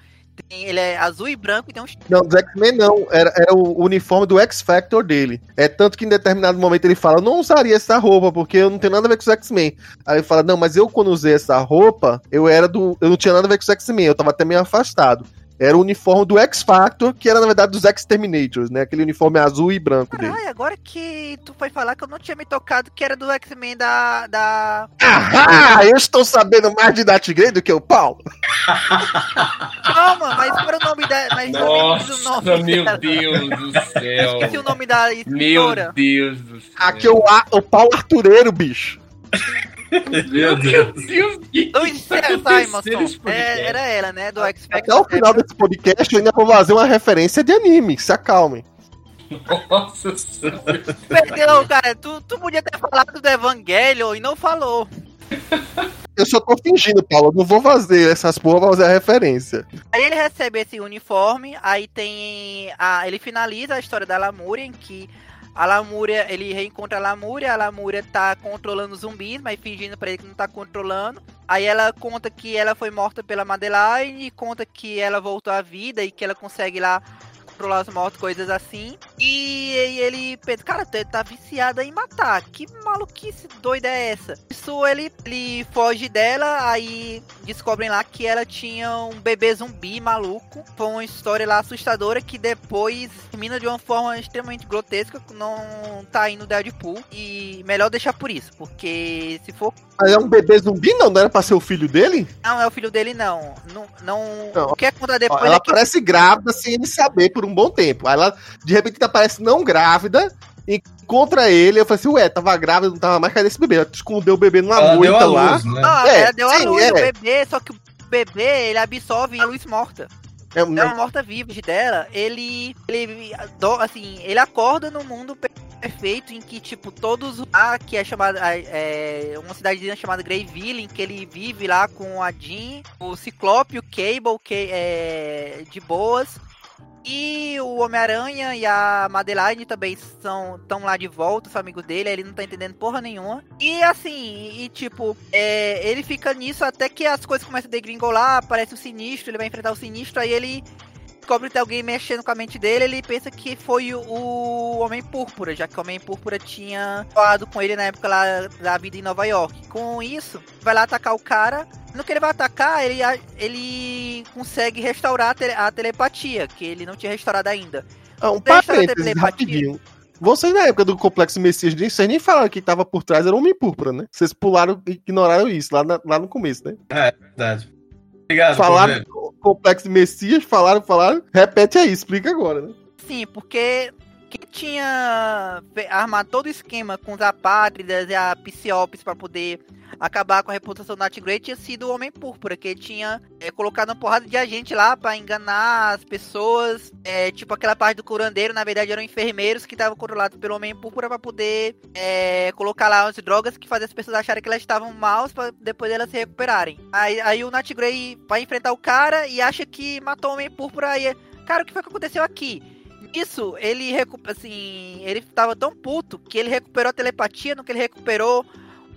Tem- ele é azul e branco e tem uns. Não, do X-Men não. Era, era o uniforme do X-Factor dele. É tanto que em determinado momento ele fala: não usaria essa roupa, porque eu não tenho nada a ver com os X-Men. Aí ele fala: Não, mas eu quando usei essa roupa, eu era do. Eu não tinha nada a ver com os X-Men, eu tava até meio afastado. Era o uniforme do X-Factor, que era na verdade dos X-Terminators, né? Aquele uniforme azul e branco dele. Caralho, agora que tu foi falar que eu não tinha me tocado que era do X-Men da. da. Ah, eu estou sabendo mais de Nat Grey do que o Paulo. Calma, mas era o nome da. Mas diz o Nossa, nome meu dela. Deus do céu. Esqueci o nome da Meu. Deus do céu. Aqui é o, o Paulo Artureiro, bicho. Meu Deus. Deus, Luiz tá Simonson. podcast? É, era ela, né? Do Até X-Factor. o final desse podcast eu ainda vou fazer uma referência de anime. Se acalmem. Nossa senhora. Perdeu, cara. Tu, tu podia ter falado do Evangelho e não falou. Eu só tô fingindo, Paulo. Eu não vou fazer essas porra pra fazer a referência. Aí ele recebe esse uniforme, aí tem. A, ele finaliza a história da Lamúria, em que a Lamúria, ele reencontra a Lamúria, a Lamúria tá controlando zumbis, mas fingindo pra ele que não tá controlando. Aí ela conta que ela foi morta pela Madeline, conta que ela voltou à vida e que ela consegue lá controlar os mortos, coisas assim. E, e ele pensa, cara, tu tá viciada em matar. Que maluquice doida é essa? Isso ele, ele foge dela, aí descobrem lá que ela tinha um bebê zumbi maluco. Foi uma história lá assustadora que depois termina de uma forma extremamente grotesca, não tá indo Deadpool. E melhor deixar por isso, porque se for. Mas é um bebê zumbi, não? Não era pra ser o filho dele? Não, é o filho dele, não. Não. não, Não. O que é Ó, depois ela é que parece grávida sem ele saber por um bom tempo. Aí ela, de repente, aparece não grávida, encontra ele. Eu falei assim, ué, tava grávida, não tava mais. Cadê esse bebê? Ela escondeu o bebê numa Ela deu moita a lá. luz, né? Não, É, ela deu a sim, luz é. ao bebê, só que o bebê, ele absorve a luz morta. É, um- É uma morta-viva dela, ele, ele, assim, ele acorda num mundo per- perfeito em que, tipo, todos lá, que é chamada, é, uma cidadezinha chamada Greyville, em que ele vive lá com a Jean, o Ciclope, o Cable, que é de boas, E o Homem-Aranha e a Madeline também são tão lá de volta, são amigos dele, ele não tá entendendo porra nenhuma. E assim, e tipo, é, ele fica nisso até que as coisas começam a degringolar, aparece o sinistro, ele vai enfrentar o sinistro, aí ele descobre que tem alguém mexendo com a mente dele, ele pensa que foi o Homem Púrpura, já que o Homem Púrpura tinha falado com ele na época lá da vida em Nova York. Com isso, vai lá atacar o cara. No que ele vai atacar, ele, ele consegue restaurar a, tele, a telepatia, que ele não tinha restaurado ainda. Ah, um parênteses, rapidinho. Vocês na época do Complexo Messias, vocês nem falaram que tava por trás era o Homem Púrpura, né? Vocês pularam e ignoraram isso lá, na, lá no começo, né? É, verdade. Obrigado, falaram Complexo Messias, falaram, falaram. Repete aí, explica agora, né? Sim, porque quem tinha armado todo o esquema com os apátridas e a Psiopis para poder acabar com a reputação do Nat Grey tinha sido o Homem Púrpura, que tinha é, colocado uma porrada de agente lá para enganar as pessoas. É, tipo aquela parte do curandeiro, na verdade eram enfermeiros que estavam controlados pelo Homem Púrpura para poder é, colocar lá as drogas que faziam as pessoas acharem que elas estavam maus para depois elas se recuperarem. Aí, aí o Nat Grey vai enfrentar o cara e acha que matou o Homem Púrpura e cara, o que foi que aconteceu aqui? Isso, ele assim, ele tava tão puto que ele recuperou a telepatia, no que ele recuperou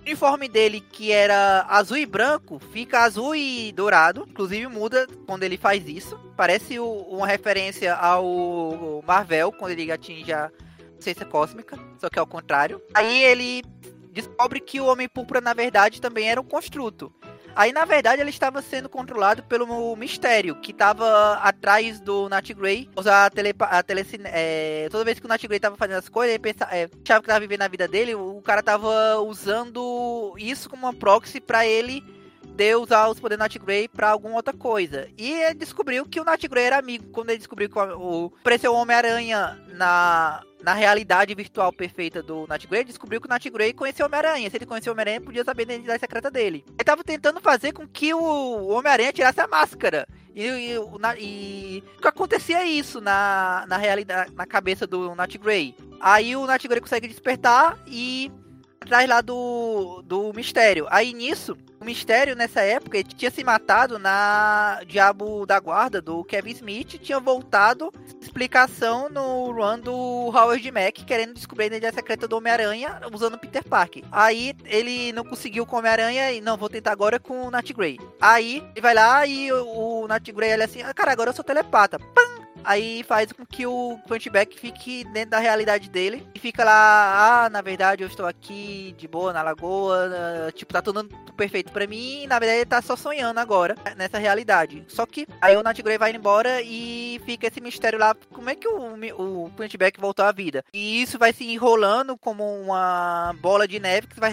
uniforme dele, que era azul e branco, fica azul e dourado. Inclusive muda quando ele faz isso. Parece o, uma referência ao Marvel, quando ele atinge a ciência cósmica, só que é o contrário. Aí ele descobre que o Homem Púrpura, na verdade, também era um construto. Aí, na verdade, ele estava sendo controlado pelo Mistério, que estava atrás do Nat Grey. A tele, a é, toda vez que o Nat Grey estava fazendo as coisas, ele pensava, é, achava que estava vivendo a vida dele, o cara estava usando isso como uma proxy para ele de usar os poderes do Nat Grey pra alguma outra coisa. E ele descobriu que o Nat Grey era amigo. Quando ele descobriu que o, apareceu o Homem-Aranha na, na realidade virtual perfeita do Nat Grey, descobriu que o Nat Grey conheceu o Homem-Aranha. Se ele conheceu o Homem-Aranha, podia saber a identidade secreta dele. Ele tava tentando fazer com que o Homem-Aranha tirasse a máscara. E, e, e, o que acontecia é isso na, na realidade, na cabeça do Nat Grey. Aí o Nat Grey consegue despertar e atrás lá do, do mistério. Aí nisso, o mistério nessa época ele tinha se matado na Diabo da Guarda do Kevin Smith, tinha voltado explicação no run do Howard Mack, querendo descobrir a secreta do Homem-Aranha usando Peter Parker. Aí ele não conseguiu com o Homem-Aranha e não, vou tentar agora com o Nat Grey. Aí ele vai lá e o, o Nat Grey ele assim, ah, cara, agora eu sou telepata. Pam! Aí faz com que o Punchback fique dentro da realidade dele e fica lá, ah, na verdade eu estou aqui de boa na lagoa, uh, tipo, tá tudo perfeito para mim, e na verdade ele tá só sonhando agora nessa realidade. Só que aí o Nat Grey vai embora e fica esse mistério lá, como é que o, o Punchback voltou à vida? E isso vai se enrolando como uma bola de neve que vai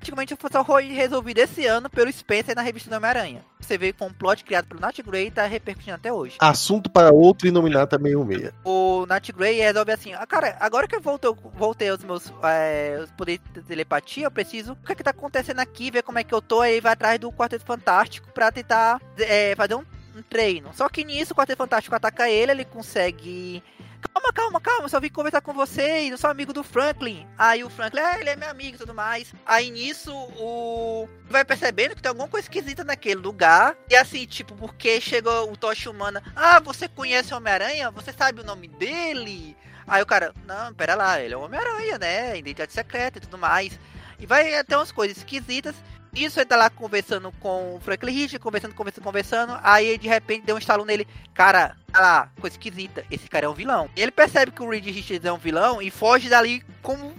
praticamente foi resolvido esse ano pelo Spencer na revista do Homem-Aranha. Você vê com um plot criado pelo Nat Grey e tá repercutindo até hoje. Assunto para outro Inominata 66. O Nat Grey resolve assim, ah, cara, agora que eu voltei, voltei aos meus é, poderes de telepatia, eu preciso, o que é que tá acontecendo aqui, ver como é que eu tô, aí vai atrás do Quarteto Fantástico pra tentar é, fazer um, um treino. Só que nisso o Quarteto Fantástico ataca ele, ele consegue calma, calma, calma, só vim conversar com você e eu sou amigo do Franklin. Aí o Franklin, é, ele é meu amigo e tudo mais. Aí nisso, o. Vai percebendo que tem alguma coisa esquisita naquele lugar. E assim, tipo, porque chegou o Tocha Humana. Ah, você conhece o Homem-Aranha? Você sabe o nome dele? Aí o cara, não, pera lá, ele é o Homem-Aranha, né? Identidade secreta e tudo mais. E vai até umas coisas esquisitas. Isso ele tá lá conversando com o Franklin Rich, conversando, conversando, conversando. Aí de repente deu um estalo nele. Cara, tá lá, coisa esquisita. Esse cara é um vilão. Ele percebe que o Reed Richards é um vilão e foge dali como.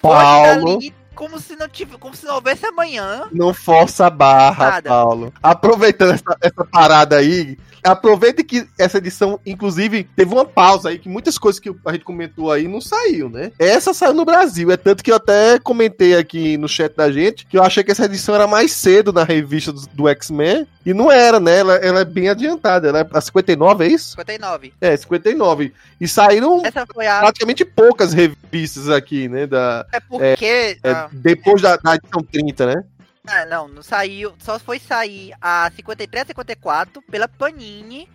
Paulo. Foge dali como se não tivesse, como se não houvesse amanhã. Não força a barra, Nada. Paulo. Aproveitando essa, essa parada aí, aproveita que essa edição, inclusive, teve uma pausa aí, que muitas coisas que a gente comentou aí não saiu, né? Essa saiu no Brasil, é tanto que eu até comentei aqui no chat da gente que eu achei que essa edição era mais cedo na revista do, do X-Men, e não era, né? Ela, ela, é bem adiantada, ela é a 59, é isso? 59. É, 59. E saíram a... praticamente poucas revistas aqui, né? Da, é porque... É, é, depois da, da edição 30, né? Ah, não, não saiu. Só foi sair a 53 54 pela Panini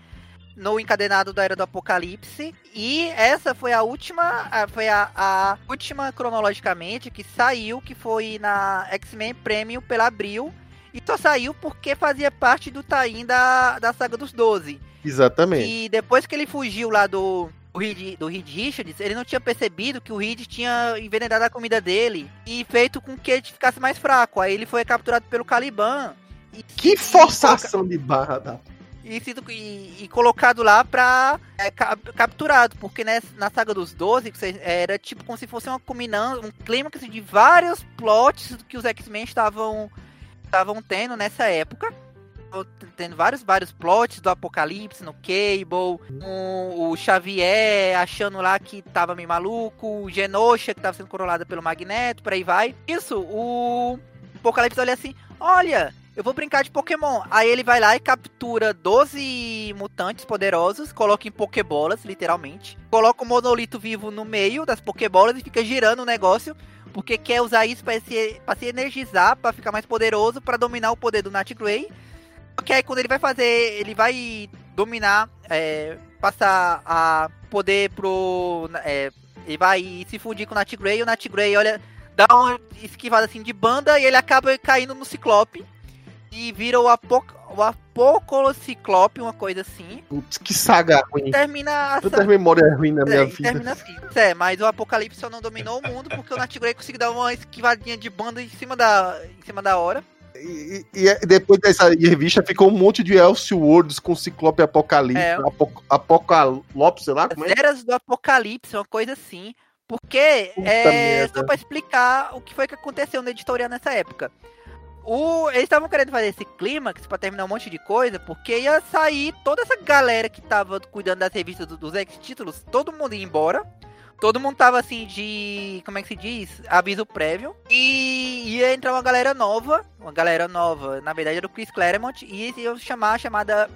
no encadenado da Era do Apocalipse. E essa foi a última. Foi a, a última cronologicamente que saiu, que foi na X-Men Premium pela Abril. E só saiu porque fazia parte do Taim da, da saga dos 12. Exatamente. E depois que ele fugiu lá do, do Reed, do Reed Richards, ele não tinha percebido que o Reed tinha envenenado a comida dele e feito com que ele ficasse mais fraco. Aí ele foi capturado pelo Caliban. E, Que forçação de barra da. e, sido- e- e colocado lá pra é, cap- capturado, porque nessa, na saga dos 12 que você- era tipo como se fosse uma combinação, um clímax de vários plots que os X-Men estavam estavam tendo nessa época. Tendo vários, vários plots do Apocalipse no Cable, com o Xavier achando lá que tava meio maluco, o Genosha que tava sendo controlada pelo Magneto, por aí vai. Isso, o Apocalipse olha assim: olha, eu vou brincar de Pokémon. Aí ele vai lá e captura 12 mutantes poderosos, coloca em Pokébolas, literalmente. Coloca o monolito vivo no meio das Pokébolas e fica girando o negócio. Porque quer usar isso pra se, pra se energizar, pra ficar mais poderoso, pra dominar o poder do Nat Grey. Porque aí quando ele vai fazer, ele vai dominar, é, passar a poder pro. É, ele vai se fundir com o Nat Grey, e o Nat Grey, olha, dá uma esquivada assim de banda e ele acaba caindo no Ciclope. E vira o, Apoc o Apocalociclope, uma coisa assim. Putz, que saga ruim. Termina a Tanta memória ruim na minha é, e vida. termina assim. É, mas o Apocalipse só não dominou o mundo porque o Nat Grey conseguiu dar uma esquivadinha de banda em cima da, em cima da hora. E, e- e depois dessa revista ficou um monte de Elseworlds com Ciclope Apocalipse, É. Apo, Apocalipse, sei lá como é. eras do Apocalipse, uma coisa assim. Porque Puta é merda. só pra explicar o que foi que aconteceu na editorial nessa época. O, eles estavam querendo fazer esse clímax pra terminar um monte de coisa, porque ia sair toda essa galera que tava cuidando das revistas do- dos ex-títulos, todo mundo ia embora. Todo mundo tava assim de. Como é que se diz? Aviso prévio. E ia entrar uma galera nova. Uma galera nova. Na verdade era o Chris Claremont. E ia chamar a chamada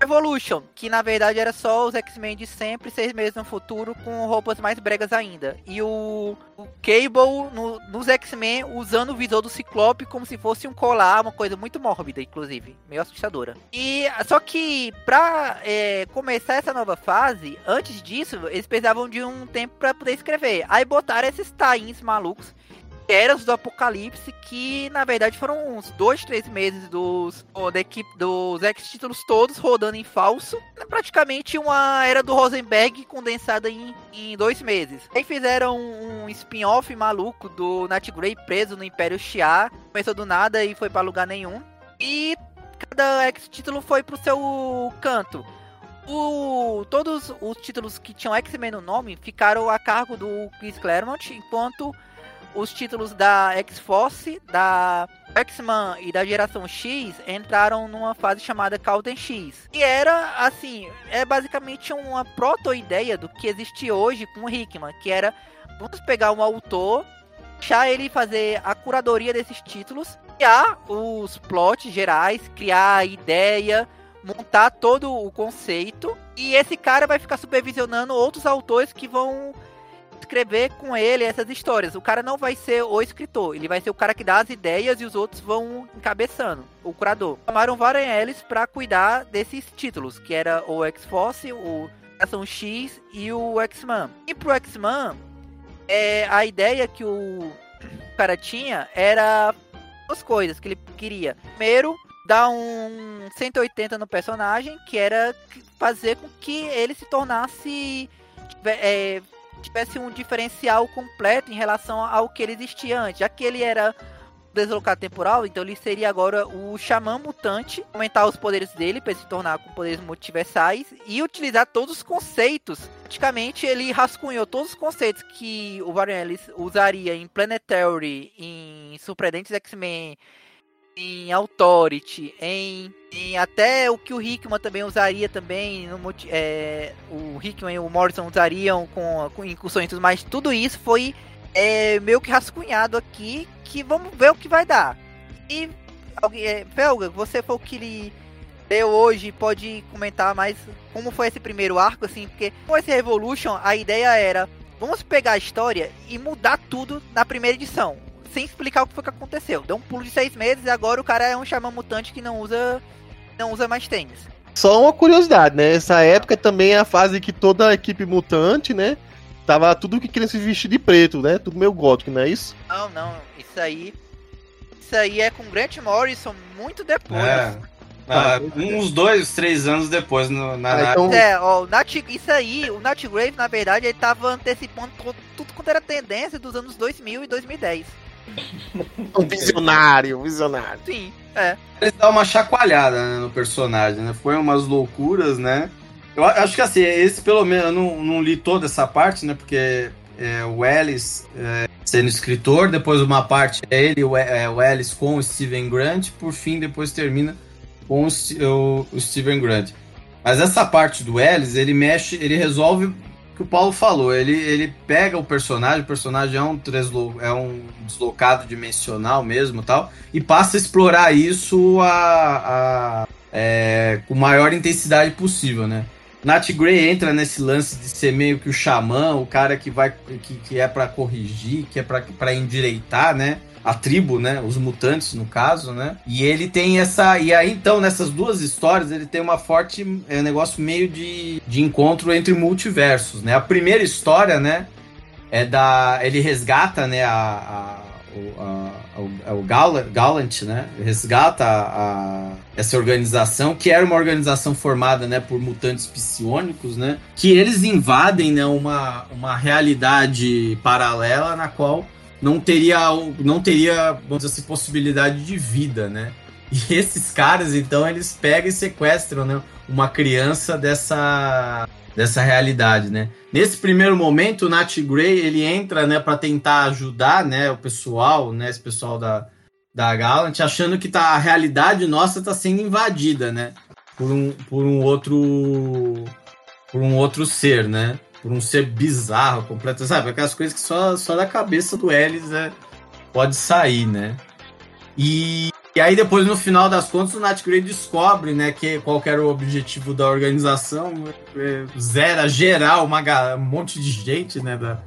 Revolution, que na verdade era só os X-Men de sempre, seis meses no futuro, com roupas mais bregas ainda. E o, o Cable no- nos X-Men usando o visor do Ciclope como se fosse um colar, uma coisa muito mórbida, inclusive, meio assustadora. E só que pra é, começar essa nova fase, antes disso, eles precisavam de um tempo pra poder escrever. Aí botaram esses tains malucos eras do Apocalipse, que na verdade foram uns dois, três meses dos, da equipe dos ex-títulos todos rodando em falso. É praticamente uma era do Rosenberg condensada em, em dois meses. Aí fizeram um spin-off maluco do Nat Grey preso no Império Shi'ar. Começou do nada e foi pra lugar nenhum. E cada ex-título foi pro seu canto. O, todos os títulos que tinham X-Men no nome ficaram a cargo do Chris Claremont, enquanto os títulos da X-Force, da X-Men e da Geração X entraram numa fase chamada Calden X. E era, assim, é basicamente uma proto-ideia do que existe hoje com o Hickman, que era, vamos pegar um autor, deixar ele fazer a curadoria desses títulos, criar os plots gerais, criar a ideia, montar todo o conceito, e esse cara vai ficar supervisionando outros autores que vão escrever com ele essas histórias. O cara não vai ser o escritor, ele vai ser o cara que dá as ideias e os outros vão encabeçando, o curador. Chamaram Warren Ellis para cuidar desses títulos, que era o X-Force, o Ação X e o X-Men. E pro X-Men, é, a ideia que o cara tinha era duas coisas que ele queria. Primeiro, dar um 180 no personagem, que era fazer com que ele se tornasse é, tivesse um diferencial completo em relação ao que ele existia antes, já que ele era deslocado temporal, então ele seria agora o Xamã Mutante, aumentar os poderes dele para se tornar com poderes multiversais e utilizar todos os conceitos. Praticamente ele rascunhou todos os conceitos que o Warren Ellis usaria em Planetary, em Surpreendentes X-Men, em Authority, em, em, até o que o Hickman também usaria também, no, é, o Hickman e o Morrison usariam com, com incursões e tudo mais, tudo isso foi é, meio que rascunhado aqui, que vamos ver o que vai dar. E, alguém, é, Felga, você foi o que ele leu hoje, pode comentar mais como foi esse primeiro arco, assim, porque com esse Revolution, a ideia era, vamos pegar a história e mudar tudo na primeira edição sem explicar o que foi que aconteceu. Deu um pulo de seis meses e agora o cara é um xamã mutante que não usa não usa mais tênis. Só uma curiosidade, né? Essa época também é a fase que toda a equipe mutante, né? Tava tudo que queria se vestir de preto, né? Tudo meio gótico, não é isso? Não, não. Isso aí. Isso aí é com Grant Morrison muito depois. É. Ah, uns dois, três anos depois, no, na, Ah, então- É, ó, o Nat, isso aí, o Nat Grave, na verdade, ele tava antecipando tudo quanto era tendência dos anos 2000 e 2010. Um visionário, visionário. Sim, é. eles dão uma chacoalhada né, no personagem, né? Foi umas loucuras, né? Eu acho que assim, esse pelo menos, eu não, não li toda essa parte, né? Porque é, o Ellis é, sendo escritor, depois uma parte é ele, o, é, o Ellis com o Steven Grant, por fim depois termina com o, o- o Steven Grant. Mas essa parte do Ellis, ele mexe, ele resolve que o Paulo falou. Ele, ele pega o personagem, o personagem é um, treslo, é um deslocado dimensional mesmo tal, e passa a explorar isso a, a- é, com maior intensidade possível, né? Nat Grey entra nesse lance de ser meio que o xamã, o cara que vai que, que é pra corrigir, que é pra endireitar, né? A tribo, né? Os mutantes, no caso, né? E ele tem essa. E aí, então, nessas duas histórias, ele tem uma forte é, negócio meio de, de encontro entre multiversos, né? A primeira história, né? É da. Ele resgata, né? A, a, o, a, o, Gala- Gallant, né? Resgata a- essa organização, que era uma organização formada, né? Por mutantes psionicos, né? Que eles invadem, né? Uma, uma realidade paralela na qual não teria, não teria, vamos dizer assim, possibilidade de vida, né? E esses caras, então, eles pegam e sequestram, né? Uma criança dessa, dessa realidade, né? Nesse primeiro momento, o Nat Grey, ele entra, né, para tentar ajudar, né, o pessoal, né, esse pessoal da, da Gallant, achando que tá, a realidade nossa tá sendo invadida, né? Por um, por um outro por um outro ser, né? Por um ser bizarro, completo, sabe? Aquelas coisas que só, só da cabeça do Ellis né, pode sair, né? E, e aí depois, no final das contas, o Nat Grey descobre, né, que qual era o objetivo da organização, é, zera geral uma, um monte de gente, né, da,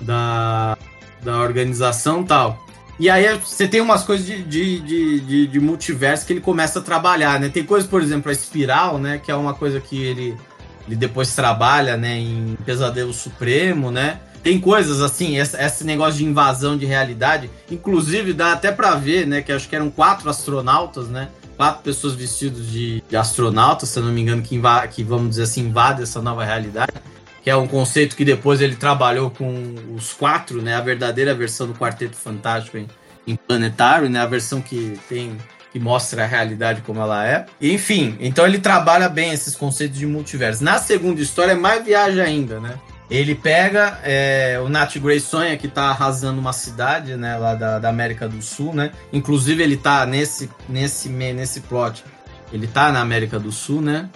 da, da organização tal. E aí você tem umas coisas de, de, de, de, de multiverso que ele começa a trabalhar, né? Tem coisas, por exemplo, a Espiral, né, que é uma coisa que ele, ele depois trabalha, né, em Pesadelo Supremo, né? Tem coisas assim, esse negócio de invasão de realidade, inclusive dá até pra ver, né, que acho que eram quatro astronautas, né? Quatro pessoas vestidas de, de astronautas, se eu não me engano, que, que vamos dizer assim, invadem essa nova realidade, que é um conceito que depois ele trabalhou com os quatro, né? A verdadeira versão do Quarteto Fantástico em, em Planetário, né? A versão que tem que mostra a realidade como ela é. Enfim, então ele trabalha bem esses conceitos de multiverso. Na segunda história é mais viagem ainda, né? Ele pega é, o Nat Grey sonha que tá arrasando uma cidade, né, lá da, da América do Sul, né? Inclusive ele tá nesse nesse nesse plot. Ele tá na América do Sul, né?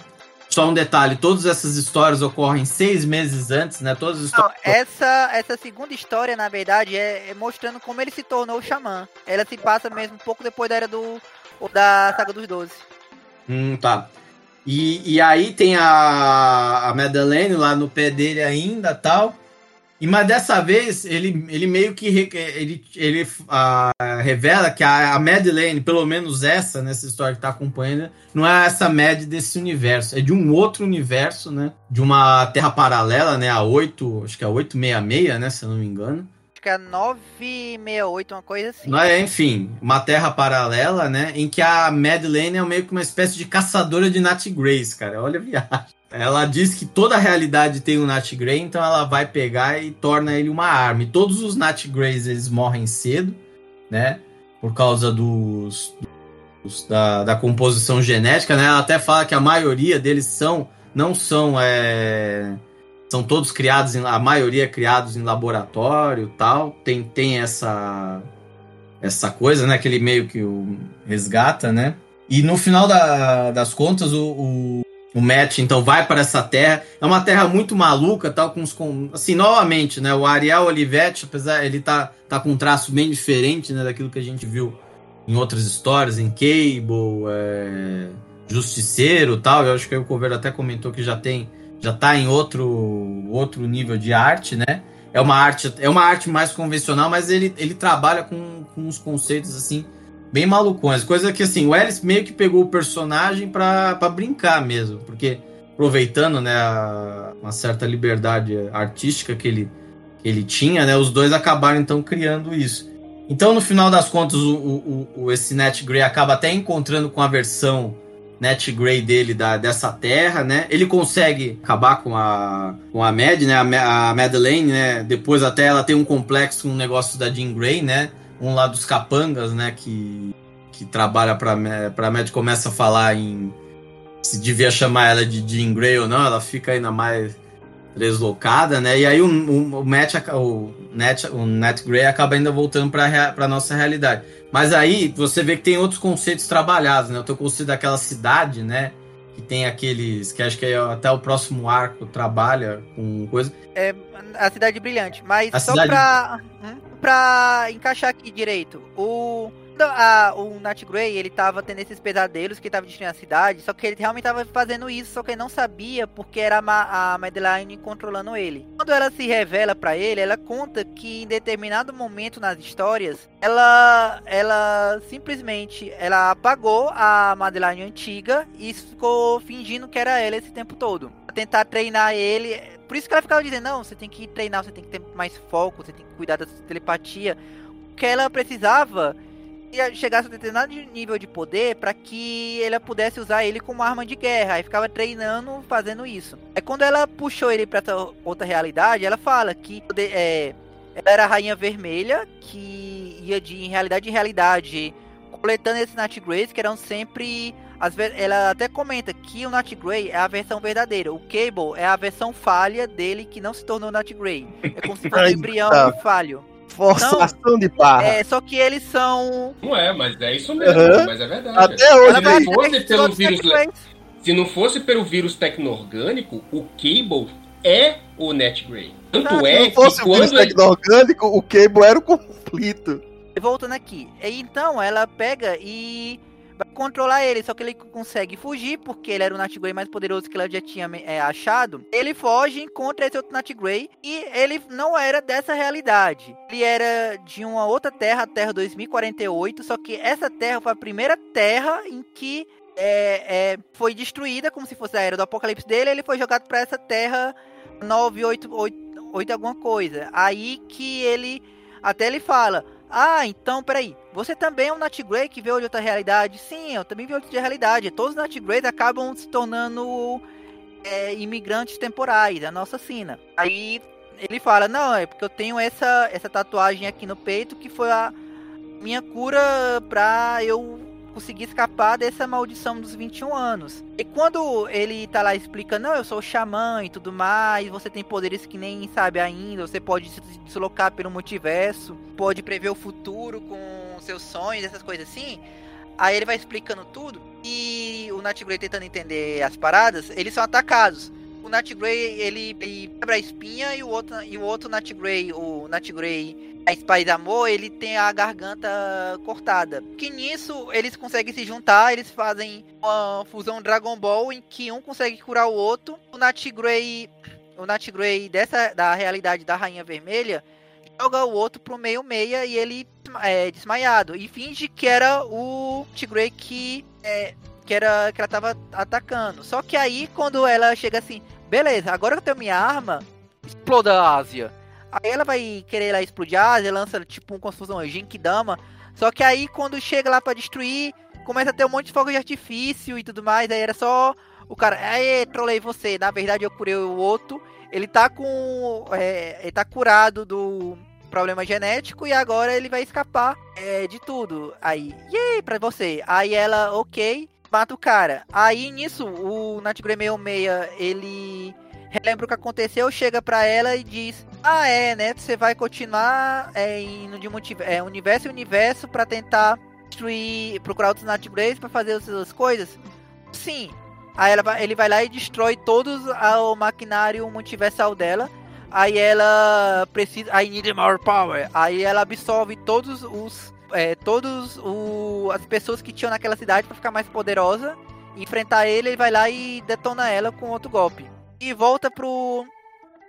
Só um detalhe, todas essas histórias ocorrem seis meses antes, né? Todas as Não, histórias essa, essa segunda história, na verdade, é, é mostrando como ele se tornou o xamã. Ela se passa mesmo um pouco depois da era do. Da saga dos Doze. Hum, tá. E, e aí tem a, a Madeleine lá no pé dele ainda tal. E, mas dessa vez ele, ele meio que re- ele, ele ah, revela que a, a Madeleine, pelo menos essa, nessa história que tá acompanhando, não é essa Mad desse universo. É de um outro universo, né? De uma terra paralela, né? A 8, acho que é a 866, né? Se eu não me engano. Que é 968, uma coisa assim. Não é, enfim, uma terra paralela, né? Em que a Madeleine é meio que uma espécie de caçadora de Nat Greys, cara. Olha a viagem. Ela diz que toda a realidade tem um Nat Grey, então ela vai pegar e torna ele uma arma. E todos os Nat Greys eles morrem cedo, né? Por causa dos, dos- da, da composição genética, né? Ela até fala que a maioria deles são não são é, são todos criados em a maioria é criados em laboratório tal. Tem tem essa essa coisa né que ele meio que o resgata né? E no final da- das contas o, o, o Matt então vai para essa terra. É uma terra muito maluca tal com os com, assim novamente né o Ariel Olivetti apesar ele tá tá com um traço bem diferente né daquilo que a gente viu em outras histórias em Cable é, Justiceiro tal. Eu acho que o Coveiro até comentou que já tem já tá em outro outro nível de arte, né? É uma arte é uma arte mais convencional, mas ele, ele trabalha com, com uns conceitos assim bem malucões, coisa que assim, o Ellis meio que pegou o personagem pra brincar mesmo, porque aproveitando, né, a- uma certa liberdade artística que ele que ele tinha, né, os dois acabaram então criando isso. Então, no final das contas, o, o, o- esse Nat Grey acaba até encontrando com a versão Net Grey dele da, dessa terra, né? Ele consegue acabar com a, com a Mad, né? A, a Madeleine, né? Depois até ela tem um complexo, um negócio da Jean Grey, né? Um lá dos capangas, né? Que, que trabalha pra, pra Mad começa a falar em se devia chamar ela de Jean Grey ou não, ela fica ainda mais deslocada, né? E aí o, o, o, Matt, o, Net, o Net Grey acaba ainda voltando para a nossa realidade. Mas aí você vê que tem outros conceitos trabalhados, né? O teu conceito daquela cidade, né? Que tem aqueles. que acho que é até o próximo arco trabalha com coisa. É a cidade brilhante. Mas A só cidade- pra encaixar aqui direito, o. a- o Nat Grey, ele tava tendo esses pesadelos que tava destruindo a cidade, só que ele realmente tava fazendo isso, só que ele não sabia porque era a, Ma- a Madeline controlando ele. Quando ela se revela pra ele, ela conta que em determinado momento nas histórias, ela ela simplesmente ela apagou a Madeline antiga e ficou fingindo que era ela esse tempo todo. Pra tentar treinar ele. Por isso que ela ficava dizendo, não, você tem que treinar, você tem que ter mais foco, você tem que cuidar da sua telepatia. Que ela precisava ia chegar a determinado nível de poder para que ela pudesse usar ele como arma de guerra. Aí ficava treinando, fazendo isso. Aí quando ela puxou ele para outra realidade, ela fala que é, ela era a rainha vermelha que ia de realidade em realidade, coletando esses Nat Greys que eram sempre ela até comenta que o Nat Grey é a versão verdadeira. O Cable é a versão falha dele que não se tornou Nat Grey. É como se fosse um embrião tá. falho. Forçação de barra. É, só que eles são. Não é, mas é isso mesmo, Aham. mas é verdade. Até hoje, Se não fosse pelo vírus, se não fosse pelo vírus tecno-orgânico, o Cable é o Net Grey. Tanto Ah, Se é não fosse que o vírus quando ele... tecno-orgânico, o Cable era o conflito. Voltando aqui. Então ela pega e vai controlar ele. Só que ele consegue fugir, porque ele era o Nat Grey mais poderoso que ela já tinha é, achado. Ele foge, encontra esse outro Nat Grey. E ele não era dessa realidade. Ele era de uma outra terra, a Terra 2048. Só que essa terra foi a primeira terra em que é, é, foi destruída, como se fosse a era do apocalipse dele. Ele foi jogado para essa terra 988 alguma coisa. Aí que ele. Até ele fala. Ah, então, peraí. Você também é um Nat Grey que veio de outra realidade? Sim, eu também de outra realidade. Todos os Nat Greys acabam se tornando é, imigrantes temporais, a nossa sina. Aí ele fala, não, é porque eu tenho essa, essa tatuagem aqui no peito que foi a minha cura pra eu conseguir escapar dessa maldição dos 21 anos. E quando ele tá lá e explica, não, eu sou xamã e tudo mais, você tem poderes que nem sabe ainda, você pode se deslocar pelo multiverso, pode prever o futuro com seus sonhos, essas coisas assim. Aí ele vai explicando tudo e o Nat Grey tentando entender as paradas, eles são atacados. O Nat Grey, ele, ele quebra a espinha e o outro, e o outro Nat Grey, o Nat Grey a Spice Amor, ele tem a garganta cortada. Que nisso eles conseguem se juntar, eles fazem uma fusão Dragon Ball em que um consegue curar o outro. O Nat Grey, o Nat Grey dessa da realidade da Rainha Vermelha joga o outro pro meio meia e ele é desmaiado e finge que era o Grey que é, que era que ela tava atacando. Só que aí quando ela chega assim, beleza, agora que eu tenho minha arma, exploda a Ásia. Aí ela vai querer lá explodir a Ásia, lança tipo um confusão Genkidama. Só que aí quando chega lá pra destruir, começa a ter um monte de fogo de artifício e tudo mais. Aí era só o cara, aí trolei você. Na verdade eu curei o outro. Ele tá com. é, ele tá curado do problema genético e agora ele vai escapar é, de tudo. Aí, yay, pra você. Aí ela, ok, mata o cara. Aí nisso, o Nat Grey 66, ele relembra o que aconteceu, chega pra ela e diz: Ah, é, né? Você vai continuar é, indo de multi- é, universo em universo pra tentar destruir, procurar outros Nat Greys pra fazer as suas coisas? Sim. Aí ela vai- ele vai lá e destrói todos o maquinário multiversal dela. Aí ela precisa. I need more power. Aí ela absorve todos os. É, todos o, as pessoas que tinham naquela cidade pra ficar mais poderosa. Enfrentar ele, ele vai lá e detona ela com outro golpe. E volta pro.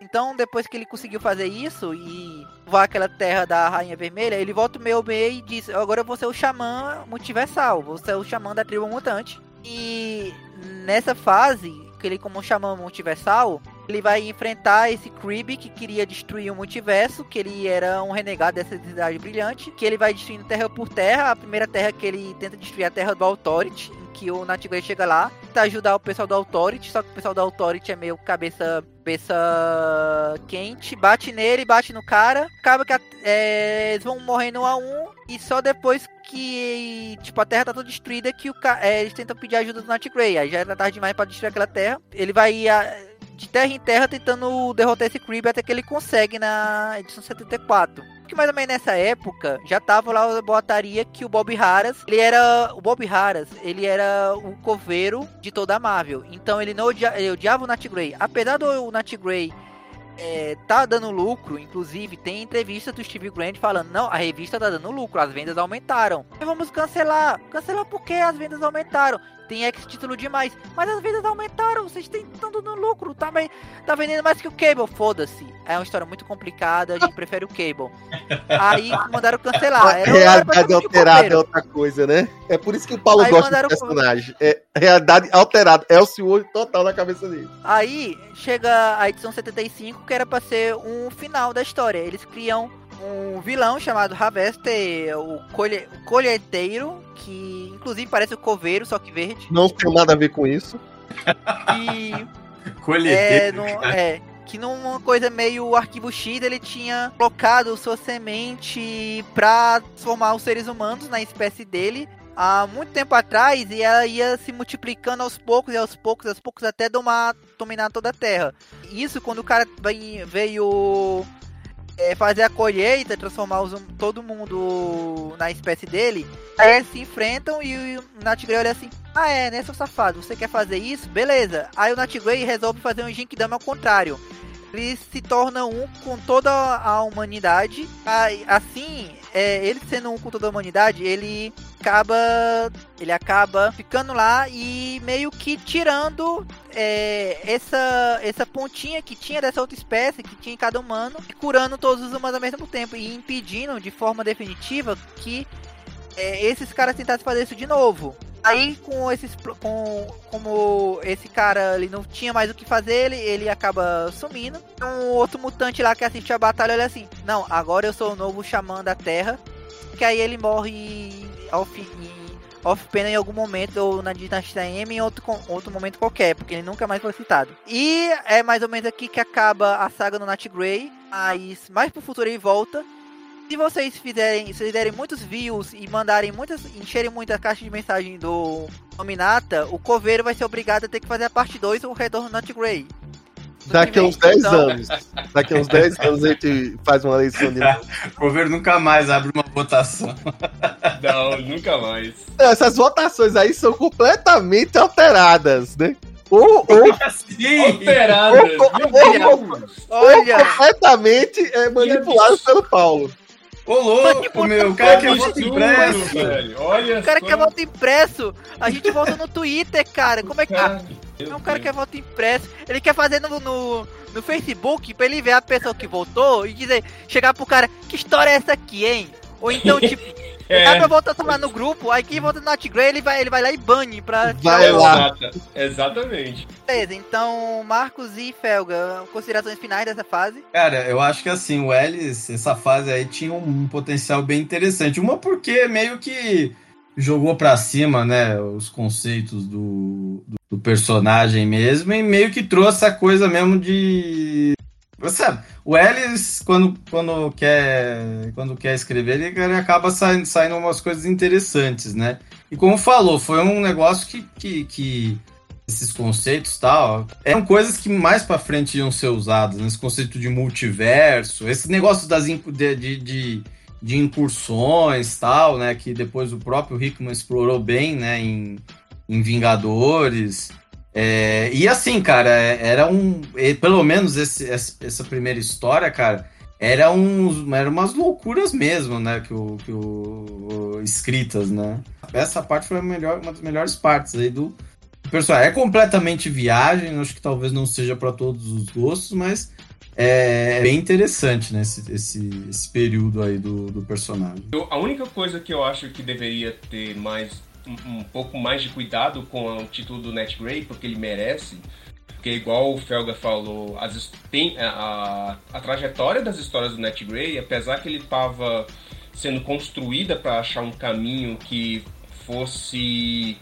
Então, depois que ele conseguiu fazer isso e voar aquela terra da Rainha Vermelha, ele volta meio meio e diz: Agora eu vou ser o xamã multiversal, vou ser o xamã da tribo mutante. E nessa fase, que ele, como um multiversal, ele vai enfrentar esse Krib que queria destruir o multiverso, que ele era um renegado dessa cidade brilhante, que ele vai destruindo terra por terra. A primeira terra que ele tenta destruir é a terra do Authority, que o Nat Grey chega lá, tenta ajudar o pessoal do Authority, só que o pessoal do Authority é meio cabeça, cabeça quente, bate nele, bate no cara, acaba que é, eles vão morrendo um a um, e só depois que, tipo, a Terra tá toda destruída que o é, eles tentam pedir ajuda do Nat Grey, aí já era tarde demais pra destruir aquela Terra, ele vai a- de terra em terra tentando derrotar esse Creep até que ele consegue na edição 74. Que mais ou menos nessa época já tava lá a boataria que o Bob Harras, ele era o Bob Harras, ele era o coveiro de toda a Marvel. Então ele não odia, ele odiava o Nat Grey. Apesar do Nat Grey é, tá dando lucro, inclusive tem entrevista do Steve Grant falando, não, a revista tá dando lucro, as vendas aumentaram. E vamos cancelar. Cancelar porque as vendas aumentaram. Tem X título demais, mas as vendas aumentaram, vocês estão dando lucro, tá, tá vendendo mais que o Cable, foda-se. É uma história muito complicada, a gente prefere o Cable. Aí mandaram cancelar. Era, realidade alterada é outra coisa, né? É por isso que o Paulo Aí gosta mandaram do personagem. É realidade alterada. É o senhor total na cabeça dele. Aí chega a edição 75, que era pra ser um final da história. Eles criam um vilão chamado Harvester, o, colhe o colheiteiro, que inclusive parece o coveiro, só que verde. Não tem nada a ver com isso. E [LAUGHS] é, no, é, que numa coisa meio arquivo X, ele tinha colocado sua semente pra transformar os seres humanos na espécie dele há muito tempo atrás e ela ia se multiplicando aos poucos e aos poucos, aos poucos até domar, dominar toda a Terra. Isso quando o cara vem- veio é, fazer a colheita, transformar os hum- todo mundo na espécie dele, aí eles se enfrentam e o Nat Grey olha assim, ah é, né, seu safado, você quer fazer isso? Beleza. Aí o Nat Grey resolve fazer um Jinkidama ao contrário. Ele se torna um com toda a humanidade. Assim, é, ele sendo um com toda a humanidade, ele acaba. Ele acaba ficando lá e meio que tirando é, essa, essa pontinha que tinha dessa outra espécie, que tinha em cada humano, e curando todos os humanos ao mesmo tempo. E impedindo de forma definitiva que é, esses caras tentassem fazer isso de novo. Aí com esses com como esse cara ele não tinha mais o que fazer, ele, ele acaba sumindo. Um outro mutante lá que assiste a batalha olha assim: "Não, agora eu sou o novo xamã da Terra". Que aí ele morre off, off pena em algum momento ou na Dinastia M em outro outro momento qualquer, porque ele nunca mais foi citado. E é mais ou menos aqui que acaba a saga do Nat Grey, mas mais pro futuro ele volta. Se vocês fizerem, se derem muitos views e mandarem muitas, encherem muita caixa de mensagem do Nominata, o coveiro vai ser obrigado a ter que fazer a parte 2 o retorno do Nut Grey. Daqui a uns 10 Então, anos. Daqui a uns 10 anos a gente faz uma eleição de novo. [LAUGHS] O governo nunca mais abre uma votação. [LAUGHS] Não, nunca mais. Essas votações aí são completamente alteradas, né? Ou, ou, [LAUGHS] Sim! Alteradas, meu Deus. ou Olha, completamente é, manipuladas pelo Paulo. Ô, louco, meu, o cara quer voto impresso. velho. Olha o cara só. quer voto impresso, a gente vota no Twitter, cara. Como é que. Cara, É um cara que quer voto impresso. Ele quer fazer no, no, no Facebook pra ele ver a pessoa que votou e dizer, chegar pro cara, que história é essa aqui, hein? Ou então, [LAUGHS] tipo, É, dá pra votação lá no grupo, aí quem vota no Not Grey, ele vai, ele vai lá e bane pra tirar Vai lá. exata- exatamente. Beleza, então, Marcos e Felga, considerações finais dessa fase? Cara, eu acho que assim, o Ellis, essa fase aí tinha um potencial bem interessante. Uma porque meio que jogou pra cima, né, os conceitos do, do, do personagem mesmo e meio que trouxe a coisa mesmo de Sabe, o Ellis, quando, quando, quer, quando quer escrever, ele, ele acaba saindo, saindo umas coisas interessantes, né? E como falou, foi um negócio que, que, que esses conceitos tal, eram coisas que mais pra frente iam ser usadas, né? Esse conceito de multiverso, esse negócio das de, de, de, de incursões tal, né? Que depois o próprio Hickman explorou bem, né? Em, em Vingadores. É, e assim, cara, é- era um. Pelo menos esse, essa primeira história, cara, era, uns, era umas loucuras mesmo, né? Que o, que o, escritas, né? Essa parte foi melhor, uma das melhores partes aí do, personagem. É completamente viagem, acho que talvez não seja para todos os gostos, mas é bem interessante, né? Esse, esse, esse período aí do, do personagem. Eu- a única coisa que eu acho que deveria ter mais um, um pouco mais de cuidado com o título do Net Grey, porque ele merece, porque igual o Felga falou, as, tem a, a, a trajetória das histórias do Net Grey, apesar que ele estava sendo construída para achar um caminho que fosse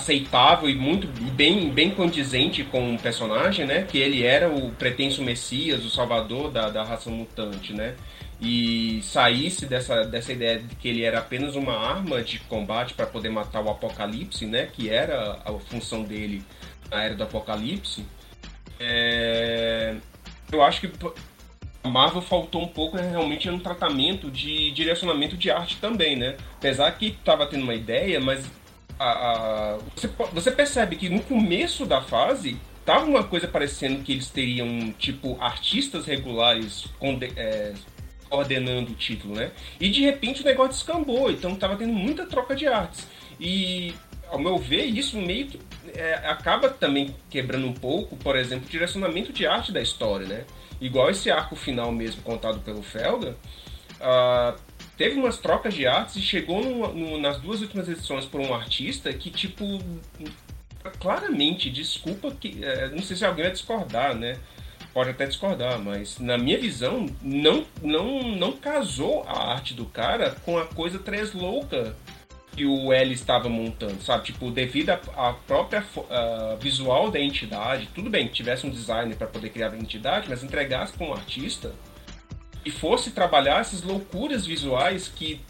aceitável e muito bem, bem condizente com o personagem, né? Que ele era o pretenso Messias, o salvador da, da raça mutante, né? E saísse dessa, dessa ideia de que ele era apenas uma arma de combate para poder matar o Apocalipse, né? Que era a função dele na era do Apocalipse. É... Eu acho que a Marvel faltou um pouco né, realmente no tratamento de direcionamento de arte também, né? Apesar que estava tendo uma ideia, mas a, a, você, você, percebe que no começo da fase tava uma coisa parecendo que eles teriam tipo artistas regulares é, coordenando o título, né? E de repente o negócio descambou, então tava tendo muita troca de artes. E ao meu ver, isso meio que é, acaba também quebrando um pouco, por exemplo, o direcionamento de arte da história, né? igual esse arco final mesmo contado pelo Felga, uh, teve umas trocas de artes e chegou no, no, nas duas últimas edições por um artista que, tipo, claramente, desculpa que. É, não sei se alguém vai discordar, né? Pode até discordar, mas na minha visão, não, não, não casou a arte do cara com a coisa três louca que o L estava montando, sabe? Tipo, devido à própria uh, visual da entidade, tudo bem que tivesse um designer para poder criar a entidade, mas entregasse para um artista e fosse trabalhar essas loucuras visuais que,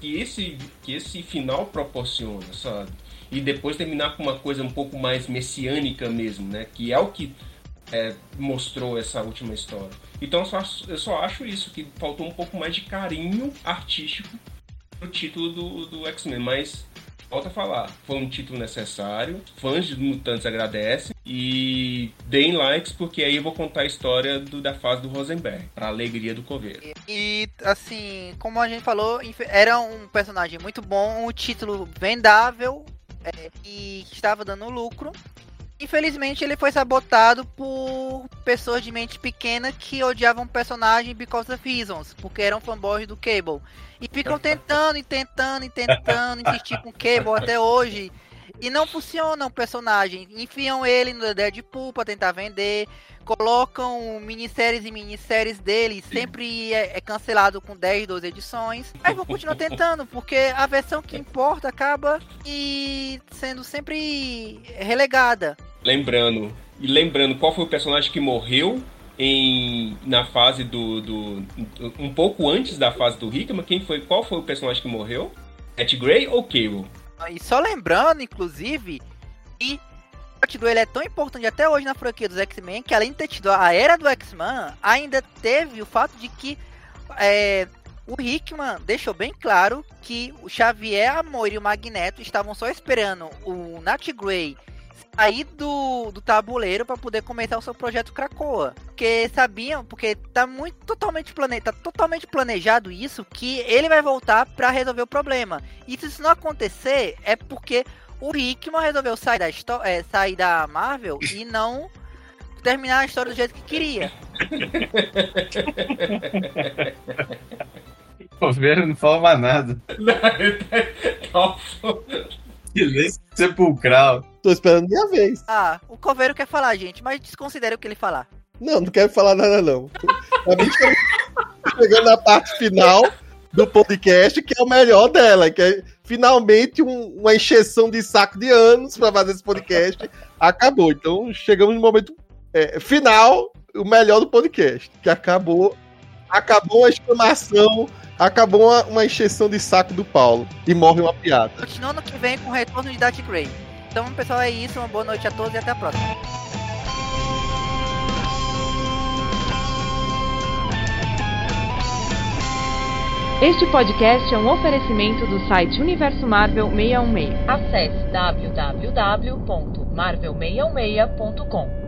que, esse, que esse final proporciona, sabe? E depois terminar com uma coisa um pouco mais messiânica mesmo, né? Que é o que é, mostrou essa última história. Então eu só, eu só acho isso, que faltou um pouco mais de carinho artístico o título do, do X-Men, mas volta a falar, foi um título necessário, fãs de Mutantes agradecem e deem likes porque aí eu vou contar a história do, da fase do Rosenberg, pra alegria do coveiro. E, assim, como a gente falou, era um personagem muito bom, um título vendável é, e estava dando lucro. Infelizmente ele foi sabotado por pessoas de mente pequena que odiavam o personagem because of reasons, porque eram fanboys do Cable. E ficam [LAUGHS] tentando e tentando e tentando insistir com o Cable até hoje. E não funciona o personagem. Enfiam ele no Deadpool pra tentar vender. Colocam minisséries e minisséries dele. Sempre é, é, cancelado com 10, 12 edições. Mas vão continuar [LAUGHS] tentando, porque a versão que importa acaba e sendo sempre relegada. Lembrando, e lembrando qual foi o personagem que morreu em na fase do, do um pouco antes da fase do Hickman, quem foi qual foi o personagem que morreu? Matt Gray ou Cable? E só lembrando, inclusive, que Matt Gray é tão importante até hoje na franquia dos X-Men que além de ter tido a era do X-Men, ainda teve o fato de que é, o Hickman deixou bem claro que o Xavier, a Moira e o Magneto estavam só esperando o Nat Gray sair do, do tabuleiro para poder começar o seu projeto Krakoa. Porque sabiam, porque tá muito totalmente plane, tá totalmente planejado isso que ele vai voltar para resolver o problema. E se isso não acontecer, é porque o Hickman resolveu sair da, é, sair da Marvel e não terminar a história do jeito que queria. [LAUGHS] O governo não fala mais nada. Silêncio sepulcral. Tô esperando minha vez. Ah, o coveiro quer falar, gente, mas desconsidere o que ele falar. Não, não quero falar nada, não. A gente tá chegando na parte final do podcast, que é o melhor dela, que é finalmente um, uma encheção de saco de anos para fazer esse podcast. Acabou. Então chegamos no momento é, final, o melhor do podcast, que acabou. Acabou a exclamação acabou uma, uma encheção de saco do Paulo e morre uma piada. Continuando que vem com o retorno de Darth Gray. Então, pessoal, é isso. Uma boa noite a todos e até a próxima. Este podcast é um oferecimento do site Universo Marvel 616. Acesse www.marvel616.com.